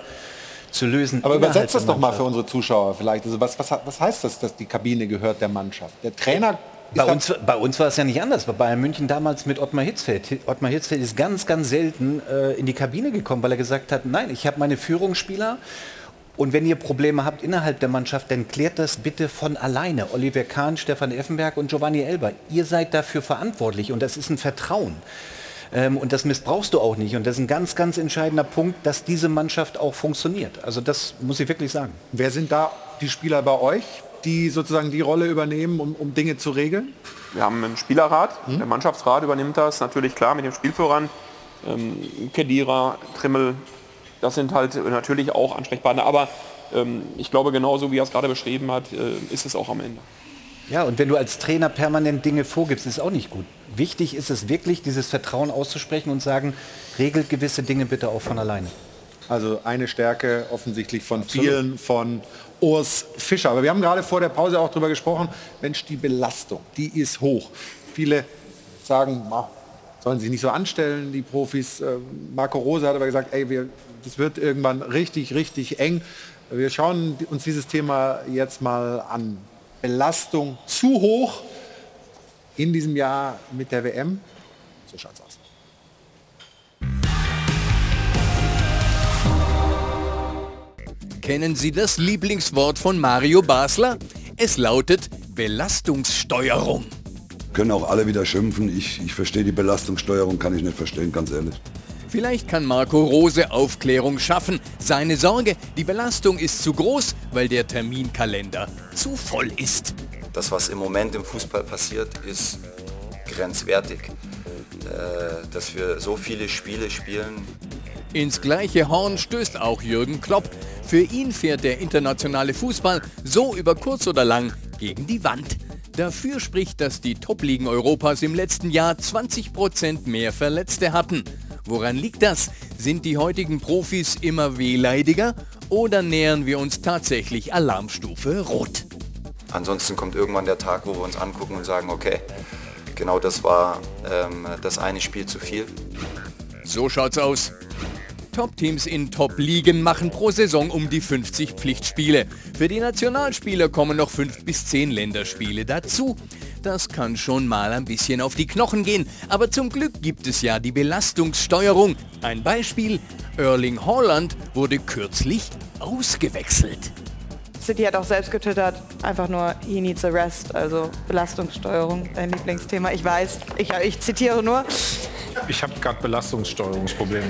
zu lösen. aber übersetzt das doch mal für unsere Zuschauer vielleicht. Also was, was, was heißt das, dass die Kabine gehört der Mannschaft? Der Trainer Bei uns, bei uns war es ja nicht anders. Bei Bayern München damals mit Ottmar Hitzfeld. Ottmar Hitzfeld ist ganz, ganz selten äh, in die Kabine gekommen, weil er gesagt hat, nein, ich habe meine Führungsspieler und wenn ihr Probleme habt innerhalb der Mannschaft, dann klärt das bitte von alleine. Oliver Kahn, Stefan Effenberg und Giovanni Elber. Ihr seid dafür verantwortlich und das ist ein Vertrauen. Ähm, und das missbrauchst du auch nicht. Und das ist ein ganz, ganz entscheidender Punkt, dass diese Mannschaft auch funktioniert. Also das muss ich wirklich sagen. Wer sind da die Spieler bei euch, die sozusagen die Rolle übernehmen, um, um Dinge zu regeln? Wir haben einen Spielerrat, der Mannschaftsrat übernimmt das, natürlich klar mit den Spielführern. Ähm, Kedira, Trimmel, das sind halt natürlich auch Ansprechpartner. Aber ähm, ich glaube, genauso wie er es gerade beschrieben hat, äh, ist es auch am Ende. Ja, und wenn du als Trainer permanent Dinge vorgibst, ist auch nicht gut. Wichtig ist es wirklich, dieses Vertrauen auszusprechen und sagen, regelt gewisse Dinge bitte auch von alleine. Also eine Stärke offensichtlich von vielen von Urs Fischer. Aber wir haben gerade vor der Pause auch darüber gesprochen, Mensch, die Belastung, die ist hoch. Viele sagen, "Ma, sollen sich nicht so anstellen, die Profis. Ähm, Marco Rose hat aber gesagt, ey, wir, das wird irgendwann richtig, richtig eng. Wir schauen uns dieses Thema jetzt mal an. Belastung zu hoch in diesem Jahr mit der WM. So schaut's aus. Kennen Sie das Lieblingswort von Mario Basler? Es lautet Belastungssteuerung. Können auch alle wieder schimpfen. Ich, ich verstehe die Belastungssteuerung, kann ich nicht verstehen, ganz ehrlich. Vielleicht kann Marco Rose Aufklärung schaffen. Seine Sorge, die Belastung ist zu groß, weil der Terminkalender zu voll ist. Das, was im Moment im Fußball passiert, ist grenzwertig. Äh, dass wir so viele Spiele spielen, Ins gleiche Horn stößt auch Jürgen Klopp. Für ihn fährt der internationale Fußball so über kurz oder lang gegen die Wand. Dafür spricht, dass die Top-Ligen Europas im letzten Jahr 20% mehr Verletzte hatten. Woran liegt das? Sind die heutigen Profis immer wehleidiger oder nähern wir uns tatsächlich Alarmstufe Rot? ansonsten kommt irgendwann der Tag, wo wir uns angucken und sagen, okay, genau das war ähm, das eine Spiel zu viel. So schaut's aus. Top-Teams in Top-Ligen machen pro Saison um die 50 Pflichtspiele. Für die Nationalspieler kommen noch 5 bis 10 Länderspiele dazu. Das kann schon mal ein bisschen auf die Knochen gehen, aber zum Glück gibt es ja die Belastungssteuerung. Ein Beispiel, Erling Haaland wurde kürzlich ausgewechselt. City hat auch selbst getwittert, einfach nur he needs a rest, also Belastungssteuerung, dein Lieblingsthema. Ich weiß, ich, ich zitiere nur. Ich habe gerade Belastungssteuerungsprobleme.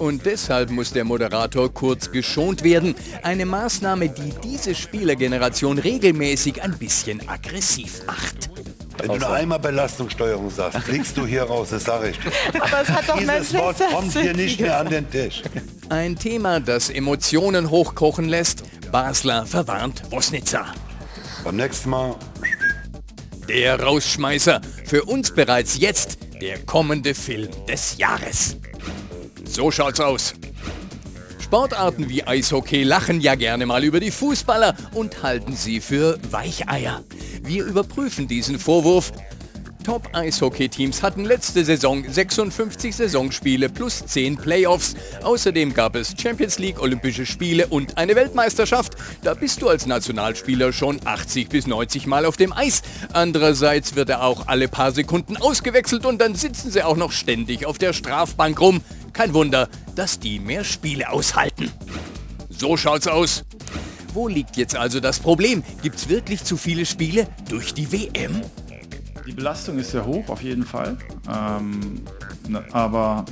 Und deshalb muss der Moderator kurz geschont werden. Eine Maßnahme, die diese Spielergeneration regelmäßig ein bisschen aggressiv macht. Wenn du nur einmal Belastungssteuerung sagst, fliegst du hier raus, das sage ich. Aber es hat doch Dieses Wort kommt hier nicht mehr an den Tisch. Ein Thema, das Emotionen hochkochen lässt. Basler verwarnt Wosnitzer. Beim nächsten Mal Der Rausschmeißer. Für uns bereits jetzt der kommende Film des Jahres. So schaut's aus. Sportarten wie Eishockey lachen ja gerne mal über die Fußballer und halten sie für Weicheier. Wir überprüfen diesen Vorwurf. Top-Eishockey-Teams hatten letzte Saison 56 Saisonspiele plus 10 Playoffs. Außerdem gab es Champions League, Olympische Spiele und eine Weltmeisterschaft. Da bist du als Nationalspieler schon 80 bis 90 Mal auf dem Eis. Andererseits wird er auch alle paar Sekunden ausgewechselt und dann sitzen sie auch noch ständig auf der Strafbank rum. Kein Wunder, dass die mehr Spiele aushalten. So schaut's aus. Wo liegt jetzt also das Problem? Gibt's wirklich zu viele Spiele durch die WM? Die Belastung ist sehr hoch, auf jeden Fall. Ähm, na, aber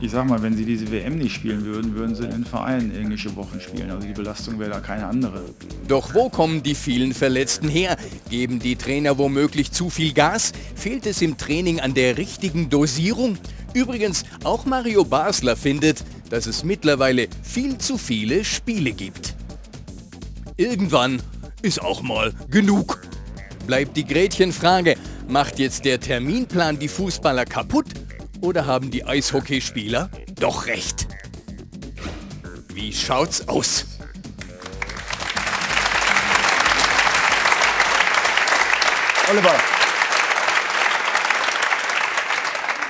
ich sag mal, wenn sie diese WM nicht spielen würden, würden sie in den Vereinen englische Wochen spielen. Also die Belastung wäre da keine andere. Doch wo kommen die vielen Verletzten her? Geben die Trainer womöglich zu viel Gas? Fehlt es im Training an der richtigen Dosierung? Übrigens, auch Mario Basler findet, dass es mittlerweile viel zu viele Spiele gibt. Irgendwann ist auch mal genug. Bleibt die Gretchenfrage, macht jetzt der Terminplan die Fußballer kaputt oder haben die Eishockeyspieler doch recht? Wie schaut's aus? Oliver.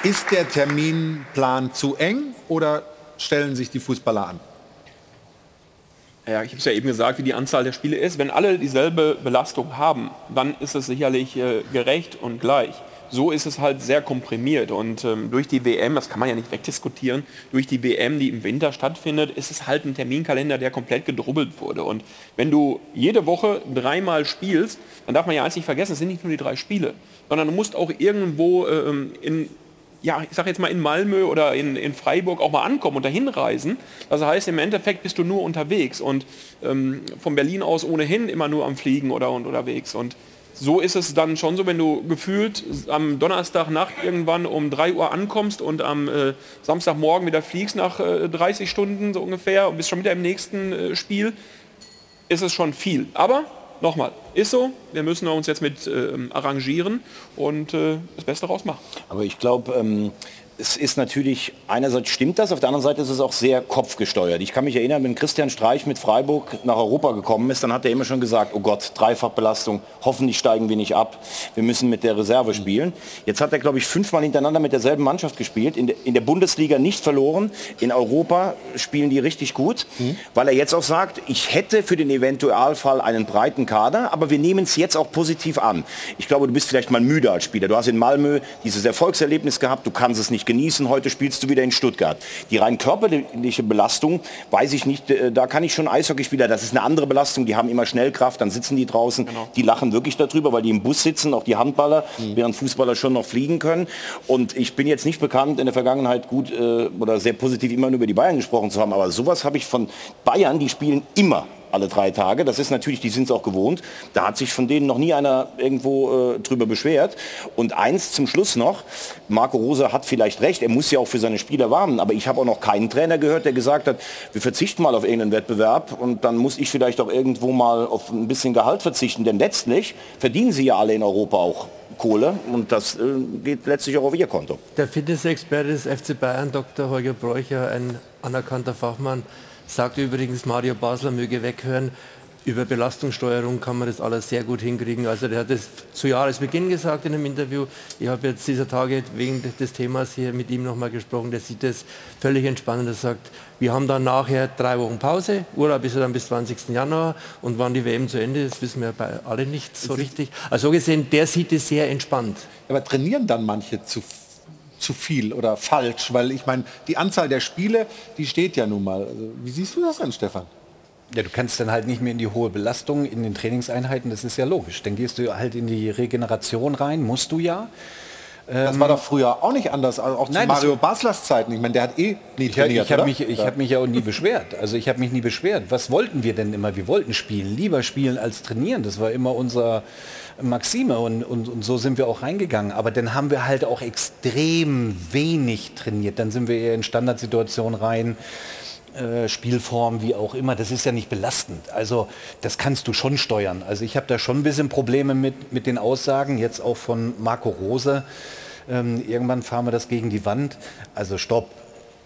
Ist der Terminplan zu eng oder stellen sich die Fußballer an? Ja, ich habe es ja eben gesagt, wie die Anzahl der Spiele ist. Wenn alle dieselbe Belastung haben, dann ist es sicherlich äh, gerecht und gleich. So ist es halt sehr komprimiert und ähm, durch die WM, das kann man ja nicht wegdiskutieren, durch die WM, die im Winter stattfindet, ist es halt ein Terminkalender, der komplett gedrubbelt wurde. Und wenn du jede Woche dreimal spielst, dann darf man ja eins nicht vergessen, es sind nicht nur die drei Spiele, sondern du musst auch irgendwo ähm, in ja, ich sage jetzt mal in Malmö oder in, in Freiburg auch mal ankommen und dahin reisen. Das heißt, im Endeffekt bist du nur unterwegs und ähm, von Berlin aus ohnehin immer nur am Fliegen oder und unterwegs. Und so ist es dann schon so, wenn du gefühlt am Donnerstagnacht irgendwann um 3 Uhr ankommst und am äh, Samstagmorgen wieder fliegst nach äh, 30 Stunden so ungefähr und bist schon wieder im nächsten äh, Spiel, ist es schon viel. Aber nochmal, ist so, wir müssen uns jetzt mit ähm, arrangieren und äh, das Beste rausmachen. Aber ich glaube, ähm, es ist natürlich, einerseits stimmt das, auf der anderen Seite ist es auch sehr kopfgesteuert. Ich kann mich erinnern, wenn Christian Streich mit Freiburg nach Europa gekommen ist, dann hat er immer schon gesagt, oh Gott, Dreifachbelastung, hoffentlich steigen wir nicht ab, wir müssen mit der Reserve spielen. Jetzt hat er, glaube ich, fünfmal hintereinander mit derselben Mannschaft gespielt, in, der, in der Bundesliga nicht verloren, in Europa spielen die richtig gut, mhm. weil er jetzt auch sagt, ich hätte für den Eventualfall einen breiten Kader, aber wir nehmen es jetzt auch positiv an. Ich glaube, du bist vielleicht mal müde als Spieler. Du hast in Malmö dieses Erfolgserlebnis gehabt, du kannst es nicht genießen, heute spielst du wieder in Stuttgart. Die rein körperliche Belastung, weiß ich nicht, äh, da kann ich schon Eishockeyspieler, das ist eine andere Belastung, die haben immer Schnellkraft, dann sitzen die draußen, genau. die lachen wirklich darüber, weil die im Bus sitzen, auch die Handballer, mhm. während Fußballer schon noch fliegen können. Und ich bin jetzt nicht bekannt, in der Vergangenheit gut äh, oder sehr positiv immer nur über die Bayern gesprochen zu haben, aber sowas habe ich von Bayern, die spielen immer alle drei Tage. Das ist natürlich, die sind es auch gewohnt. Da hat sich von denen noch nie einer irgendwo äh, drüber beschwert. Und eins zum Schluss noch, Marco Rosa hat vielleicht recht, er muss ja auch für seine Spieler warnen, aber ich habe auch noch keinen Trainer gehört, der gesagt hat, wir verzichten mal auf irgendeinen Wettbewerb und dann muss ich vielleicht auch irgendwo mal auf ein bisschen Gehalt verzichten, denn letztlich verdienen sie ja alle in Europa auch. Kohle und das äh, geht letztlich auch auf ihr Konto. Der Fitnessexperte des FC Bayern, Dr. Holger Bräucher, ein anerkannter Fachmann, Sagt übrigens Mario Basler, möge weghören, über Belastungssteuerung kann man das alles sehr gut hinkriegen. Also der hat das zu Jahresbeginn gesagt in einem Interview. Ich habe jetzt dieser Tage wegen des Themas hier mit ihm nochmal gesprochen. Der sieht das völlig entspannt. Er sagt, wir haben dann nachher drei Wochen Pause. Urlaub ist ja dann bis 20. Januar. Und wann die WM zu Ende ist, wissen wir bei alle nicht so richtig. Also gesehen, der sieht es sehr entspannt. Aber trainieren dann manche zu zu viel oder falsch? Weil ich meine, die Anzahl der Spiele, die steht ja nun mal. Also, wie siehst du das denn, Stefan? Ja, du kannst dann halt nicht mehr in die hohe Belastung in den Trainingseinheiten, das ist ja logisch. Dann gehst du halt in die Regeneration rein, musst du ja. Das war doch früher auch nicht anders, also auch zu Nein, Mario Baslers Zeiten. Ich meine, der hat eh nie trainiert, Ich, ich habe mich, ich hab mich ja auch nie beschwert. Also ich habe mich nie beschwert. Was wollten wir denn immer? Wir wollten spielen, lieber spielen als trainieren. Das war immer unser, Maxime und, und, und, so sind wir auch reingegangen. Aber dann haben wir halt auch extrem wenig trainiert. Dann sind wir eher in Standardsituationen rein. Äh, Spielform, wie auch immer, das ist ja nicht belastend. Also das kannst du schon steuern. Also ich habe da schon ein bisschen Probleme mit, mit den Aussagen, jetzt auch von Marco Rose. Ähm, irgendwann fahren wir das gegen die Wand. Also stopp,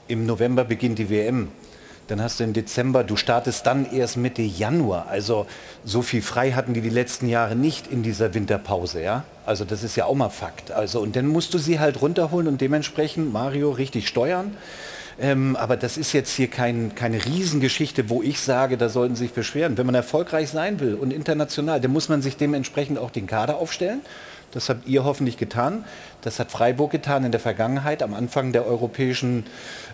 im November beginnt die WM. Dann hast du im Dezember, du startest dann erst Mitte Januar. Also so viel frei hatten die die letzten Jahre nicht in dieser Winterpause. Ja? Also das ist ja auch mal Fakt. Also, und dann musst du sie halt runterholen und dementsprechend Mario richtig steuern. Ähm, aber das ist jetzt hier kein, keine Riesengeschichte, wo ich sage, da sollten Sie sich beschweren. Wenn man erfolgreich sein will und international, dann muss man sich dementsprechend auch den Kader aufstellen. Das habt ihr hoffentlich getan. Das hat Freiburg getan in der Vergangenheit. Am Anfang der europäischen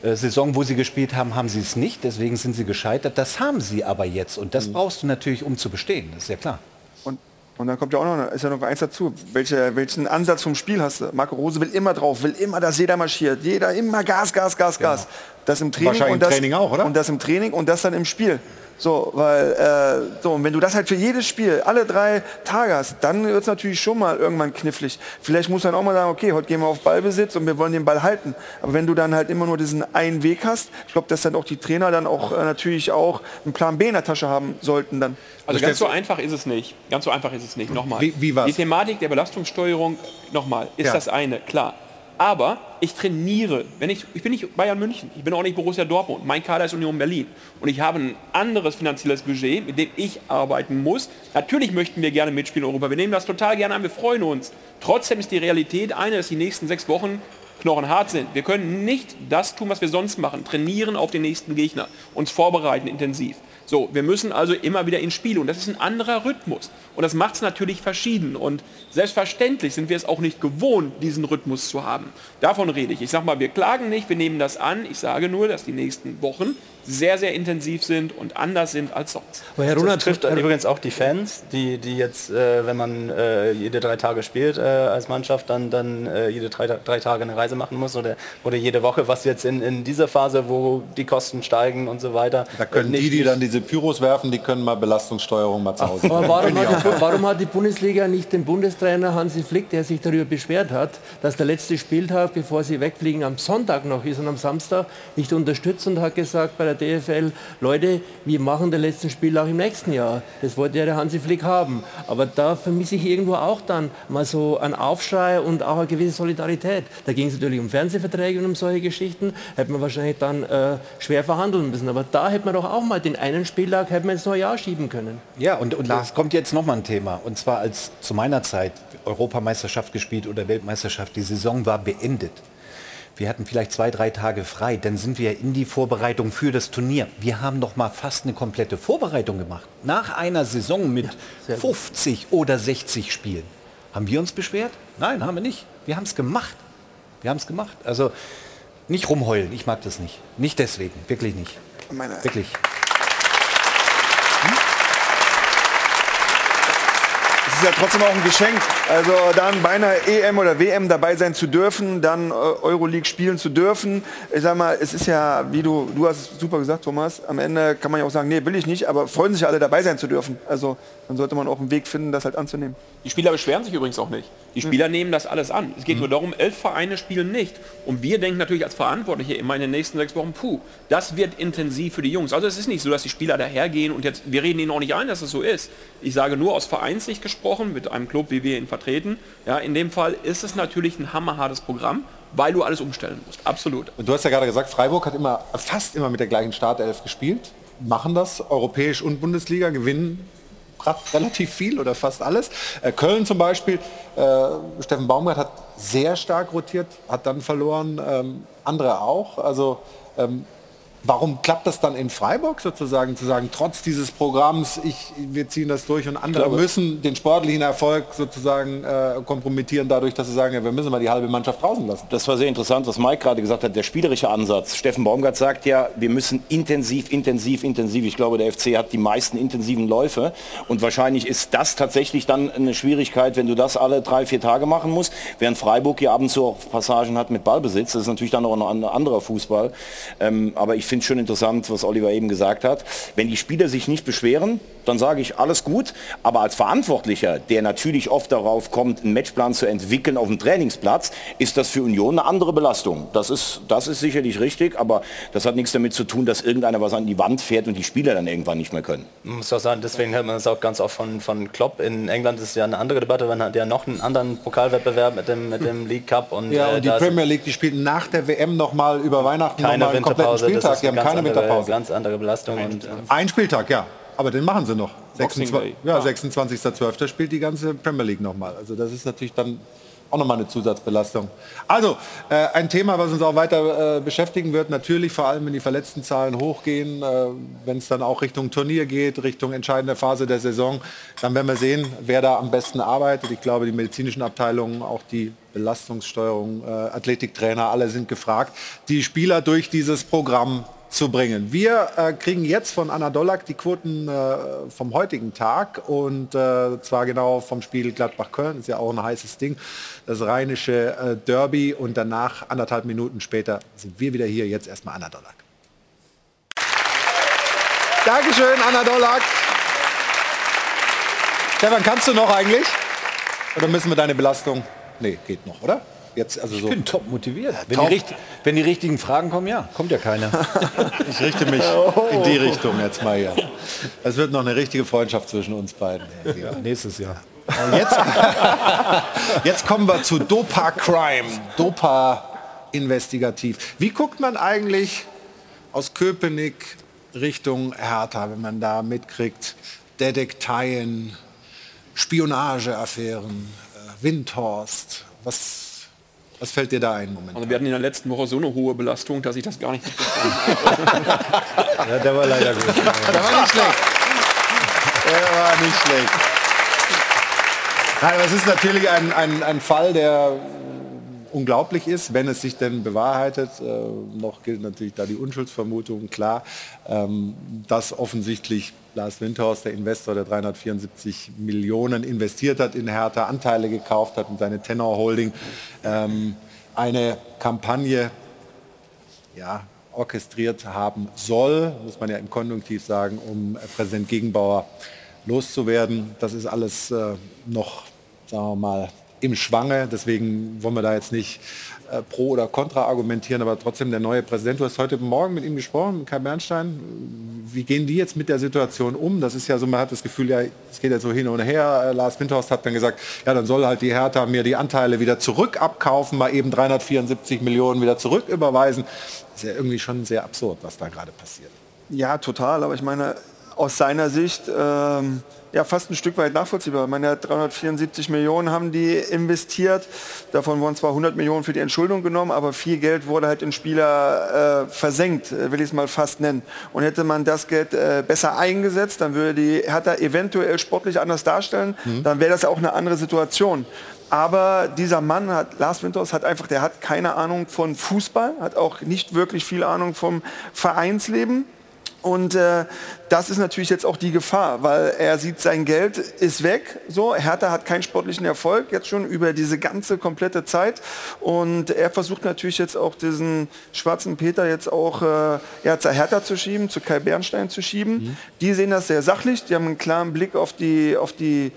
äh, Saison, wo sie gespielt haben, haben sie es nicht. Deswegen sind sie gescheitert. Das haben sie aber jetzt. Und das mhm. brauchst du natürlich, um zu bestehen. Das ist ja klar. Und, und dann kommt ja auch noch, ist ja noch eins dazu. Welche, welchen Ansatz vom Spiel hast du? Marco Rose will immer drauf, will immer, dass jeder marschiert. Jeder immer Gas, Gas, Gas, Gas. Genau. Das im Training und das, Training auch, oder? Und das im Training und das dann im Spiel. So, weil, äh, so, und wenn du das halt für jedes Spiel alle drei Tage hast, dann wird es natürlich schon mal irgendwann knifflig. Vielleicht muss dann auch mal sagen, okay, heute gehen wir auf Ballbesitz und wir wollen den Ball halten. Aber wenn du dann halt immer nur diesen einen Weg hast, ich glaube, dass dann auch die Trainer dann auch äh, natürlich auch einen Plan B in der Tasche haben sollten dann. Also ganz so einfach ist es nicht. Ganz so einfach ist es nicht. Nochmal. Wie- wie war's? Die Thematik der Belastungssteuerung, nochmal, ist Ja. das eine, klar. Aber ich trainiere. Wenn ich, ich bin nicht Bayern München, ich bin auch nicht Borussia Dortmund. Mein Kader ist Union Berlin. Und ich habe ein anderes finanzielles Budget, mit dem ich arbeiten muss. Natürlich möchten wir gerne mitspielen in Europa. Wir nehmen das total gerne an, wir freuen uns. Trotzdem ist die Realität eine, dass die nächsten sechs Wochen knochenhart sind. Wir können nicht das tun, was wir sonst machen. Trainieren auf den nächsten Gegner. Uns vorbereiten intensiv. So, wir müssen also immer wieder ins Spiel und das ist ein anderer Rhythmus. Und das macht es natürlich verschieden. Und selbstverständlich sind wir es auch nicht gewohnt, diesen Rhythmus zu haben. Davon rede ich. Ich sage mal, wir klagen nicht, wir nehmen das an. Ich sage nur, dass die nächsten Wochen sehr, sehr intensiv sind und anders sind als sonst. Aber Herr das trifft übrigens auch die Fans, die, die jetzt, äh, wenn man äh, jede drei Tage spielt äh, als Mannschaft, dann, dann äh, jede drei, drei Tage eine Reise machen muss oder, oder jede Woche, was jetzt in, in dieser Phase, wo die Kosten steigen und so weiter. Da können die, die dann diese Pyros werfen, die können mal Belastungssteuerung mal zu Hause. Aber warum die hat, warum hat die Bundesliga nicht den Bundestrainer Hansi Flick, der sich darüber beschwert hat, dass der letzte Spieltag, bevor sie wegfliegen, am Sonntag noch ist und am Samstag nicht unterstützt und hat gesagt bei der DFL, Leute, wir machen den letzten Spieltag im nächsten Jahr. Das wollte ja der Hansi Flick haben. Aber da vermisse ich irgendwo auch dann mal so einen Aufschrei und auch eine gewisse Solidarität. Da ging es natürlich um Fernsehverträge und um solche Geschichten. Hätte man wahrscheinlich dann äh, schwer verhandeln müssen. Aber da hätte man doch auch mal den einen Spieltag hätte man ins neue Jahr schieben können. Ja, und, und es kommt jetzt nochmal ein Thema. Und zwar als zu meiner Zeit Europameisterschaft gespielt oder Weltmeisterschaft, die Saison war beendet. Wir hatten vielleicht zwei, drei Tage frei. Dann sind wir in die Vorbereitung für das Turnier. Wir haben noch mal fast eine komplette Vorbereitung gemacht. Nach einer Saison mit 50 oder 60 Spielen. Haben wir uns beschwert? Nein, haben wir nicht. Wir haben es gemacht. Wir haben es gemacht. Also nicht rumheulen. Ich mag das nicht. Nicht deswegen. Wirklich nicht. Meine- Wirklich. Ist ja trotzdem auch ein Geschenk. Also dann bei einer EM oder WM dabei sein zu dürfen, dann äh, Euroleague spielen zu dürfen. Ich sag mal, es ist ja, wie du, du hast es super gesagt, Thomas, am Ende kann man ja auch sagen, nee, will ich nicht, aber freuen sich alle dabei sein zu dürfen. Also dann sollte man auch einen Weg finden, das halt anzunehmen. Die Spieler beschweren sich übrigens auch nicht. Die Spieler nehmen das alles an. Es geht nur darum, elf Vereine spielen nicht. Und wir denken natürlich als Verantwortliche immer in den nächsten sechs Wochen, puh, das wird intensiv für die Jungs. Also es ist nicht so, dass die Spieler dahergehen und jetzt, wir reden ihnen auch nicht ein, dass es so ist. Ich sage nur aus Vereinssicht gesprochen, mit einem Club, wie wir ihn vertreten. Ja, in dem Fall ist es natürlich ein hammerhartes Programm, weil du alles umstellen musst. Absolut. Und du hast ja gerade gesagt, Freiburg hat immer, fast immer mit der gleichen Startelf gespielt, machen das, europäisch und Bundesliga, gewinnen relativ viel oder fast alles. Äh, Köln zum Beispiel, äh, Steffen Baumgart hat sehr stark rotiert, hat dann verloren, ähm, andere auch. Also ähm, warum klappt das dann in Freiburg sozusagen, zu sagen, trotz dieses Programms, ich, wir ziehen das durch und andere glaube- müssen den sportlichen Erfolg sozusagen äh, kompromittieren dadurch, dass sie sagen, ja, wir müssen mal die halbe Mannschaft draußen lassen. Das war sehr interessant, was Mike gerade gesagt hat, der spielerische Ansatz. Steffen Baumgart sagt ja, wir müssen intensiv, intensiv, intensiv. Ich glaube, der FC hat die meisten intensiven Läufe und wahrscheinlich ist das tatsächlich dann eine Schwierigkeit, wenn du das alle drei, vier Tage machen musst, während Freiburg hier ab und zu auch Passagen hat mit Ballbesitz. Das ist natürlich dann auch noch ein anderer Fußball. Ähm, aber ich finde es schon interessant, was Oliver eben gesagt hat. Wenn die Spieler sich nicht beschweren, dann sage ich alles gut. Aber als Verantwortlicher, der natürlich oft darauf kommt, einen Matchplan zu entwickeln auf dem Trainingsplatz, ist das für Union eine andere Belastung. Das ist, das ist sicherlich richtig, aber das hat nichts damit zu tun, dass irgendeiner was an die Wand fährt und die Spieler dann irgendwann nicht mehr können. Man muss auch sagen, deswegen hört man das auch ganz oft von, von Klopp. In England ist ja eine andere Debatte, man hat ja noch einen anderen Pokalwettbewerb mit dem, mit dem League Cup. Und, Ja, äh, und die da ist Premier League, die spielten nach der WM noch mal über Weihnachten noch keine mal einen kompletten Spieltag. Die haben keine andere, Winterpause. ganz andere Belastung. Und, äh, Ein Spieltag, ja. Aber den machen sie noch. Boxing 26. Day. Ja, Ja. 26.12. spielt die ganze Premier League nochmal. Also das ist natürlich dann auch nochmal eine Zusatzbelastung. Also, äh, ein Thema, was uns auch weiter äh, beschäftigen wird, natürlich vor allem, wenn die Verletztenzahlen hochgehen, äh, wenn es dann auch Richtung Turnier geht, Richtung entscheidende Phase der Saison, dann werden wir sehen, wer da am besten arbeitet. Ich glaube, die medizinischen Abteilungen, auch die Belastungssteuerung, äh, Athletiktrainer, alle sind gefragt, die Spieler durch dieses Programm zu bringen. Wir äh, kriegen jetzt von Anna Dollack die Quoten äh, vom heutigen Tag und äh, zwar genau vom Spiel Gladbach-Köln, ist ja auch ein heißes Ding, das rheinische äh, Derby und danach anderthalb Minuten später sind wir wieder hier, jetzt erstmal Anna Dollack. Dankeschön, Anna Dollack. Stefan, kannst du noch eigentlich? Oder müssen wir deine Belastung? Nee, geht noch, oder? Jetzt also Ich so. bin top motiviert. Wenn top. die, richt- wenn die richtigen Fragen kommen, ja, kommt ja keiner. Ich richte mich in die Richtung jetzt mal hier. Es wird noch eine richtige Freundschaft zwischen uns beiden. Ja, nächstes Jahr. Und Jetzt, jetzt kommen wir zu Dopa Crime, Dopa Investigativ. Wie guckt man eigentlich aus Köpenick Richtung Hertha, wenn man da mitkriegt, Detekteien, Spionageaffären, Windhorst, was, was fällt dir da ein Moment? Also wir hatten in der letzten Woche so eine hohe Belastung, dass ich das gar nicht Ja, der war leider gut. Der war nicht schlecht. Der war nicht schlecht. Nein, aber es ist natürlich ein, ein, ein Fall, der unglaublich ist, wenn es sich denn bewahrheitet. Äh, noch gilt natürlich da die Unschuldsvermutung, klar, ähm, dass offensichtlich Lars Windhorst, der Investor, der 374 Millionen investiert hat in Hertha, Anteile gekauft hat und seine Tenor Holding, ähm, eine Kampagne ja, orchestriert haben soll, muss man ja im Konjunktiv sagen, um Präsident Gegenbauer loszuwerden. Das ist alles äh, noch, sagen wir mal, im Schwange. Deswegen wollen wir da jetzt nicht äh, pro oder contra argumentieren, aber trotzdem der neue Präsident. Du hast heute Morgen mit ihm gesprochen, mit Kai Bernstein. Wie gehen die jetzt mit der Situation um? Das ist ja so, man hat das Gefühl, ja, es geht ja so hin und her. Äh, Lars Windhorst hat dann gesagt, ja, dann soll halt die Hertha mir die Anteile wieder zurück abkaufen, mal eben 374 Millionen wieder zurücküberweisen. Das ist ja irgendwie schon sehr absurd, was da gerade passiert. Ja, total. Aber ich meine, aus seiner Sicht ähm, ja fast ein Stück weit nachvollziehbar. Ich meine, 374 Millionen haben die investiert. Davon wurden zwar 100 Millionen für die Entschuldung genommen, aber viel Geld wurde halt in Spieler äh, versenkt, äh, will ich es mal fast nennen. Und hätte man das Geld äh, besser eingesetzt, dann würde die Hertha eventuell sportlich anders darstellen. Dann wäre das ja auch eine andere Situation. Aber dieser Mann hat, Lars Winters hat einfach, der hat keine Ahnung von Fußball, hat auch nicht wirklich viel Ahnung vom Vereinsleben. Und äh, das ist natürlich jetzt auch die Gefahr, weil er sieht, sein Geld ist weg. So, Hertha hat keinen sportlichen Erfolg jetzt schon über diese ganze komplette Zeit. Und er versucht natürlich jetzt auch diesen schwarzen Peter jetzt auch äh, ja, zu Hertha zu schieben, zu Kai Bernstein zu schieben. Die sehen das sehr sachlich, die haben einen klaren Blick auf die, auf die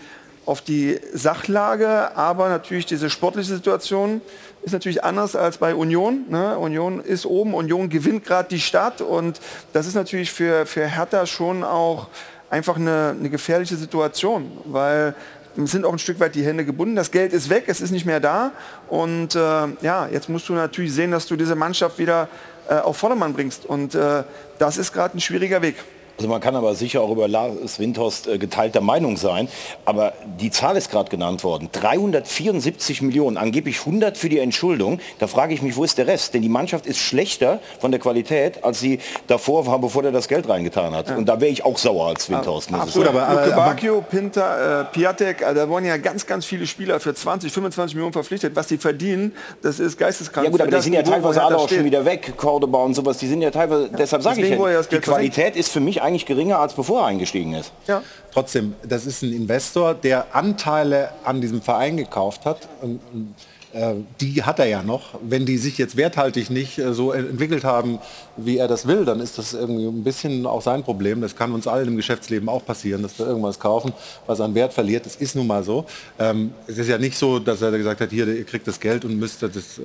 auf die Sachlage, aber natürlich diese sportliche Situation ist natürlich anders als bei Union. Ne? Union ist oben, Union gewinnt gerade die Stadt und das ist natürlich für, für Hertha schon auch einfach eine, eine gefährliche Situation, weil sind auch ein Stück weit die Hände gebunden. Das Geld ist weg, es ist nicht mehr da und äh, ja, jetzt musst du natürlich sehen, dass du diese Mannschaft wieder äh, auf Vordermann bringst und äh, das ist gerade ein schwieriger Weg. Also man kann aber sicher auch über Lars Windhorst äh, geteilter Meinung sein. Aber die Zahl ist gerade genannt worden. 374 Millionen, angeblich 100 für die Entschuldung. Da frage ich mich, wo ist der Rest? Denn die Mannschaft ist schlechter von der Qualität, als sie davor war, bevor er das Geld reingetan hat. Und da wäre ich auch sauer als Windhorst. muss ich Absolut, sagen. aber, aber, Bakio, Pinter, äh, Piatek, äh, da wurden ja ganz, ganz viele Spieler für 20, 25 Millionen verpflichtet. Was die verdienen, das ist geisteskrank. Ja gut, aber die das sind ja teilweise alle auch schon wieder weg, Cordoba und sowas, die sind ja teilweise, deshalb sage ich ja, ja die. Qualität ist für mich eigentlich geringer, als bevor er eingestiegen ist. Ja. Trotzdem, das ist ein Investor, der Anteile an diesem Verein gekauft hat. Und, und, die hat er ja noch. Wenn die sich jetzt werthaltig nicht äh, so en- entwickelt haben, wie er das will, dann ist das irgendwie ein bisschen auch sein Problem. Das kann uns allen im Geschäftsleben auch passieren, dass wir irgendwas kaufen, was an Wert verliert. Das ist nun mal so. Ähm, es ist ja nicht so, dass er gesagt hat, hier, ihr kriegt das Geld und müsst das äh,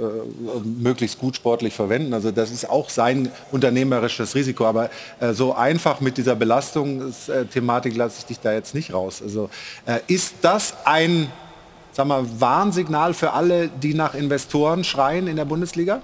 möglichst gut sportlich verwenden. Also das ist auch sein unternehmerisches Risiko. Aber äh, so einfach mit dieser Belastungsthematik lasse ich dich da jetzt nicht raus. Also äh, ist das ein sag mal, Warnsignal für alle, die nach Investoren schreien in der Bundesliga?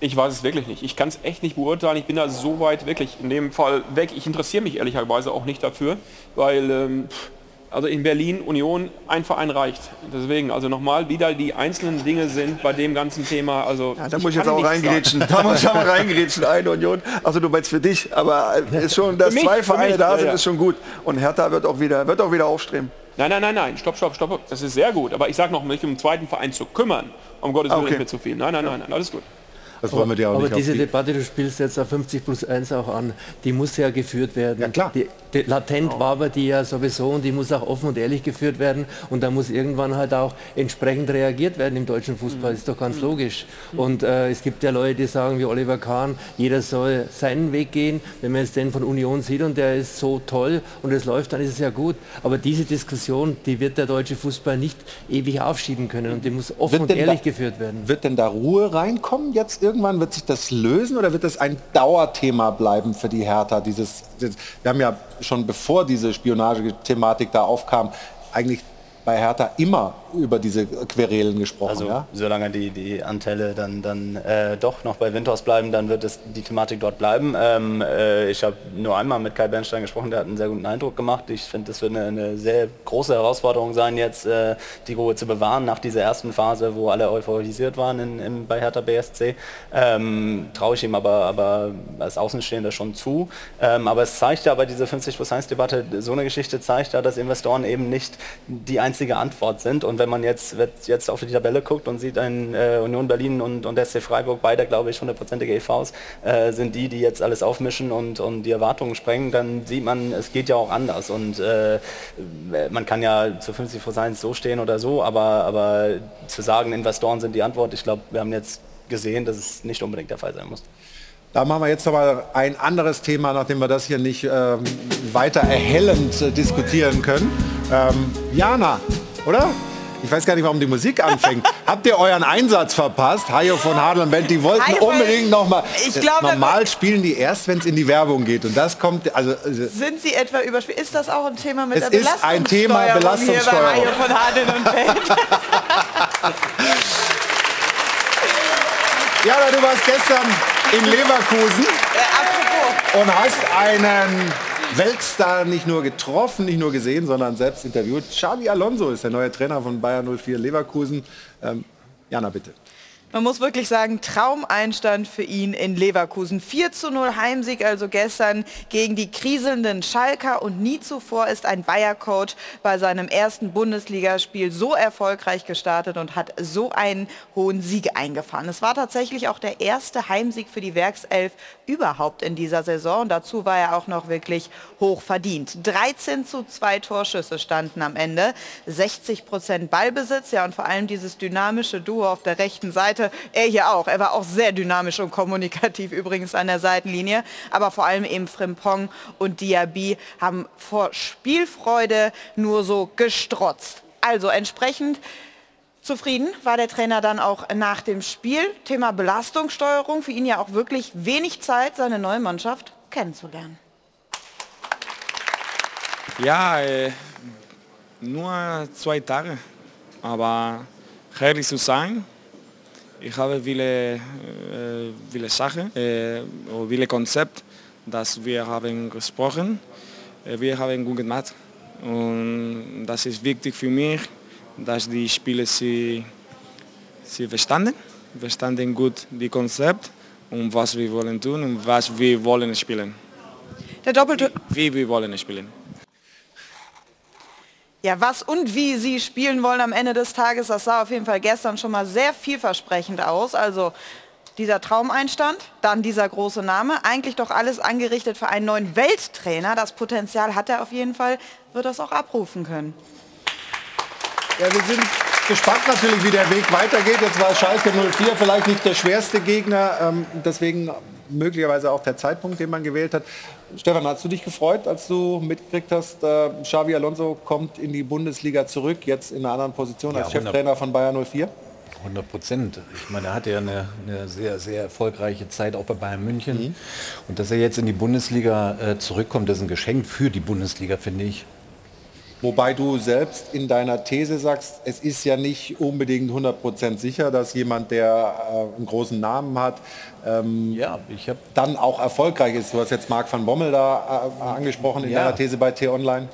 Ich weiß es wirklich nicht. Ich kann es echt nicht beurteilen. Ich bin da so weit wirklich in dem Fall weg. Ich interessiere mich ehrlicherweise auch nicht dafür, weil ähm, pff, also in Berlin Union ein Verein reicht. Deswegen also nochmal wieder die einzelnen Dinge sind bei dem ganzen Thema. Also Ja, da muss ich jetzt auch reingrätschen. Da muss ich auch reingrätschen. Eine Union. Also du meinst für dich, aber ist schon, dass mich, zwei Vereine mich, da ja, sind, ja. ist schon gut. Und Hertha wird auch wieder, wird auch wieder aufstreben. Nein, nein, nein, nein. Stopp, stopp, stopp. Das ist sehr gut. Aber ich sage noch, mich um einen zweiten Verein zu kümmern, um Gottes Willen Okay. ist mir zu viel. Nein, nein, nein, nein, alles gut. Das wollen wir dir auch aber nicht diese Debatte, du spielst jetzt auf 50 plus 1 auch an, die muss ja geführt werden. Ja, klar. Die, latent wabert die ja sowieso und die muss auch offen und ehrlich geführt werden und da muss irgendwann halt auch entsprechend reagiert werden im deutschen Fußball, ist doch ganz logisch. Und äh, es gibt ja Leute, die sagen wie Oliver Kahn, jeder soll seinen Weg gehen. Wenn man jetzt den von Union sieht und der ist so toll und es läuft, dann ist es ja gut. Aber diese Diskussion, die wird der deutsche Fußball nicht ewig aufschieben können und die muss offen und denn ehrlich da- geführt werden. Wird denn da Ruhe reinkommen jetzt irgendwann? Wird sich das lösen oder wird das ein Dauerthema bleiben für die Hertha? Dieses, dieses, wir haben ja schon bevor diese Spionage-Thematik da aufkam, eigentlich bei Hertha immer über diese Querelen gesprochen. Also ja? solange die, die Anteile dann, dann äh, doch noch bei Windhaus bleiben, dann wird es die Thematik dort bleiben. Ähm, äh, ich habe nur einmal mit Kai Bernstein gesprochen, der hat einen sehr guten Eindruck gemacht. Ich finde, das wird eine, eine sehr große Herausforderung sein, jetzt äh, die Ruhe zu bewahren nach dieser ersten Phase, wo alle euphorisiert waren in, in, bei Hertha BSC. Ähm, Traue ich ihm aber, aber als Außenstehender schon zu. Ähm, aber es zeigt ja bei dieser 50 plus 1 Debatte, so eine Geschichte zeigt ja, dass Investoren eben nicht die einzige Antwort sind. Und wenn man jetzt, jetzt auf die Tabelle guckt und sieht ein äh, Union Berlin und, und SC Freiburg, beide glaube ich hundertprozentige EVs, äh, sind die, die jetzt alles aufmischen und, und die Erwartungen sprengen, dann sieht man, es geht ja auch anders. Und äh, man kann ja zu 50 plus 1 so stehen oder so, aber, aber zu sagen, Investoren sind die Antwort, ich glaube, wir haben jetzt gesehen, dass es nicht unbedingt der Fall sein muss. Da machen wir jetzt aber ein anderes Thema, nachdem wir das hier nicht ähm, weiter erhellend äh, diskutieren können. Ähm, Jana, oder? Ich weiß gar nicht, warum die Musik anfängt. Habt ihr euren Einsatz verpasst? Hajo von Hadel und Band, die wollten Hajo unbedingt noch mal. Ich glaube, normal spielen die erst, wenn es in die Werbung geht. Und das kommt, also, also Sind Sie etwa überspielt? Ist das auch ein Thema mit Es der ist ein Thema Hier bei Belastungssteuerung. Hajo von Hadel und Band. Jana, du warst gestern in Leverkusen und hast einen Weltstar nicht nur getroffen, nicht nur gesehen, sondern selbst interviewt. Xavi Alonso ist der neue Trainer von Bayern 04 Leverkusen. Ähm, Jana, bitte. Man muss wirklich sagen, Traumeinstand für ihn in Leverkusen. 4 zu 0 Heimsieg also gestern gegen die kriselnden Schalker und nie zuvor ist ein Bayer-Coach bei seinem ersten Bundesligaspiel so erfolgreich gestartet und hat so einen hohen Sieg eingefahren. Es war tatsächlich auch der erste Heimsieg für die Werkself überhaupt in dieser Saison. Und dazu war er auch noch wirklich hoch verdient. 13 zu 2 Torschüsse standen am Ende, 60 Prozent Ballbesitz, ja und vor allem dieses dynamische Duo auf der rechten Seite. Er hier auch, er war auch sehr dynamisch und kommunikativ übrigens an der Seitenlinie, aber vor allem eben Frimpong und Diaby haben vor Spielfreude nur so gestrotzt. Also entsprechend Zufrieden war der Trainer dann auch nach dem Spiel. Thema Belastungssteuerung, für ihn ja auch wirklich wenig Zeit, seine neue Mannschaft kennenzulernen. Ja, äh, nur zwei Tage. Aber ehrlich zu sein, ich habe viele, äh, viele Sachen, äh, viele Konzepte, das wir haben gesprochen. Äh, wir haben gut gemacht. Und das ist wichtig für mich, dass die Spieler sie, sie verstanden, verstanden gut die Konzept und was wir wollen tun und was wir wollen spielen. Der doppelte Wie wir wollen spielen. Ja, was und wie sie spielen wollen am Ende des Tages, das sah auf jeden Fall gestern schon mal sehr vielversprechend aus. Also dieser Traumeinstand, dann dieser große Name, eigentlich doch alles angerichtet für einen neuen Welttrainer. Das Potenzial hat er auf jeden Fall, wird das auch abrufen können. Ja, wir sind gespannt natürlich, wie der Weg weitergeht. Jetzt war Schalke 04 vielleicht nicht der schwerste Gegner, ähm, deswegen möglicherweise auch der Zeitpunkt, den man gewählt hat. Stefan, hast du dich gefreut, als du mitgekriegt hast, äh, Xavi Alonso kommt in die Bundesliga zurück, jetzt in einer anderen Position als Ja, 100 Cheftrainer von Bayern 04? 100 Prozent. Ich meine, er hatte ja eine, eine sehr, sehr erfolgreiche Zeit auch bei Bayern München. Und dass er jetzt in die Bundesliga äh, zurückkommt, das ist ein Geschenk für die Bundesliga, finde ich. Wobei du selbst in deiner These sagst, es ist ja nicht unbedingt 100% sicher, dass jemand, der äh, einen großen Namen hat, ähm, ja, ich hab dann auch erfolgreich ist. Du hast jetzt Marc van Bommel da äh, angesprochen in Ja. deiner These bei T-Online.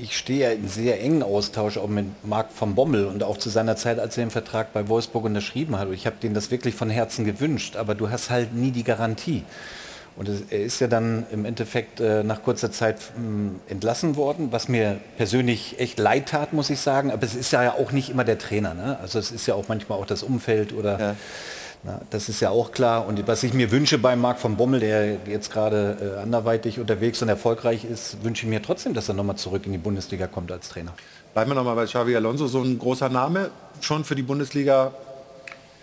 Ich stehe ja in sehr engen Austausch auch mit Marc van Bommel und auch zu seiner Zeit, als er den Vertrag bei Wolfsburg unterschrieben hat. Ich habe denen das wirklich von Herzen gewünscht, aber du hast halt nie die Garantie. Und er ist ja dann im Endeffekt äh, nach kurzer Zeit mh, entlassen worden, was mir persönlich echt leid tat, muss ich sagen. Aber es ist ja auch nicht immer der Trainer. Ne? Also es ist ja auch manchmal auch das Umfeld oder Na, das ist ja auch klar. Und was ich mir wünsche bei Marc von Bommel, der jetzt gerade äh, anderweitig unterwegs und erfolgreich ist, wünsche ich mir trotzdem, dass er nochmal zurück in die Bundesliga kommt als Trainer. Bleiben wir nochmal bei Xavi Alonso, so ein großer Name, schon für die Bundesliga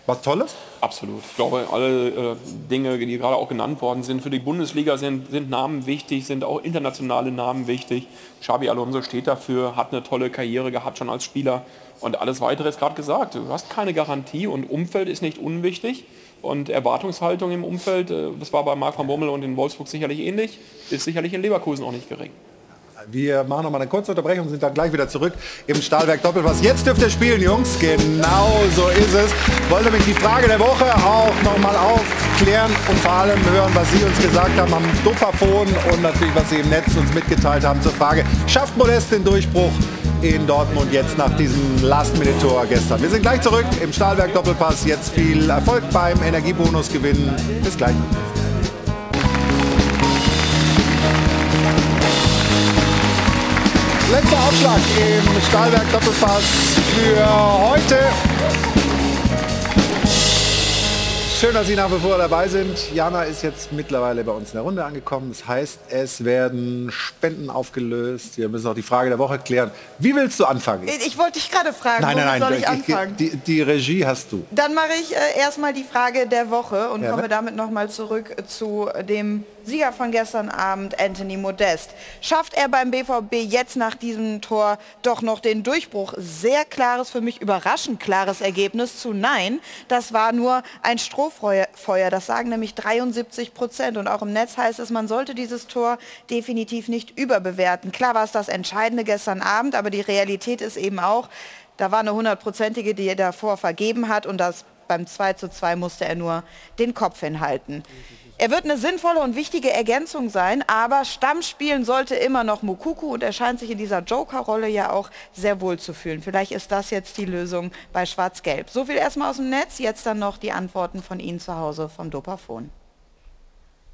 was Tolles? Absolut. Ich glaube, alle äh, Dinge, die gerade auch genannt worden sind, für die Bundesliga sind, sind Namen wichtig, sind auch internationale Namen wichtig. Xabi Alonso steht dafür, hat eine tolle Karriere gehabt schon als Spieler. Und alles Weitere ist gerade gesagt. Du hast keine Garantie und Umfeld ist nicht unwichtig. Und Erwartungshaltung im Umfeld, äh, das war bei Marc van Bommel und in Wolfsburg sicherlich ähnlich, ist sicherlich in Leverkusen auch nicht gering. Wir machen noch mal eine kurze Unterbrechung und sind dann gleich wieder zurück im Stahlwerk Doppelpass. Jetzt dürft ihr spielen, Jungs. Genau so ist es. Wollte nämlich die Frage der Woche auch noch mal aufklären und vor allem hören, was Sie uns gesagt haben am Dopafon und natürlich, was Sie im Netz uns mitgeteilt haben zur Frage, schafft Modest den Durchbruch in Dortmund jetzt nach diesem Last-Minute-Tor gestern. Wir sind gleich zurück im Stahlwerk Doppelpass. Jetzt viel Erfolg beim Energiebonus gewinnen. Bis gleich. Letzter Aufschlag im Stahlwerk Doppelpass für heute. Schön, dass Sie nach wie vor dabei sind. Jana ist jetzt mittlerweile bei uns in der Runde angekommen. Das heißt, es werden Spenden aufgelöst. Wir müssen auch die Frage der Woche klären. Wie willst du anfangen? Ich wollte dich gerade fragen, nein, nein, nein, soll ich ich- anfangen? Die, die Regie hast du. Dann mache ich äh, erstmal die Frage der Woche und Gerne. komme damit nochmal zurück zu dem Sieger von gestern Abend, Anthony Modest. Schafft er beim BVB jetzt nach diesem Tor doch noch den Durchbruch? Sehr klares, für mich überraschend klares Ergebnis zu Nein. Das war nur ein Strohfeuer. Feuer. Das sagen nämlich 73 Prozent. Und auch im Netz heißt es, man sollte dieses Tor definitiv nicht überbewerten. Klar war es das Entscheidende gestern Abend, aber die Realität ist eben auch, da war eine hundertprozentige, die er davor vergeben hat und das beim 2 zu 2 musste er nur den Kopf hinhalten. Er wird eine sinnvolle und wichtige Ergänzung sein, aber Stammspielen sollte immer noch Mukuku und er scheint sich in dieser Joker-Rolle ja auch sehr wohl zu fühlen. Vielleicht ist das jetzt die Lösung bei Schwarz-Gelb. So viel erstmal aus dem Netz, jetzt dann noch die Antworten von Ihnen zu Hause vom Dopafon.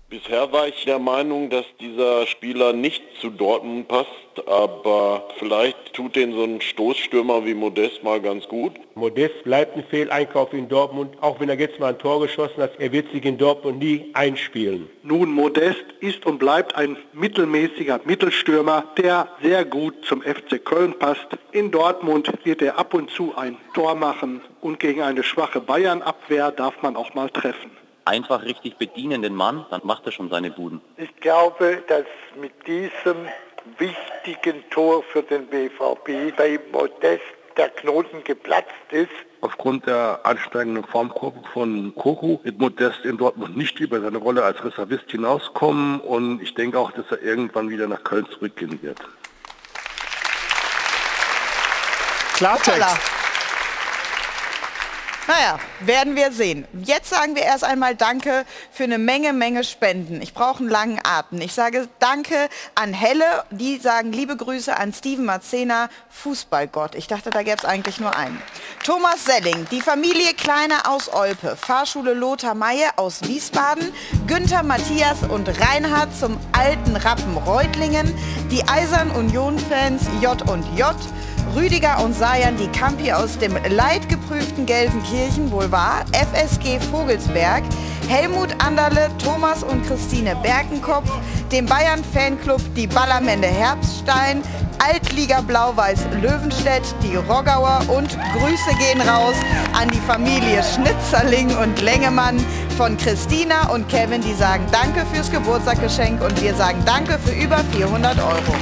Bisher war ich der Meinung, dass dieser Spieler nicht zu Dortmund passt, aber vielleicht tut den so ein Stoßstürmer wie Modest mal ganz gut. Modest bleibt ein Fehleinkauf in Dortmund, auch wenn er jetzt mal ein Tor geschossen hat. Er wird sich in Dortmund nie einspielen. Nun, Modest ist und bleibt ein mittelmäßiger Mittelstürmer, der sehr gut zum FC Köln passt. In Dortmund wird er ab und zu ein Tor machen und gegen eine schwache Bayern-Abwehr darf man auch mal treffen. Einfach richtig bedienen den Mann, dann macht er schon seine Buden. Ich glaube, dass mit diesem wichtigen Tor für den BVB bei Modest der Knoten geplatzt ist. Aufgrund der ansteigenden Formkurve von Koku wird Modest in Dortmund nicht über seine Rolle als Reservist hinauskommen und ich denke auch, dass er irgendwann wieder nach Köln zurückgehen wird. Klartext. Naja, werden wir sehen. Jetzt sagen wir erst einmal Danke für eine Menge, Menge Spenden. Ich brauche einen langen Atem. Ich sage Danke an Helle, die sagen liebe Grüße an Steven Marzena, Fußballgott. Ich dachte, da gäbe es eigentlich nur einen. Thomas Selling, die Familie Kleiner aus Olpe, Fahrschule Lothar Maye aus Wiesbaden, Günther Matthias und Reinhard zum alten Rappen Reutlingen, die Eisern Union-Fans J und J, Rüdiger und Sayan die Campi aus dem leidgeprüften Gelsenkirchen, wohl wahr, FSG Vogelsberg, Helmut Anderle, Thomas und Christine Berkenkopf, dem Bayern-Fanclub die Ballermende Herbststein, Altliga Blau-Weiß Löwenstedt, die Roggauer und Grüße gehen raus an die Familie Schnitzerling und Lengemann von Christina und Kevin, die sagen Danke fürs Geburtstagsgeschenk und wir sagen Danke für über 400 Euro.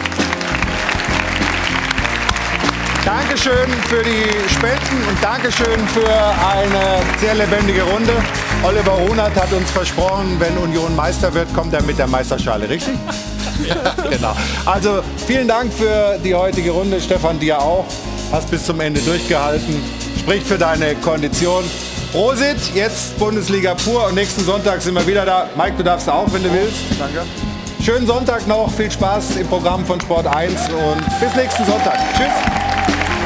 Dankeschön für die Spenden und Dankeschön für eine sehr lebendige Runde. Oliver Runert hat uns versprochen, wenn Union Meister wird, kommt er mit der Meisterschale, richtig? ja, genau. Also vielen Dank für die heutige Runde. Stefan, dir auch. Hast bis zum Ende durchgehalten. Spricht für deine Kondition. Prosit, jetzt Bundesliga pur und nächsten Sonntag sind wir wieder da. Mike, du darfst auch, wenn du willst. Danke. Schönen Sonntag noch, viel Spaß im Programm von Sport 1 und bis nächsten Sonntag. Tschüss.